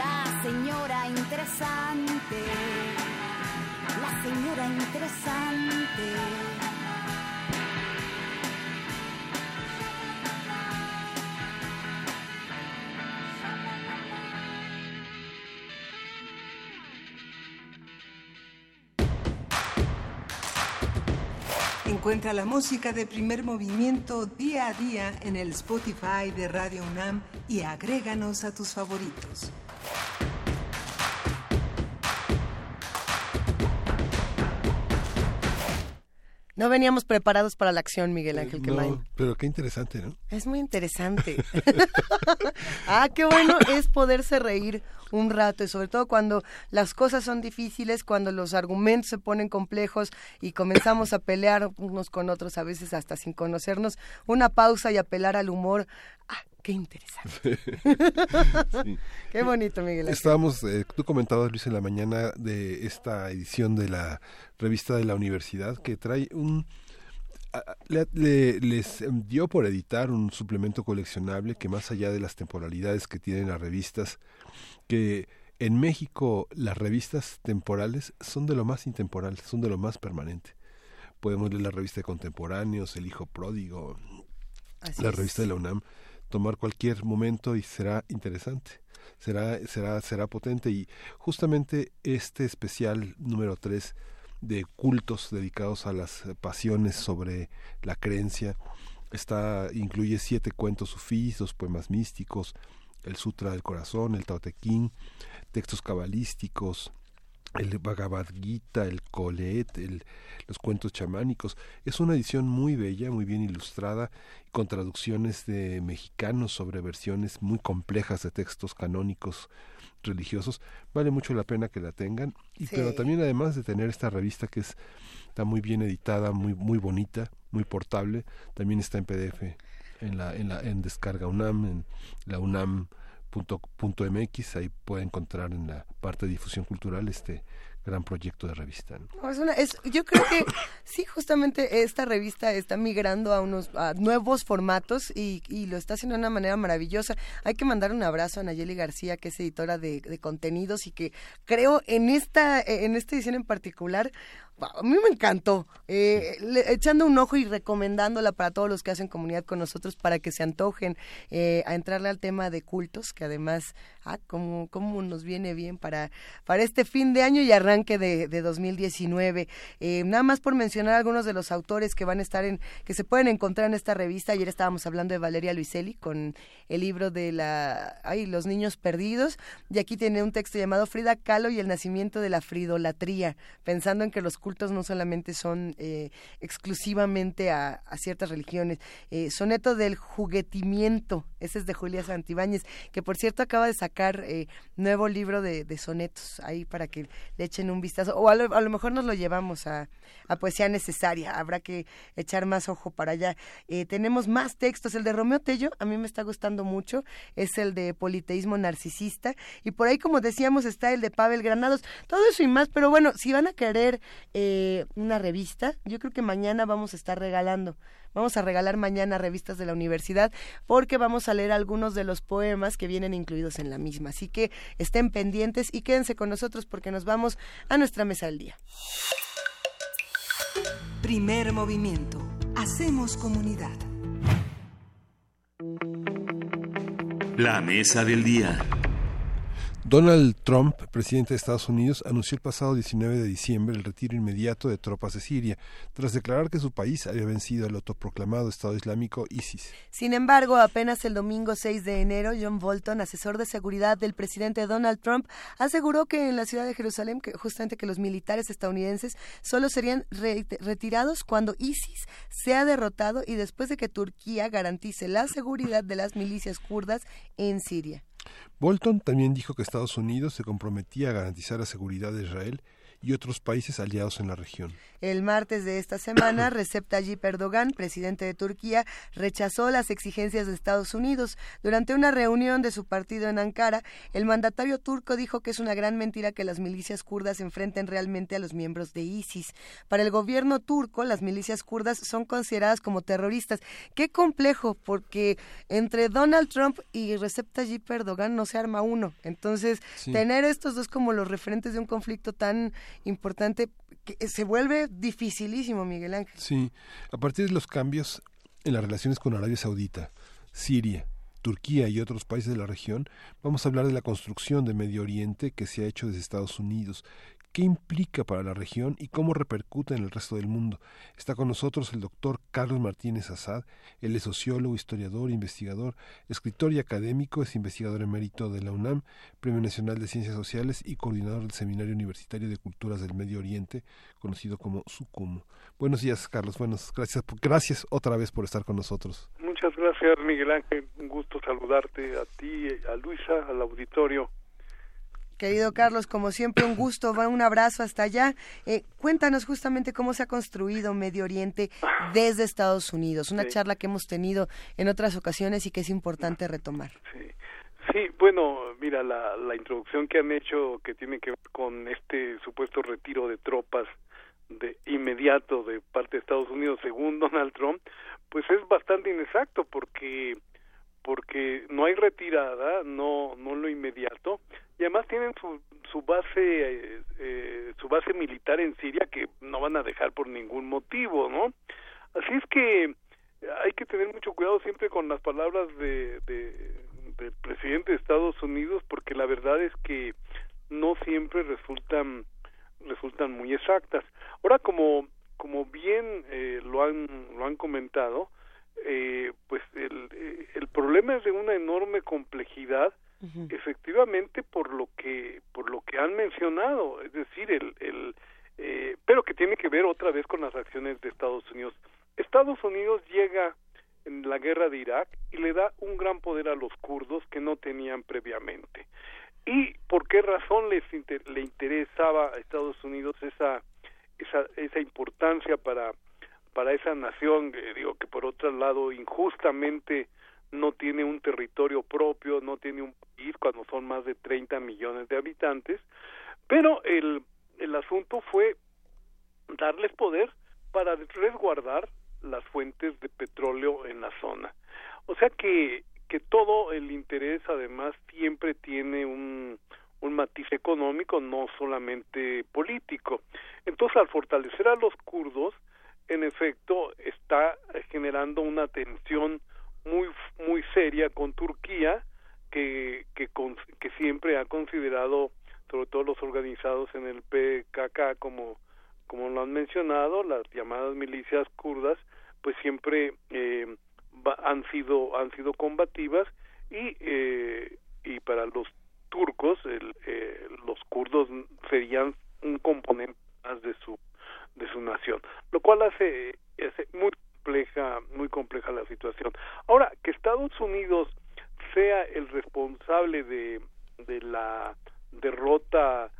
la señora interesante, la señora interesante. Encuentra la música de primer movimiento día a día en el Spotify de Radio UNAM y agréganos a tus favoritos. No veníamos preparados para la acción, Miguel Ángel Quemain. No, pero qué interesante, ¿no? Es muy interesante. ah, qué bueno es poderse reír un rato y sobre todo cuando las cosas son difíciles, cuando los argumentos se ponen complejos y comenzamos a pelear unos con otros, a veces hasta sin conocernos, una pausa y apelar al humor. Ah, qué interesante. Sí. Qué bonito, Miguel Ángel. Estábamos, eh, tú comentabas, Luis, en la mañana de esta edición de la revista de la universidad que trae un... le- le- les dio por editar un suplemento coleccionable que más allá de las temporalidades que tienen las revistas, que en México las revistas temporales son de lo más intemporal, son de lo más permanente. Podemos leer la revista de contemporáneos, El Hijo Pródigo, Así la es. revista de la UNAM, tomar cualquier momento y será interesante, será, será, será potente. Y justamente este especial número 3 de cultos dedicados a las pasiones sobre la creencia, está, incluye siete cuentos sufís, dos poemas místicos, el Sutra del Corazón, el Tao Te Ching, textos cabalísticos, el Bhagavad Gita, el Colet, el, los cuentos chamánicos. Es una edición muy bella, muy bien ilustrada, con traducciones de mexicanos sobre versiones muy complejas de textos canónicos religiosos. Vale mucho la pena que la tengan. Y Sí. pero también además de tener esta revista que es está muy bien editada, muy muy bonita, muy portable, también está en PDF en la en la en descarga UNAM en la UNAM punto, punto MX, ahí puede encontrar en la parte de difusión cultural este gran proyecto de revista. es- yo creo que sí, justamente esta revista está migrando a unos a nuevos formatos y, y lo está haciendo de una manera maravillosa. Hay que mandar un abrazo a Nayeli García, que es editora de, de contenidos y que creo en esta en esta edición en particular a mí me encantó, eh, le- echando un ojo y recomendándola para todos los que hacen comunidad con nosotros para que se antojen eh, a entrarle al tema de cultos, que además, ah, como, como nos viene bien para, para este fin de año y arranque de, de 2019. Eh, nada más por mencionar algunos de los autores que van a estar en, que se pueden encontrar en esta revista. Ayer estábamos hablando de Valeria Luiselli con el libro de la, ay, Los niños perdidos, y aquí tiene un texto llamado Frida Kahlo y el nacimiento de la fridolatría, pensando en que los cultos no solamente son eh, exclusivamente a, ciertas religiones. Eh, soneto del juguetimiento, ese es de Julia Santibáñez, que por cierto acaba de sacar eh, nuevo libro de, de sonetos, ahí para que le echen un vistazo, o a lo, a lo mejor nos lo llevamos a, a Poesía Necesaria, habrá que echar más ojo para allá. Eh, tenemos más textos, el de Romeo Tello, a mí me está gustando mucho, es el de Politeísmo Narcisista, y por ahí, como decíamos, está el de Pavel Granados, todo eso y más, pero bueno, si van a querer eh, una revista, yo creo que mañana vamos a estar regalando. Vamos a regalar mañana revistas de la universidad porque vamos a leer algunos de los poemas que vienen incluidos en la misma. Así que estén pendientes y quédense con nosotros porque nos vamos a nuestra mesa del día. Primer movimiento. Hacemos comunidad. La mesa del día. Donald Trump, presidente de Estados Unidos, anunció el pasado 19 de diciembre el retiro inmediato de tropas de Siria, tras declarar que su país había vencido al autoproclamado Estado Islámico ISIS. Sin embargo, apenas el domingo 6 de enero, John Bolton, asesor de seguridad del presidente Donald Trump, aseguró que en la ciudad de Jerusalén, justamente que los militares estadounidenses solo serían re- retirados cuando ISIS sea derrotado y después de que Turquía garantice la seguridad de las milicias kurdas en Siria. Bolton también dijo que Estados Unidos se comprometía a garantizar la seguridad de Israel y otros países aliados en la región. El martes de esta semana, Recep Tayyip Erdogan, presidente de Turquía, rechazó las exigencias de Estados Unidos. Durante una reunión de su partido en Ankara, el mandatario turco dijo que es una gran mentira que las milicias kurdas enfrenten realmente a los miembros de ISIS. Para el gobierno turco, las milicias kurdas son consideradas como terroristas. Qué complejo, porque entre Donald Trump y Recep Tayyip Erdogan no se arma uno. Entonces, tener estos dos como los referentes de un conflicto tan importante que se vuelve dificilísimo, Miguel Ángel. Sí, a partir de los cambios en las relaciones con Arabia Saudita, Siria, Turquía y otros países de la región, vamos a hablar de la construcción de Medio Oriente que se ha hecho desde Estados Unidos, qué implica para la región y cómo repercute en el resto del mundo. Está con nosotros el doctor Carlos Martínez Azad, él es sociólogo, historiador, investigador, escritor y académico, es investigador emérito de la UNAM, Premio Nacional de Ciencias Sociales y coordinador del Seminario Universitario de Culturas del Medio Oriente, conocido como SUCUMO. Buenos días, Carlos. Buenos, gracias, gracias otra vez por estar con nosotros. Muchas gracias, Miguel Ángel. Un gusto saludarte a ti, a Luisa, al auditorio. Querido Carlos, como siempre, un gusto, va un abrazo hasta allá. Eh, cuéntanos justamente cómo se ha construido Medio Oriente desde Estados Unidos, una charla que hemos tenido en otras ocasiones y que es importante retomar. Sí, sí bueno, mira, la, la introducción que han hecho que tiene que ver con este supuesto retiro de tropas de inmediato de parte de Estados Unidos según Donald Trump, pues es bastante inexacto porque porque no hay retirada, no no lo inmediato y además tienen su, su base eh, eh, su base militar en Siria que no van a dejar por ningún motivo, ¿no? Así es que hay que tener mucho cuidado siempre con las palabras de, de del presidente de Estados Unidos porque la verdad es que no siempre resultan resultan muy exactas. Ahora como como bien eh, lo han lo han comentado, eh, pues el, el problema es de una enorme complejidad efectivamente por lo que por lo que han mencionado. Es decir el, el eh, pero que tiene que ver otra vez con las acciones de Estados Unidos. Estados Unidos llega en la guerra de Irak y le da un gran poder a los kurdos que no tenían previamente. Y por qué razón les le interesaba a Estados Unidos esa esa esa importancia para para esa nación eh, digo que por otro lado injustamente no tiene un territorio propio, no tiene un país cuando son más de 30 millones de habitantes, pero el, el asunto fue darles poder para resguardar las fuentes de petróleo en la zona. O sea que, que todo el interés además siempre tiene un, un matiz económico, no solamente político. Entonces, al fortalecer a los kurdos, en efecto, está generando una tensión muy muy seria con Turquía que que, que siempre ha considerado sobre todo los organizados en el PKK como como lo han mencionado las llamadas milicias kurdas pues siempre eh, han sido han sido combativas y eh, y para los turcos el, eh, los kurdos serían un componente más de su de su nación lo cual hace, hace muy compleja, muy compleja la situación. Ahora, que Estados Unidos sea el responsable de, de la derrota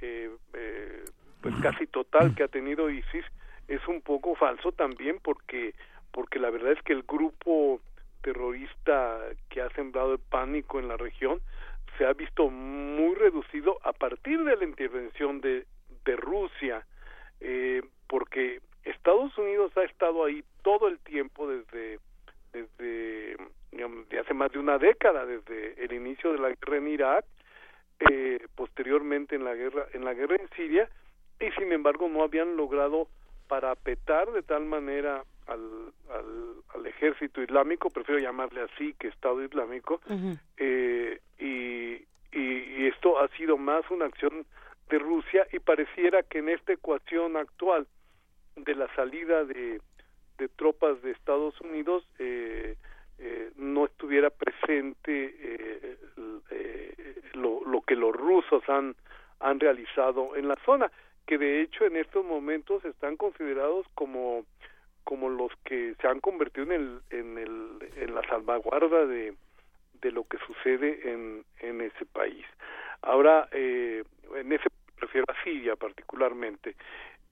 eh, eh, pues casi total que ha tenido ISIS es un poco falso también porque porque la verdad es que el grupo terrorista que ha sembrado el pánico en la región se ha visto muy reducido a partir de la intervención de, de Rusia eh, porque Estados Unidos ha estado ahí todo el tiempo desde desde digamos, de hace más de una década desde el inicio de la guerra en Irak eh, posteriormente en la guerra en la guerra en Siria y sin embargo no habían logrado parapetar de tal manera al, al, al ejército islámico prefiero llamarle así que Estado Islámico eh, y, y, y esto ha sido más una acción de Rusia y pareciera que en esta ecuación actual de la salida de, de tropas de Estados Unidos eh, eh, no estuviera presente eh, lo, lo que los rusos han han realizado en la zona que de hecho en estos momentos están considerados como como los que se han convertido en el en el en la salvaguarda de de lo que sucede en en ese país. Ahora en ese refiero a Siria particularmente.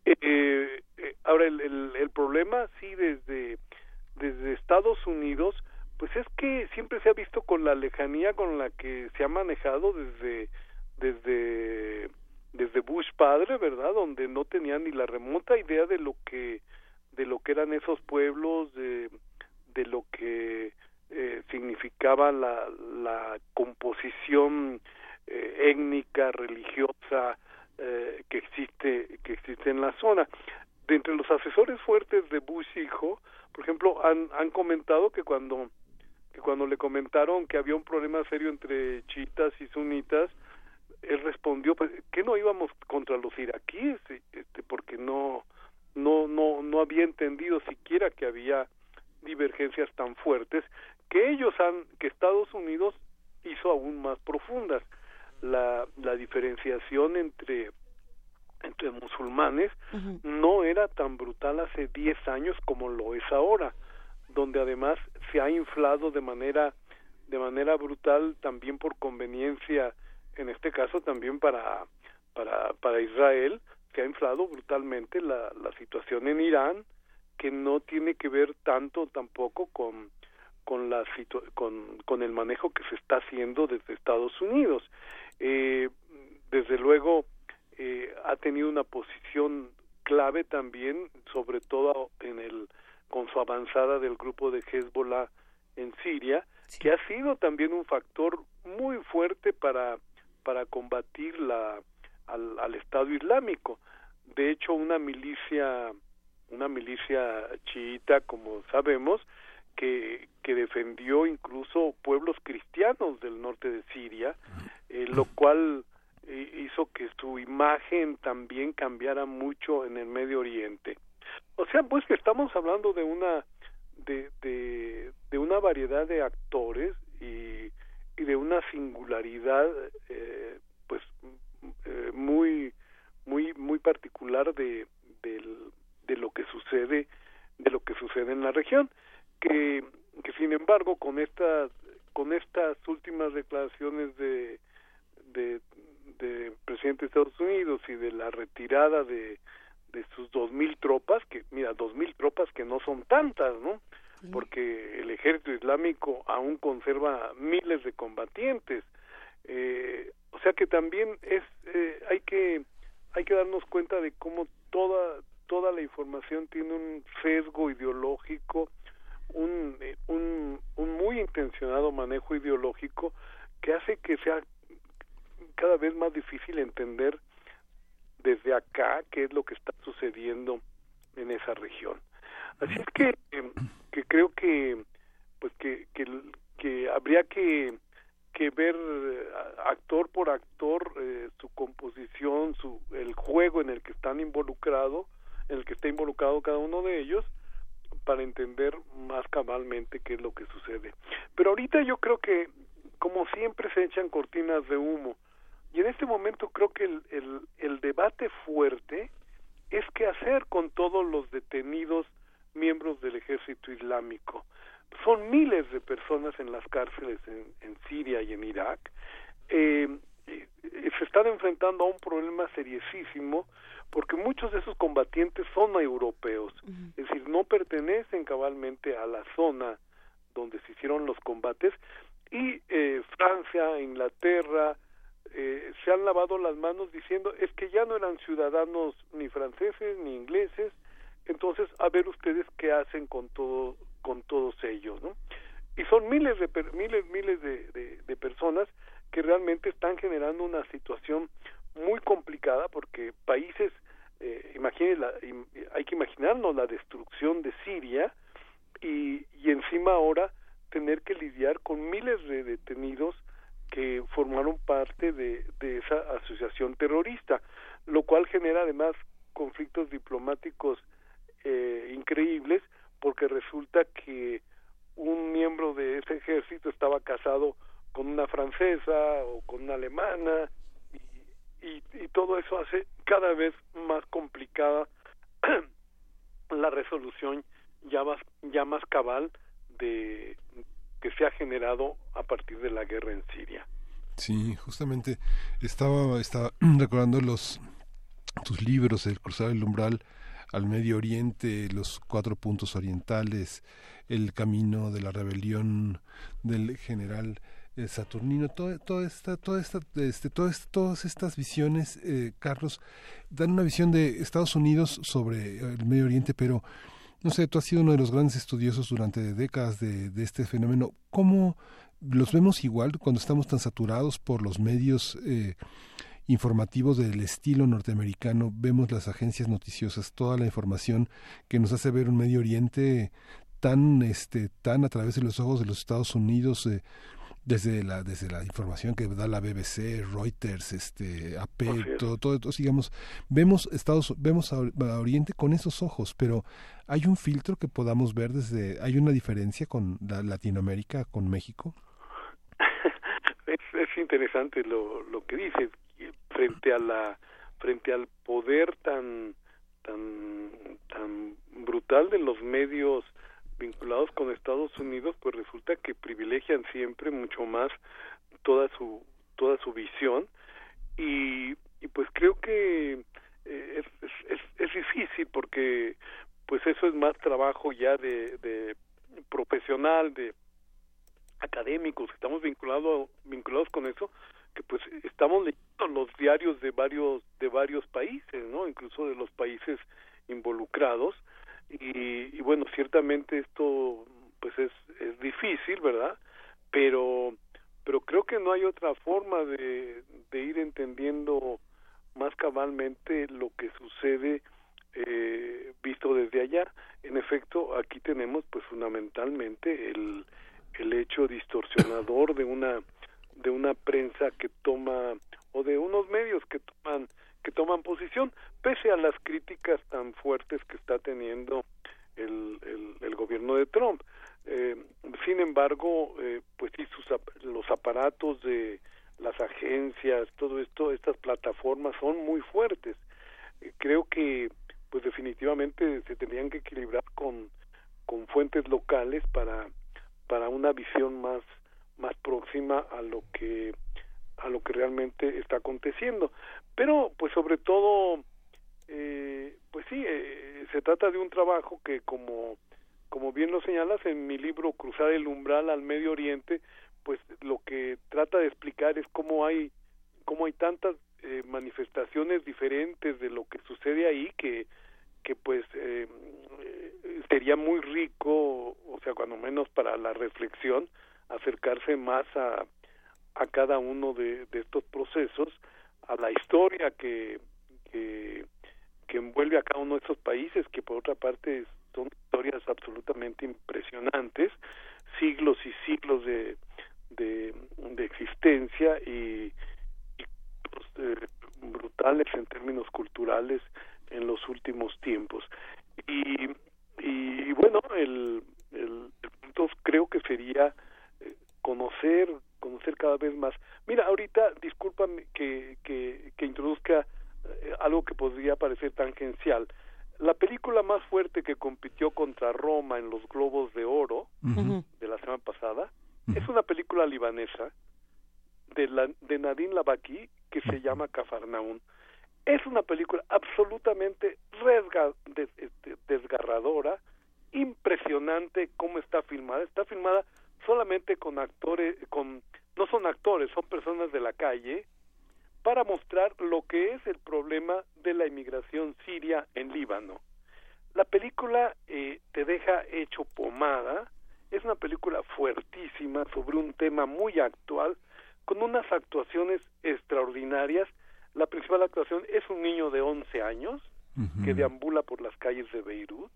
Eh, eh, ahora, el, el, el problema, sí, desde, desde Estados Unidos, pues es que siempre se ha visto con la lejanía con la que se ha manejado desde desde desde Bush padre, ¿verdad? Donde no tenía ni la remota idea de lo que de lo que eran esos pueblos, de, de lo que eh, significaba la, la composición eh, étnica, religiosa eh, que existe que existe en la zona. De entre los asesores fuertes de Bush hijo, por ejemplo, han, han comentado que cuando que cuando le comentaron que había un problema serio entre chiitas y sunitas, él respondió pues, que no íbamos contra los iraquíes, este, porque no no no no había entendido siquiera que había divergencias tan fuertes que ellos han que Estados Unidos hizo aún más profundas la la diferenciación entre entre musulmanes no era tan brutal hace 10 años como lo es ahora donde además se ha inflado de manera de manera brutal también por conveniencia en este caso también para para para Israel se ha inflado brutalmente la, la situación en Irán que no tiene que ver tanto tampoco con con la con, con el manejo que se está haciendo desde Estados Unidos eh, desde luego eh, ha tenido una posición clave también sobre todo en el con su avanzada del grupo de Hezbollah en Siria, que ha sido también un factor muy fuerte para, para combatir la, al, al Estado Islámico. De hecho, una milicia, una milicia chiita, como sabemos, que, defendió incluso pueblos cristianos del norte de Siria, eh, lo cual eh, hizo que su imagen también cambiara mucho en el Medio Oriente. O sea, pues que estamos hablando de una de, de, de una variedad de actores y, de una singularidad eh, pues eh, muy muy muy particular de, del de lo que sucede de lo que sucede en la región que que sin embargo con estas con estas últimas declaraciones de de, de presidente de Estados Unidos y de la retirada de de sus dos mil tropas, que mira, dos mil tropas que no son tantas, ¿no? Porque el ejército islámico aún conserva miles de combatientes. Eh, o sea que también es eh, hay que hay que darnos cuenta de cómo toda toda la información tiene un sesgo ideológico, un, eh, un, un muy intencionado manejo ideológico que hace que sea cada vez más difícil entender desde acá qué es lo que está sucediendo en esa región. Así es que, que creo que pues que, que, que habría que, que ver eh, actor por actor eh, su composición, su el juego en el que están involucrados, en el que está involucrado cada uno de ellos para entender más cabalmente qué es lo que sucede. Pero ahorita yo creo que como siempre se echan cortinas de humo y en este momento creo que el, el, el debate fuerte es qué hacer con todos los detenidos miembros del ejército islámico. Son miles de personas en las cárceles en, Siria y en Irak. Eh, eh, se están enfrentando a un problema seriosísimo porque muchos de esos combatientes son europeos, es decir, no pertenecen cabalmente a la zona donde se hicieron los combates y eh, Francia, Inglaterra, eh, se han lavado las manos diciendo es que ya no eran ciudadanos ni franceses ni ingleses entonces a ver ustedes qué hacen con todo con todos ellos no y son miles de miles miles de, de, personas que realmente están generando una situación muy complicada porque países eh, imagínense hay que imaginarnos la destrucción de Siria y, y encima ahora tener que lidiar con miles de detenidos que formaron parte de, de esa asociación terrorista, lo cual genera además conflictos diplomáticos eh, increíbles porque resulta que un miembro de ese ejército estaba casado con una francesa o con una alemana y, todo eso hace cada vez más complicada la resolución ya más, ya más cabal de, que se ha generado a partir de la guerra en Siria. Sí, justamente estaba, estaba recordando los tus libros, El cruzar el umbral al Medio Oriente, los cuatro puntos orientales, el camino de la rebelión del general Saturnino, toda, toda esta, toda esta, este, todas, todas estas visiones, eh, Carlos, dan una visión de Estados Unidos sobre el Medio Oriente, pero no sé, tú has sido uno de los grandes estudiosos durante décadas de, de este fenómeno. ¿Cómo los vemos igual cuando estamos tan saturados por los medios eh, informativos del estilo norteamericano? Vemos las agencias noticiosas, toda la información que nos hace ver un Medio Oriente tan, este, tan a través de los ojos de los Estados Unidos. Eh, desde la desde la información que da la BBC, Reuters, este AP, todo, todo, digamos, vemos Estados vemos a, Oriente con esos ojos, pero hay un filtro que podamos ver desde hay una diferencia con la Latinoamérica con México. es, es interesante lo lo que dices frente a la frente al poder tan tan tan brutal de los medios vinculados con Estados Unidos, pues resulta que privilegian siempre mucho más toda su toda su visión y, pues creo que eh, es, es, es, difícil porque pues eso es más trabajo ya de, de profesional, de académicos, estamos vinculados vinculados con eso, que pues estamos leyendo los diarios de varios de varios países, ¿no? Incluso de los países involucrados y, y bueno ciertamente esto pues es, es difícil verdad pero pero creo que no hay otra forma de, de ir entendiendo más cabalmente lo que sucede eh, visto desde allá. En efecto aquí tenemos pues fundamentalmente el el hecho distorsionador de una de una prensa que toma o de unos medios que toman que toman posición, pese a las críticas tan fuertes que está teniendo el, el, gobierno de Trump. Eh, sin embargo, eh, pues sí, sus, los aparatos de las agencias, todo esto, estas plataformas son muy fuertes. Eh, creo que, pues definitivamente se tendrían que equilibrar con, con fuentes locales para, para una visión más, más próxima a lo que a lo que realmente está aconteciendo. Pero, pues sobre todo, sí, eh, se trata de un trabajo que, como, como bien lo señalas en mi libro Cruzar el umbral al Medio Oriente, pues lo que trata de explicar es cómo hay, cómo hay tantas eh, manifestaciones diferentes de lo que sucede ahí que, que pues eh, sería muy rico, o sea, cuando menos para la reflexión, acercarse más a, a cada uno de, estos procesos, a la historia que, que, envuelve a cada uno de estos países, que por otra parte son historias absolutamente impresionantes, siglos y siglos de, de, existencia y, pues, eh, brutales en términos culturales en los últimos tiempos. Y, y, bueno, el, el, punto creo que sería eh, conocer conocer cada vez más. Mira, ahorita, discúlpame que, que, que introduzca eh, algo que podría parecer tangencial. La película más fuerte que compitió contra Roma en los Globos de Oro de la semana pasada es una película libanesa de, la, de Nadine Labaki que se llama Cafarnaún. Es una película absolutamente resga, este, desgarradora, impresionante cómo está filmada. Está filmada solamente con actores, con no son actores, son personas de la calle, para mostrar lo que es el problema de la inmigración siria en Líbano. La película eh, te deja hecho pomada, es una película fuertísima sobre un tema muy actual, con unas actuaciones extraordinarias. La principal actuación es un niño de 11 años que deambula por las calles de Beirut.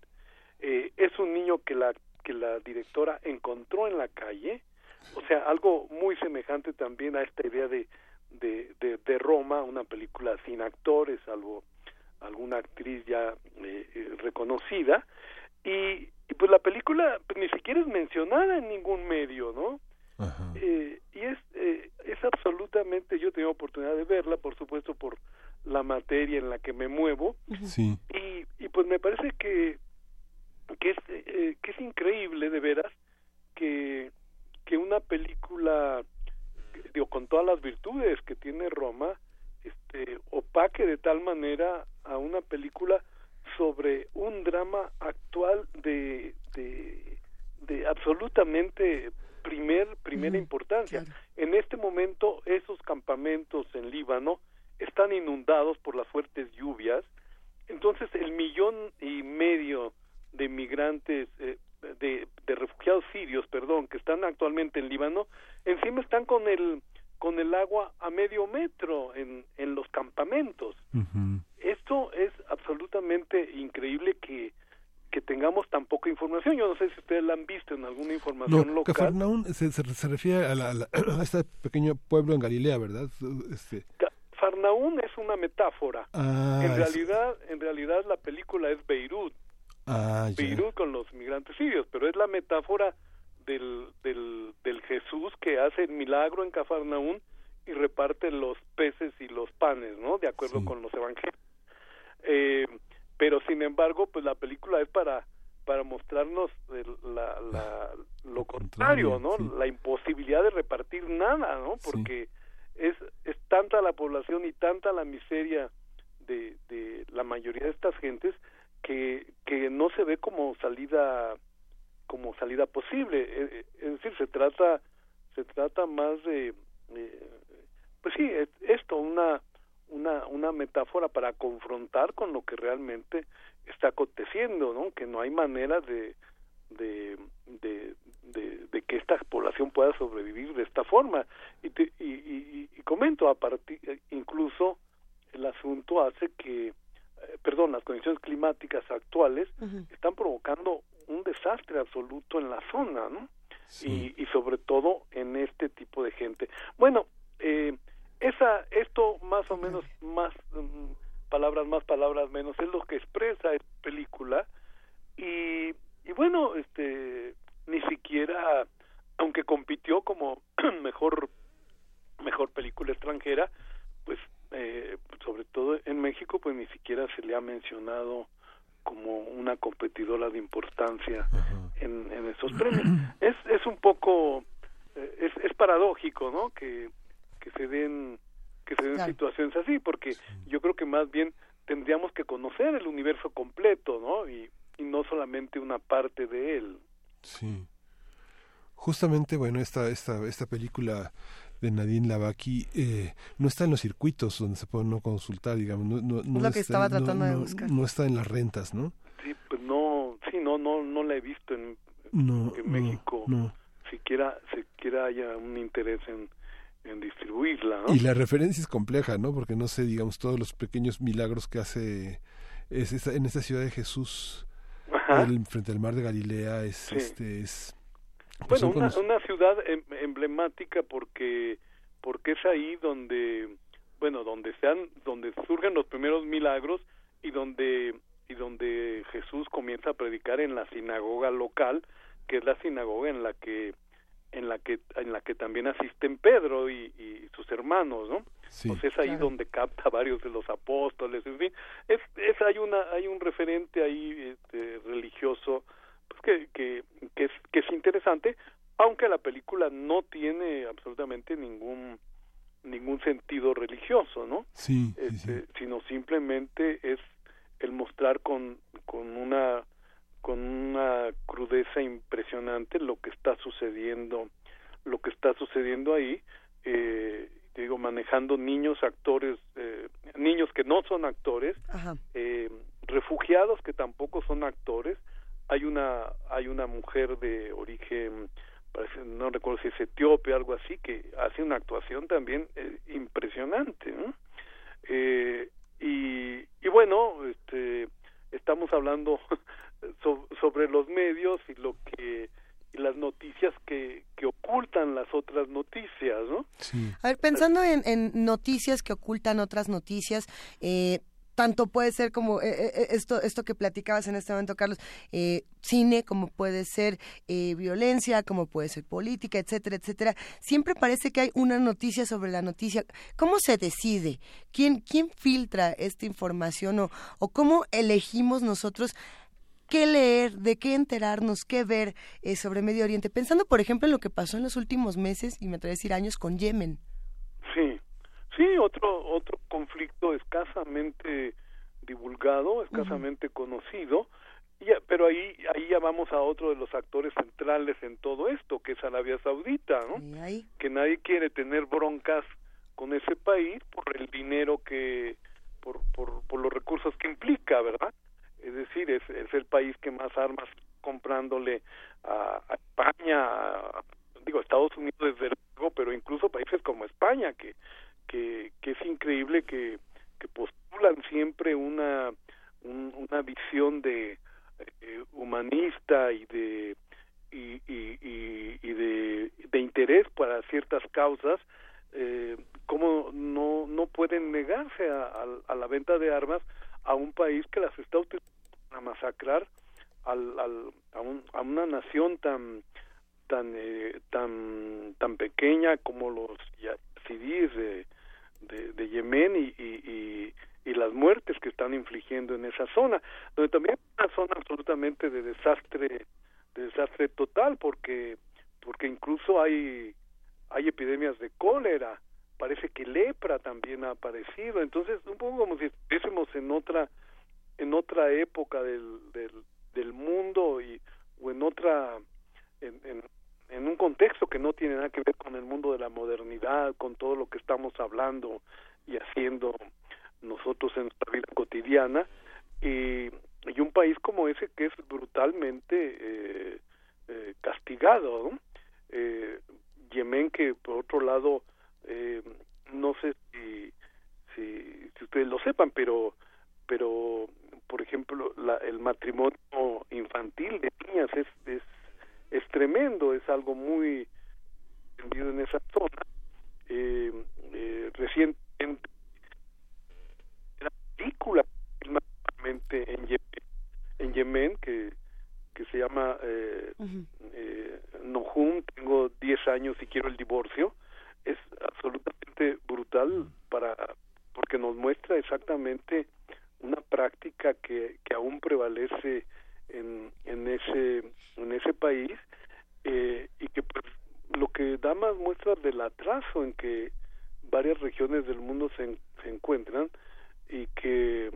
Eh, es un niño que la que la directora encontró en la calle, o sea, algo muy semejante también a esta idea de, de, de, Roma, una película sin actores, salvo alguna actriz ya eh, eh, reconocida, y, y, pues la película pues, ni siquiera es mencionada en ningún medio, ¿no? Eh, y es, es absolutamente, yo tengo oportunidad de verla, por supuesto, por la materia en la que me muevo, sí. y, y pues me parece que que es, que es increíble de veras que, que una película digo, con todas las virtudes que tiene Roma, este, opaque de tal manera a una película sobre un drama actual de, de, de absolutamente primer, primera importancia. En este momento, esos campamentos en Líbano están inundados por las fuertes lluvias, entonces el millón y medio de migrantes, eh, de, de refugiados sirios, perdón, que están actualmente en Líbano, encima están con el con el agua a medio metro en, en los campamentos. Esto es absolutamente increíble que, que tengamos tan poca información. Yo no sé si ustedes la han visto en alguna información No, local. Cafarnaún se, se, se refiere a, la- a la- a este pequeño pueblo en Galilea, ¿verdad? Este, es una metáfora. Ah, en es- realidad, en realidad la película es Beirut, ah. Beirut con los migrantes sirios, pero es la metáfora del, del, del Jesús que hace el milagro en Cafarnaún y reparte los peces y los panes, ¿no? De acuerdo con los evangelios. Eh, pero sin embargo, pues la película es para para mostrarnos el- la, la- lo contrario, ¿no? sí. La imposibilidad de repartir nada, ¿no? Porque es, es tanta la población y tanta la miseria de, de la mayoría de estas gentes que, que no se ve como salida como salida posible. Eh, eh, es decir se trata se trata más de eh, pues sí es- esto una una una metáfora para confrontar con lo que realmente está aconteciendo no que no hay manera de de, de, que esta población pueda sobrevivir de esta forma. Y, te- y, y, y comento a partir incluso el asunto hace que perdón las condiciones climáticas actuales están provocando un desastre absoluto en la zona no y, y sobre todo en este tipo de gente. Bueno eh, esa esto más o menos más mm, palabras más palabras menos es lo que expresa esta película. Y, y bueno este ni siquiera aunque compitió como mejor mejor película extranjera pues eh, sobre todo en México pues ni siquiera se le ha mencionado como una competidora de importancia en, en esos premios. Es es un poco eh, es, es paradójico no que que se den que se den Claro. situaciones así porque yo creo que más bien tendríamos que conocer el universo completo no y, y no solamente una parte de él. Sí. Justamente, bueno, esta, esta, esta película de Nadine Lavaki eh, no está en los circuitos donde se puede no consultar, digamos. No, no, no lo que está- estaba no- tratando de no- buscar. No está en las rentas, ¿no? sí pues no sí no no no la he visto en, No, en México no. siquiera siquiera haya un interés en, en distribuirla ¿no? Y la referencia es compleja, ¿no? Porque no sé, digamos, todos los pequeños milagros que hace es esta- en esta ciudad de Jesús, el- frente al mar de Galilea, es, Sí. este, es... pues Bueno, son una, cono- una ciudad em- emblemática porque porque es ahí donde bueno donde se han- donde surgen los primeros milagros y donde y donde Jesús comienza a predicar en la sinagoga local que es la sinagoga en la que en la que en la que también asisten Pedro y, y sus hermanos no Sí. pues es ahí Claro. donde capta varios de los apóstoles en fin es, es hay una hay un referente ahí este, religioso pues que, que, que es que es interesante aunque la película no tiene absolutamente ningún ningún sentido religioso no Sí, sí, Este, sino simplemente es el mostrar con con una con una crudeza impresionante lo que está sucediendo lo que está sucediendo ahí eh, digo manejando niños actores eh, niños que no son actores eh, refugiados que tampoco son actores. Hay una hay una mujer de origen parece- no recuerdo si es etíope algo así que hace una actuación también eh, impresionante ¿no? Eh, y, y bueno este estamos hablando so- sobre los medios y lo que y las noticias que, que ocultan las otras noticias no A ver, pensando en, en noticias que ocultan otras noticias, eh, tanto puede ser como eh, eh, esto esto que platicabas en este momento, Carlos, eh, cine, como puede ser eh, violencia, como puede ser política, etcétera, etcétera. Siempre parece que hay una noticia sobre la noticia. ¿Cómo se decide? ¿Quién, quién filtra esta información o, o cómo elegimos nosotros qué leer, de qué enterarnos, qué ver eh, sobre Medio Oriente, pensando por ejemplo en lo que pasó en los últimos meses y me atrevo a decir años con Yemen. Sí, sí, otro otro conflicto escasamente divulgado, escasamente conocido, ya, pero ahí ahí ya vamos a otro de los actores centrales en todo esto, que es Arabia Saudita, ¿no? Que nadie quiere tener broncas con ese país por el dinero que por, por, por los recursos que implica, ¿verdad? Es decir, es, es el país que más armas comprándole a, a España, a, digo, Estados Unidos desde luego, pero incluso países como España, que, que, que es increíble que, postulan siempre una, un, una visión de eh, humanista y de y, y, de, interés para ciertas causas, eh, cómo no, no pueden negarse a, a, a, la venta de armas a un país que las está utilizando para masacrar al, al, a, un, a una nación tan tan eh, tan tan pequeña como los yazidíes de, de, de Yemen y, y, y, las muertes que están infligiendo en esa zona, donde también es una zona absolutamente de desastre de desastre total porque porque incluso hay hay epidemias de cólera, parece que lepra también ha aparecido, entonces un poco como si estuviésemos en otra en otra época del, del, del mundo y o en otra en, en, en un contexto que no tiene nada que ver con el mundo de la modernidad, con todo lo que estamos hablando y haciendo nosotros en nuestra vida cotidiana y, y un país como ese que es brutalmente eh, eh, castigado eh, Yemen que por otro lado eh, no sé si, si, si ustedes lo sepan pero pero por ejemplo la, el matrimonio infantil de niñas es, es es tremendo es algo muy entendido en esa zona eh, eh, recientemente una película en Yemen, en Yemen que que se llama eh, uh -huh. eh, Nohum, tengo 10 años y quiero el divorcio, es absolutamente brutal para porque nos muestra exactamente una práctica que, que aún prevalece en, en ese en ese país eh, y que pues lo que da más muestras del atraso en que varias regiones del mundo se, se encuentran y que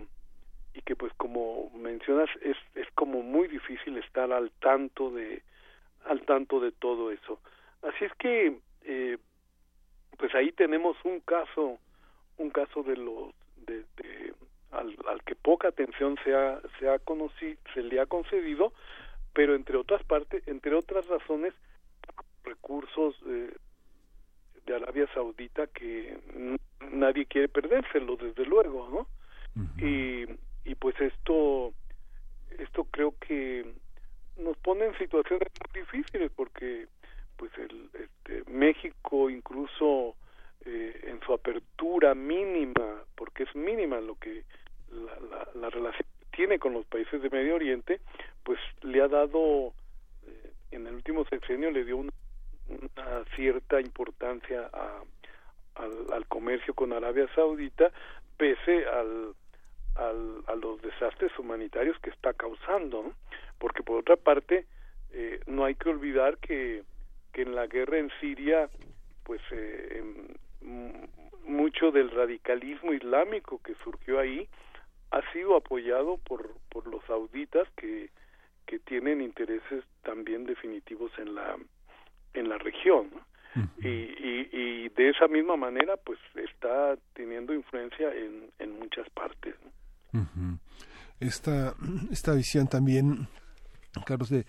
y que pues como mencionas es es como muy difícil estar al tanto de al tanto de todo eso. Así es que eh, pues ahí tenemos un caso un caso de los de al, al, que poca atención se ha se ha conocido se le ha concedido pero entre otras partes entre otras razones recursos eh, de Arabia Saudita que nadie quiere perdérselo desde luego no uh -huh. y y pues esto esto creo que nos pone en situaciones muy difíciles porque pues el este, México incluso eh, en su apertura mínima porque es mínima lo que la, la, la, relación tiene con los países de Medio Oriente pues le ha dado eh, en el último sexenio le dio una, cierta importancia a, al, comercio con Arabia Saudita pese al a los desastres humanitarios que está causando, ¿no? porque por otra parte eh, no hay que olvidar que, que en la guerra en Siria, pues eh, mucho del radicalismo islámico que surgió ahí ha sido apoyado por, por los sauditas que, que tienen intereses también definitivos en la en la región ¿no? Uh -huh. y, y, y, de esa misma manera pues está teniendo influencia en, en muchas partes ¿no? Uh -huh. esta, esta visión también, Carlos, de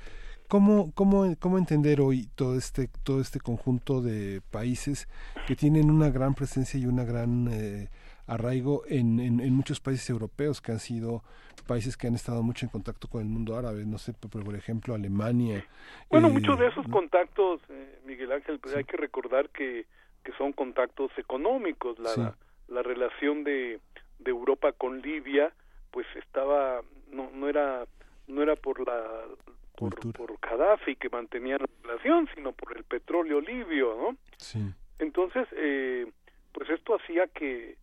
cómo, cómo, cómo entender hoy todo este, todo este conjunto de países que tienen una gran presencia y una gran eh, arraigo en, en, en, muchos países europeos que han sido países que han estado mucho en contacto con el mundo árabe, no sé, por, por ejemplo, Alemania. Bueno, eh, muchos de esos contactos, eh, Miguel Ángel, pues sí. hay que recordar que, que son contactos económicos, la, sí. la relación de de Europa con Libia pues estaba no no era no era por la por, por Gaddafi que mantenía la relación sino por el petróleo libio no sí. entonces eh, pues esto hacía que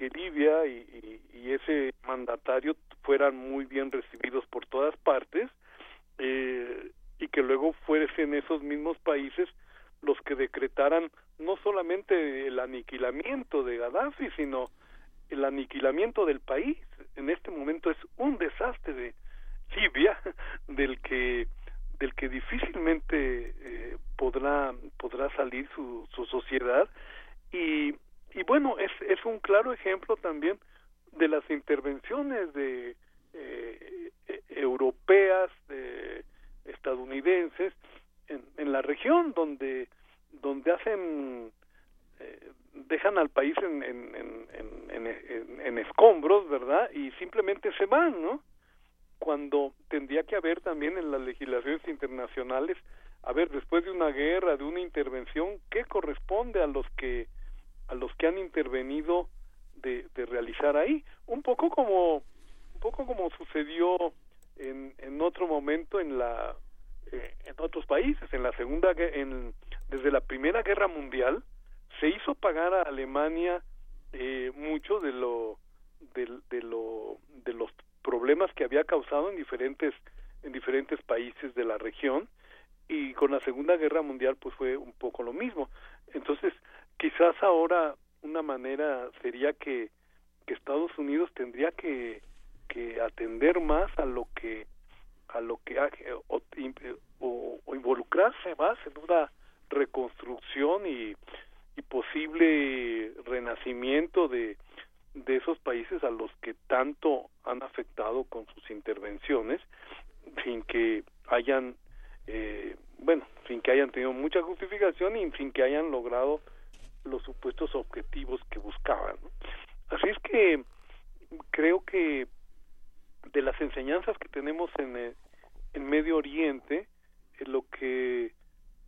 que Libia y, ese mandatario fueran muy bien recibidos por todas partes eh, y que luego fuesen esos mismos países los que decretaran no solamente el aniquilamiento de Gaddafi, sino el aniquilamiento del país. En este momento es un desastre de Libia del que del que difícilmente eh, podrá podrá salir su, su sociedad y, y bueno es, es un claro ejemplo también de las intervenciones de eh, e, europeas de estadounidenses en, en la región donde donde hacen eh, dejan al país en, en, en, en, en escombros verdad y simplemente se van no cuando tendría que haber también en las legislaciones internacionales, a ver, después de una guerra, de una intervención, ¿qué corresponde a los que a los que han intervenido de, de realizar ahí? Un poco como un poco como sucedió en, en otro momento en la eh, en otros países, en la segunda en desde la primera guerra mundial se hizo pagar a Alemania eh, mucho de lo de, de lo de los problemas que había causado en diferentes en diferentes países de la región y con la Segunda Guerra Mundial pues fue un poco lo mismo. Entonces, quizás ahora una manera sería que, Estados Unidos tendría que, que atender más a lo que a lo que o, o, involucrarse más en una reconstrucción y, y posible renacimiento de, de esos países a los que tanto han afectado con sus intervenciones sin que hayan eh, bueno sin que hayan tenido mucha justificación y sin que hayan logrado los supuestos objetivos que buscaban así es que creo que de las enseñanzas que tenemos en el, en Medio Oriente es lo que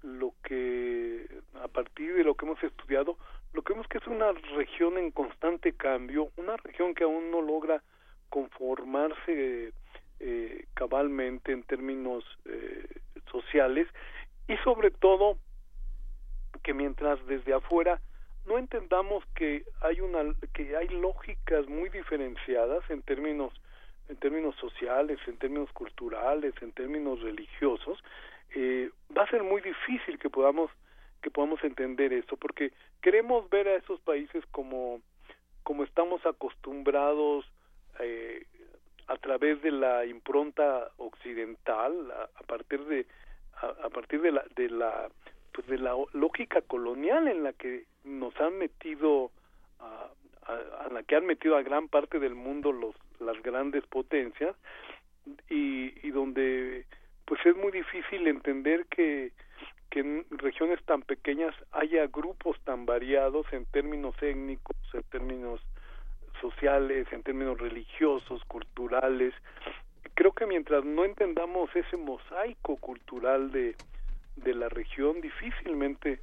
lo que a partir de lo que hemos estudiado lo que vemos que es una región en constante cambio, una región que aún no logra conformarse eh, cabalmente en términos eh, sociales y sobre todo que mientras desde afuera no entendamos que hay una que hay lógicas muy diferenciadas en términos en términos sociales, en términos culturales, en términos religiosos, eh, va a ser muy difícil que podamos que podamos entender eso, porque queremos ver a esos países como, como estamos acostumbrados eh, a través de la impronta occidental, a, partir de a, partir de la de la pues de la lógica colonial en la que nos han metido a, a, la que han metido a gran parte del mundo los las grandes potencias y, y donde pues es muy difícil entender que que en regiones tan pequeñas haya grupos tan variados en términos étnicos, en términos sociales, en términos religiosos, culturales. Creo que mientras no entendamos ese mosaico cultural de, de la región, difícilmente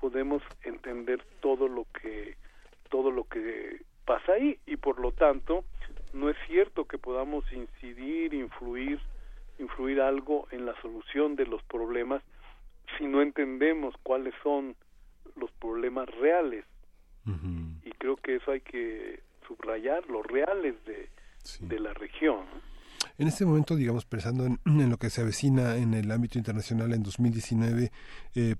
podemos entender todo lo que todo lo que pasa ahí y por lo tanto no es cierto que podamos incidir, influir, influir algo en la solución de los problemas si no entendemos cuáles son los problemas reales. Y creo que eso hay que subrayar, los reales de, de la región. En este momento, digamos, pensando en, en, lo que se avecina en el ámbito internacional en 2019, eh,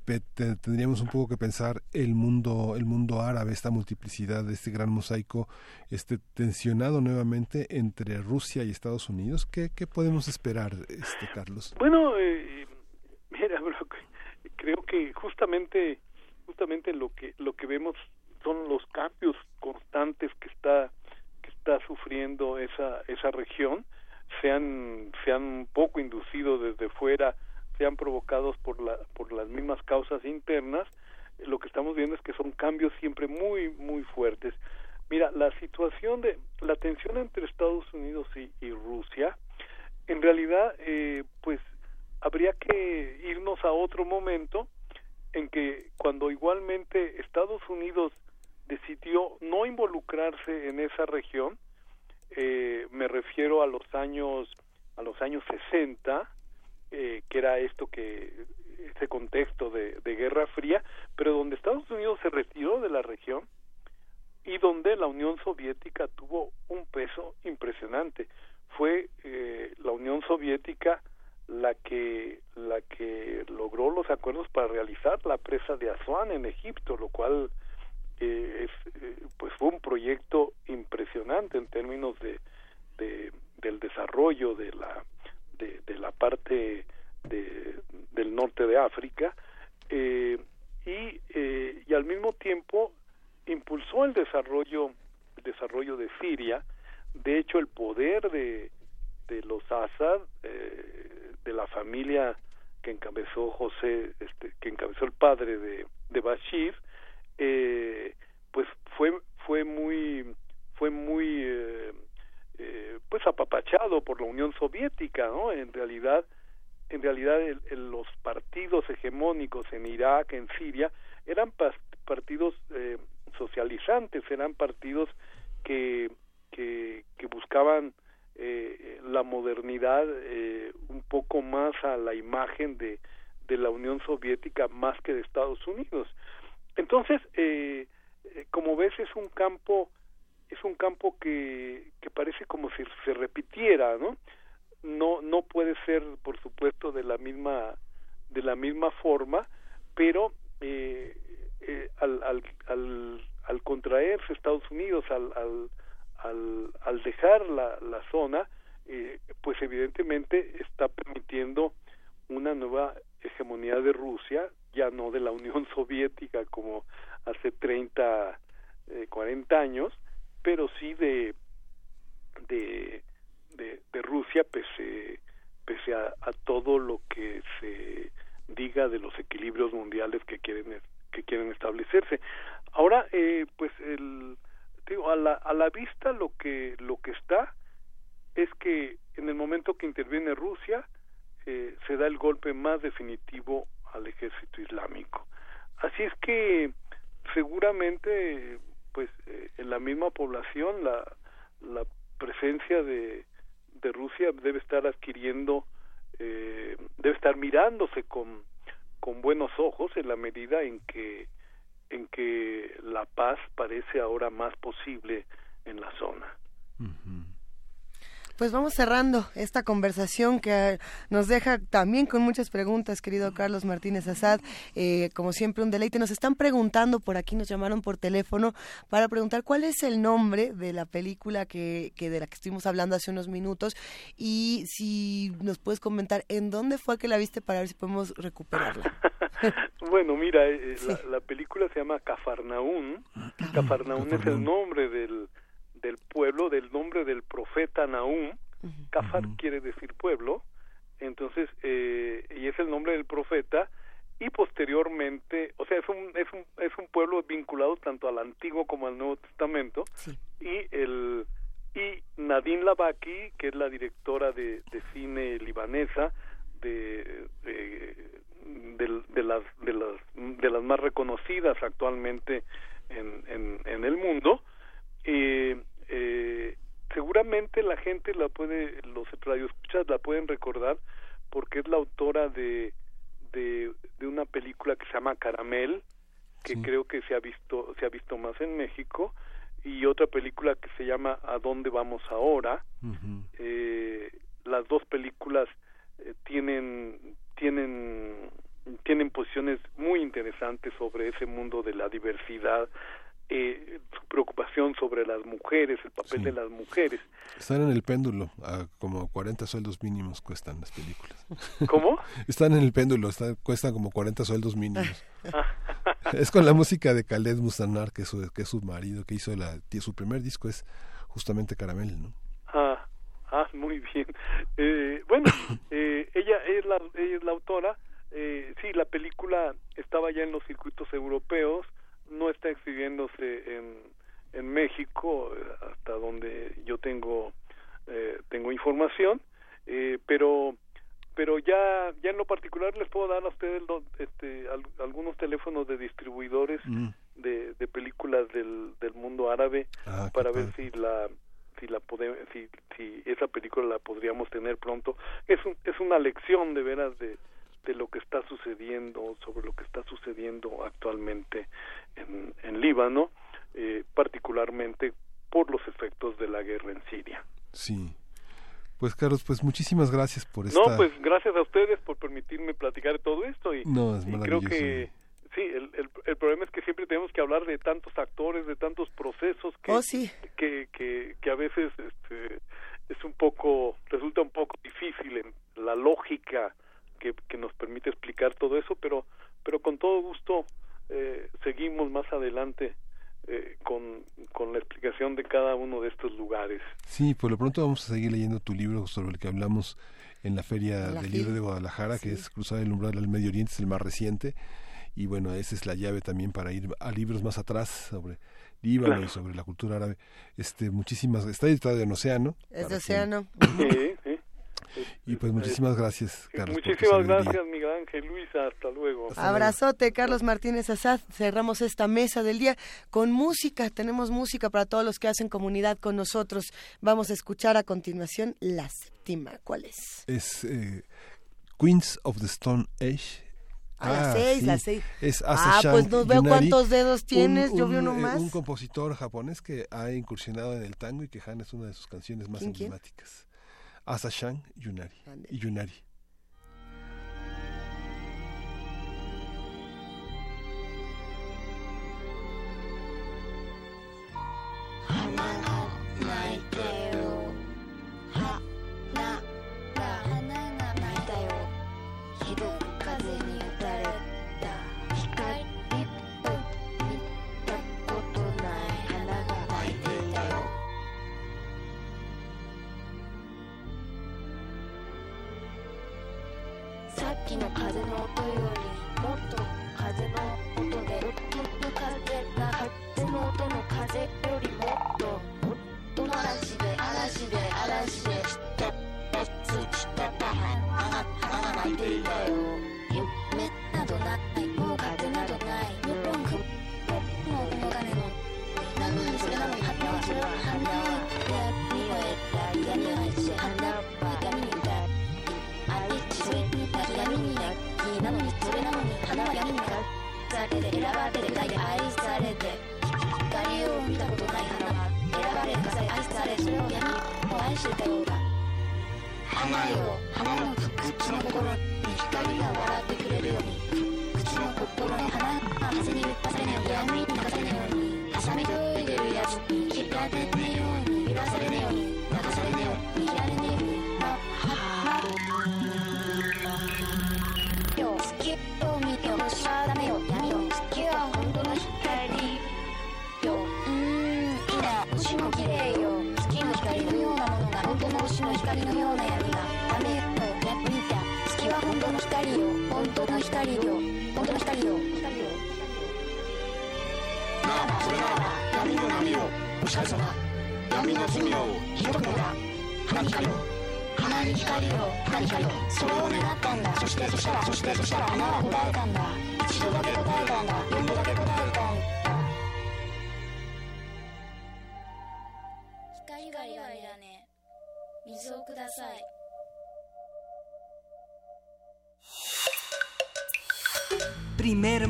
tendríamos un poco que pensar el mundo, el mundo árabe, esta multiplicidad, este gran mosaico, este tensionado nuevamente entre Rusia y Estados Unidos. ¿Qué, podemos esperar, este Carlos? Bueno, eh, mira, creo que justamente justamente lo que lo que vemos son los cambios constantes que está que está sufriendo esa esa región se han poco inducido desde fuera sean provocados por la por las mismas causas internas lo que estamos viendo es que son cambios siempre muy muy fuertes. Mira la situación de la tensión entre Estados Unidos y, y Rusia en realidad eh, pues habría que irnos a otro momento en que cuando igualmente Estados Unidos decidió no involucrarse en esa región, eh, me refiero a los años a los años 60, eh, que era esto que ese contexto de, de Guerra Fría, pero donde Estados Unidos se retiró de la región, y donde la Unión Soviética tuvo un peso impresionante. Fue eh, la Unión Soviética la que la que logró los acuerdos para realizar la presa de Asuán en Egipto, lo cual eh, es, pues fue un proyecto impresionante en términos de, de del desarrollo de la de la parte de, del norte de África eh, y, eh, y al mismo tiempo impulsó el desarrollo el desarrollo de Siria. De hecho el poder de, de los Assad eh, de la familia que encabezó José este, que encabezó el padre de, de Bashir eh, pues fue fue muy fue muy eh, eh, pues apapachado por la Unión Soviética no en realidad en realidad el, los partidos hegemónicos en Irak en Siria eran partidos eh, socializantes eran partidos que que, que buscaban eh, la modernidad eh, un poco más a la imagen de, de la Unión Soviética más que de Estados Unidos. Entonces, eh, eh, como ves, es un campo es un campo que, que parece como si se repitiera, ¿no? No puede ser, por supuesto, de la misma de la misma forma, pero eh, eh, al, al, al, al contraerse Estados Unidos, al, al al, dejar la, la zona, eh, pues evidentemente está permitiendo una nueva hegemonía de Rusia, ya no de la Unión Soviética como hace 30, eh, 40 años, pero sí de, de, de, Rusia pese, pese a, a todo lo que se diga de los equilibrios mundiales que quieren que quieren establecerse. Ahora, eh, pues el digo, a la, a la vista lo que lo que está es que en el momento que interviene Rusia eh, se da el golpe más definitivo al ejército islámico así es que seguramente pues eh, en la misma población la la presencia de de Rusia debe estar adquiriendo eh, debe estar mirándose con con buenos ojos en la medida en que en que la paz parece ahora más posible en la zona. Pues vamos cerrando esta conversación que nos deja también con muchas preguntas, querido Carlos Martínez Azad. Eh, como siempre, un deleite. Nos están preguntando por aquí, nos llamaron por teléfono para preguntar cuál es el nombre de la película que, que de la que estuvimos hablando hace unos minutos y si nos puedes comentar en dónde fue que la viste para ver si podemos recuperarla. bueno, mira, eh, sí. la, la, película se llama Cafarnaún. Cafarnaún es el nombre del del pueblo, del nombre del profeta Nahum. Uh -huh. Kafar uh -huh. quiere decir pueblo, entonces, eh, y es el nombre del profeta, y posteriormente, o sea, es un, es un, es un pueblo vinculado tanto al Antiguo como al Nuevo Testamento, sí. y el y Nadine Labaki, que es la directora de, de cine libanesa, de, de, de, de, las, de, las, de las más reconocidas actualmente en, en, en el mundo, eh, eh, seguramente la gente la puede, los radioescuchas la pueden recordar porque es la autora de, de, de una película que se llama Caramel, que sí. creo que se ha visto, se ha visto más en México, y otra película que se llama ¿A dónde vamos ahora? Uh -huh. eh, las dos películas eh, tienen, tienen, tienen posiciones muy interesantes sobre ese mundo de la diversidad, eh, su preocupación sobre las mujeres, el papel sí. de las mujeres. Están en el péndulo, a como 40 sueldos mínimos cuestan las películas. ¿Cómo? Están en el péndulo, cuestan como 40 sueldos mínimos. es con la música de Khaled Mustanar, que es su, que es su marido, que hizo la, su primer disco, es justamente Caramel, ¿no? Ah, ah muy bien. Eh, bueno, eh, ella, es la, ella es la autora. Eh, sí, la película estaba ya en los circuitos europeos, no está exhibiéndose en, en México hasta donde yo tengo eh, tengo información eh, pero pero ya ya en lo particular les puedo dar a ustedes los, este, al, algunos teléfonos de distribuidores mm. de, de, películas del, del mundo árabe ah, para ver si la si la podemos si, si esa película la podríamos tener pronto. Es un, es una lección de veras de de lo que está sucediendo, sobre lo que está sucediendo actualmente en, en Líbano. eh, particularmente por los efectos de la guerra en Siria. Sí. Pues Carlos, pues muchísimas gracias por esta... No, pues gracias a ustedes por permitirme platicar de todo esto y, No, es y creo que sí, el, el, el problema es que siempre tenemos que hablar de tantos actores, de tantos procesos que Oh, sí. que, que, que a veces este, es un poco resulta un poco difícil en la lógica que, que nos permite explicar todo eso, pero pero con todo gusto eh, seguimos más adelante eh, con, con la explicación de cada uno de estos lugares. Sí, por lo pronto vamos a seguir leyendo tu libro sobre el que hablamos en la Feria La del. Libro de Guadalajara, que es Cruzar el umbral al Medio Oriente, es el más reciente. Y bueno, esa es la llave también para ir a libros más atrás sobre Líbano Claro. y sobre la cultura árabe. Este, muchísimas, está editado en Océano. Es de océano. sí. Y pues muchísimas gracias, Carlos. Muchísimas gracias, Miguel Ángel Luisa. Hasta luego. Abrazote, Carlos Martínez Azad. Cerramos esta mesa del día con música. Tenemos música para todos los que hacen comunidad con nosotros. Vamos a escuchar a continuación la séptima. ¿Cuál es? Es eh, Queens of the Stone Age. A las seis, sí. las seis. Es Ah, pues no veo Yunari, cuántos dedos tienes, yo vi uno eh, más. Un compositor japonés que ha incursionado en el tango y que Han es una de sus canciones más ¿Quién, quién? emblemáticas. Asa Shan Yunari. Y Yunari.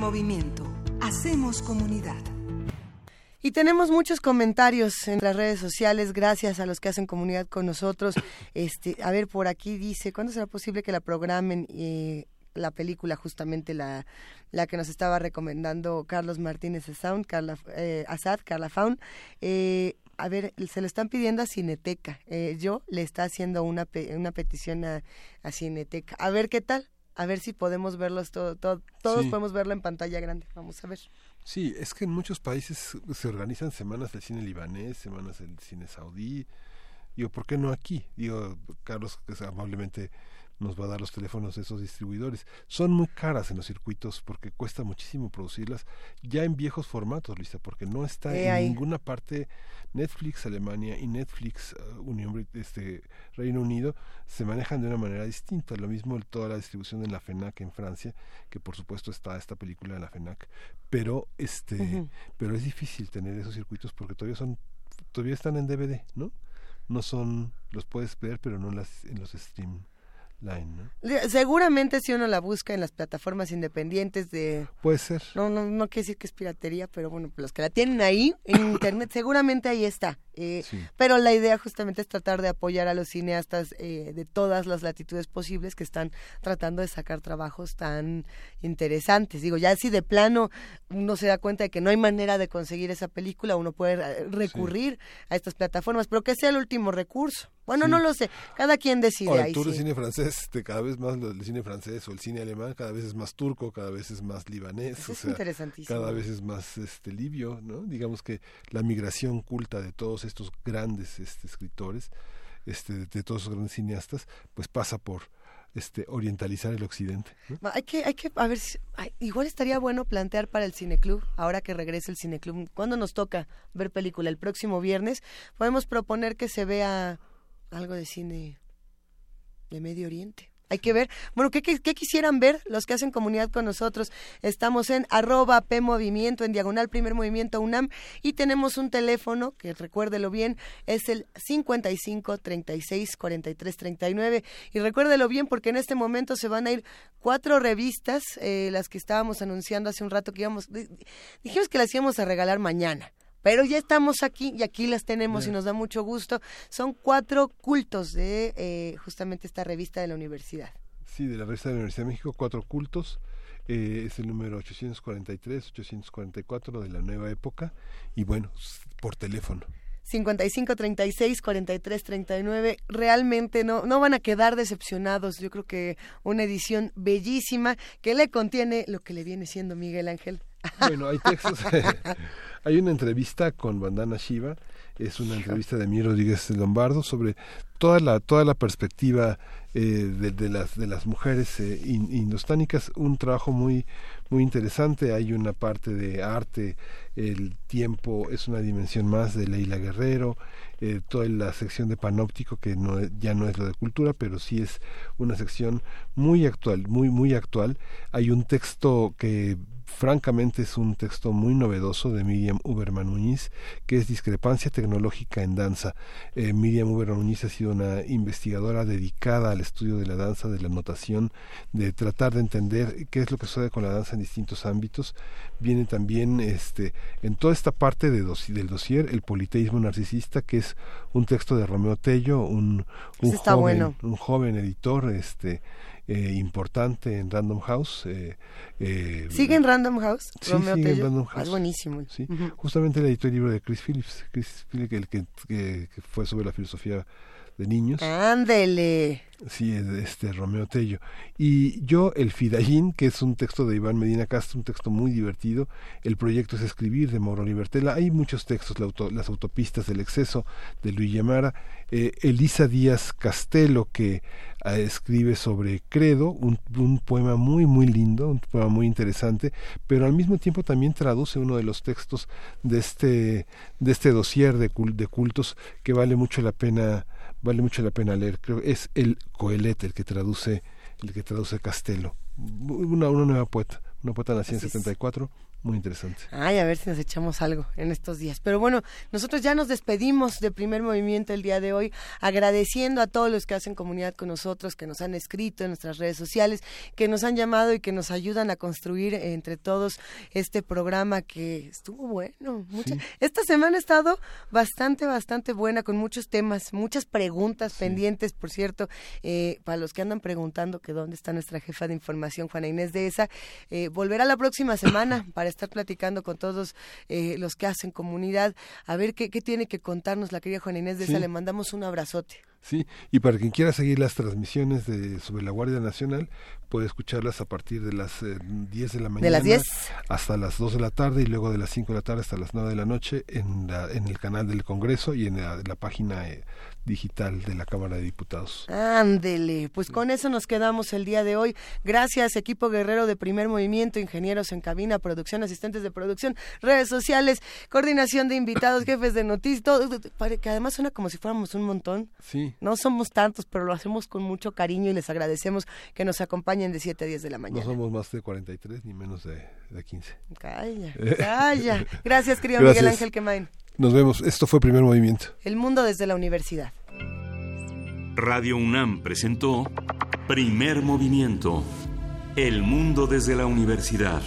Movimiento. Hacemos comunidad. Y tenemos muchos comentarios en las redes sociales, gracias a los que hacen comunidad con nosotros. Este, a ver, por aquí dice, ¿cuándo será posible que la programen eh, la película, justamente la, la que nos estaba recomendando Carlos Martínez Asad, Carla, eh, Carla Faun? Eh, a ver, se lo están pidiendo a Cineteca. Eh, yo le está haciendo una, una petición a, a Cineteca. A ver qué tal. A ver si podemos verlos todo, todo- todos Sí. podemos verlo en pantalla grande. Vamos a ver. Sí, es que en muchos países se organizan semanas del cine libanés, semanas del cine saudí. Digo, ¿por qué no aquí? Digo, Carlos que amablemente nos va a dar los teléfonos de esos distribuidores. Son muy caras en los circuitos porque cuesta muchísimo producirlas ya en viejos formatos, Luisa, porque no está en ahí. ninguna parte Netflix Alemania y Netflix eh, Unión Brit- este Reino Unido se manejan de una manera distinta. Lo mismo toda la distribución en la FENAC en Francia, que por supuesto está esta película en la FENAC, pero este pero es difícil tener esos circuitos porque todavía son todavía están en DVD, ¿no? No son los puedes ver, pero no en las en los stream Line, ¿no? Seguramente si uno la busca en las plataformas independientes de... Puede ser. No, no, no quiere decir que es piratería, pero bueno, los que la tienen ahí en internet, seguramente ahí está. Eh, Pero la idea justamente es tratar de apoyar a los cineastas eh, de todas las latitudes posibles que están tratando de sacar trabajos tan interesantes. Digo, ya si de plano uno se da cuenta de que no hay manera de conseguir esa película, uno puede recurrir a estas plataformas, pero que sea el último recurso. Bueno, Sí. no lo sé, cada quien decide O el tour de cine francés, este, cada vez más el cine francés o el cine alemán, cada vez es más turco, cada vez es más libanés, Eso o es sea, interesantísimo. cada vez es más este libio, ¿no? Digamos que la migración culta de todos estos grandes este, escritores, este, de, todos esos grandes cineastas, pues pasa por este orientalizar el occidente. Hay que, hay que, a ver, si- igual estaría bueno plantear para el cineclub, ahora que regrese el cineclub, cuando nos toca ver película? El próximo viernes, podemos proponer que se vea algo de cine de Medio Oriente. Hay que ver, bueno, ¿qué, quisieran ver los que hacen comunidad con nosotros? Estamos en arroba P en diagonal Primer Movimiento UNAM, y tenemos un teléfono, que recuérdelo bien, es el 55 36 43 39. Y recuérdelo bien porque en este momento se van a ir cuatro revistas, eh, las que estábamos anunciando hace un rato que íbamos, di- dijimos que las íbamos a regalar mañana. Pero ya estamos aquí y aquí las tenemos y nos da mucho gusto. Son cuatro cultos de eh, justamente esta revista de la universidad. Sí, de la revista de la Universidad de México, Cuatro Cultos, eh, es el número 843, 844 de la nueva época, y bueno, por teléfono. 55 36 43 39 realmente no no van a quedar decepcionados yo creo que una edición bellísima que le contiene lo que le viene siendo Miguel Ángel Bueno, hay textos. hay una entrevista con Bandana Shiva, es una entrevista de Miguel Rodríguez Lombardo sobre toda la toda la perspectiva eh, de, de las de las mujeres eh, in- indostánicas, un trabajo muy muy interesante. Hay una parte de arte, el tiempo es una dimensión más de Leila Guerrero, eh, toda la sección de panóptico que no ya no es lo de cultura, pero sí es una sección muy actual, muy muy actual. Hay un texto que francamente es un texto muy novedoso de Miriam Uberman Muñiz, que es Discrepancia Tecnológica en Danza. Eh, Miriam Uberman Muñiz ha sido una investigadora dedicada al estudio de la danza, de la notación, de tratar de entender qué es lo que sucede con la danza en distintos ámbitos. Viene también este, en toda esta parte de del dossier el politeísmo narcisista, que es un texto de Romeo Tello, un, joven, bueno. un joven editor este, eh, importante en Random House. eh, eh, sigue en Random House Sí, Romeo sigue en? Random Ah, House. es buenísimo Sí, justamente él editó el libro de Chris Phillips, Chris Phillips, el que, que- que fue sobre la filosofía de niños. ándele Sí, es de este Romeo Tello. Y yo, El Fidayín, que es un texto de Iván Medina Castro, un texto muy divertido. El proyecto es escribir de Mauro Libertela. Hay muchos textos, la auto- Las autopistas del exceso de Luis Yamara. Eh, Elisa Díaz Castelo, que eh, escribe sobre Credo, un, un poema muy, muy lindo, un poema muy interesante, pero al mismo tiempo también traduce uno de los textos de este, de este dossier de, de cultos que vale mucho la pena vale mucho la pena leer. Creo que es el Coelet el que traduce el que traduce Castelo. Una, una nueva poeta, una poeta nacida en Así es. 74, muy interesante. Ay, a ver si nos echamos algo en estos días. Pero bueno, nosotros ya nos despedimos de primer movimiento el día de hoy, agradeciendo a todos los que hacen comunidad con nosotros, que nos han escrito en nuestras redes sociales, que nos han llamado y que nos ayudan a construir entre todos este programa que estuvo bueno. Mucha- Esta semana ha estado bastante, bastante buena, con muchos temas, muchas preguntas pendientes, por cierto, eh, para los que andan preguntando que dónde está nuestra jefa de información, Juana Inés de esa, eh, volverá la próxima semana para estar platicando con todos eh, los que hacen comunidad, a ver qué, qué tiene que contarnos la querida Juana Inés de esa, le mandamos un abrazote. Sí, y para quien quiera seguir las transmisiones de sobre la Guardia Nacional, puede escucharlas a partir de las eh, 10 de la mañana De las 10. hasta las 2 de la tarde y luego de las 5 de la tarde hasta las 9 de la noche en, la- en el canal del Congreso y en la, la página eh, digital de la Cámara de Diputados. Ándele, pues con eso nos quedamos el día de hoy. Gracias, equipo guerrero de primer movimiento, ingenieros en cabina, producción, asistentes de producción, redes sociales, coordinación de invitados, jefes de noticias, todo, que además suena como si fuéramos un montón. Sí. No somos tantos, pero lo hacemos con mucho cariño y les agradecemos que nos acompañen de 7 a 10 de la No mañana. somos más de 43 ni menos de, de 15. Calla, calla. Gracias, querido Gracias. Miguel Ángel Quemain. Nos vemos. Esto fue Primer Movimiento. El mundo desde la universidad. Radio UNAM presentó Primer movimiento. El mundo desde la universidad.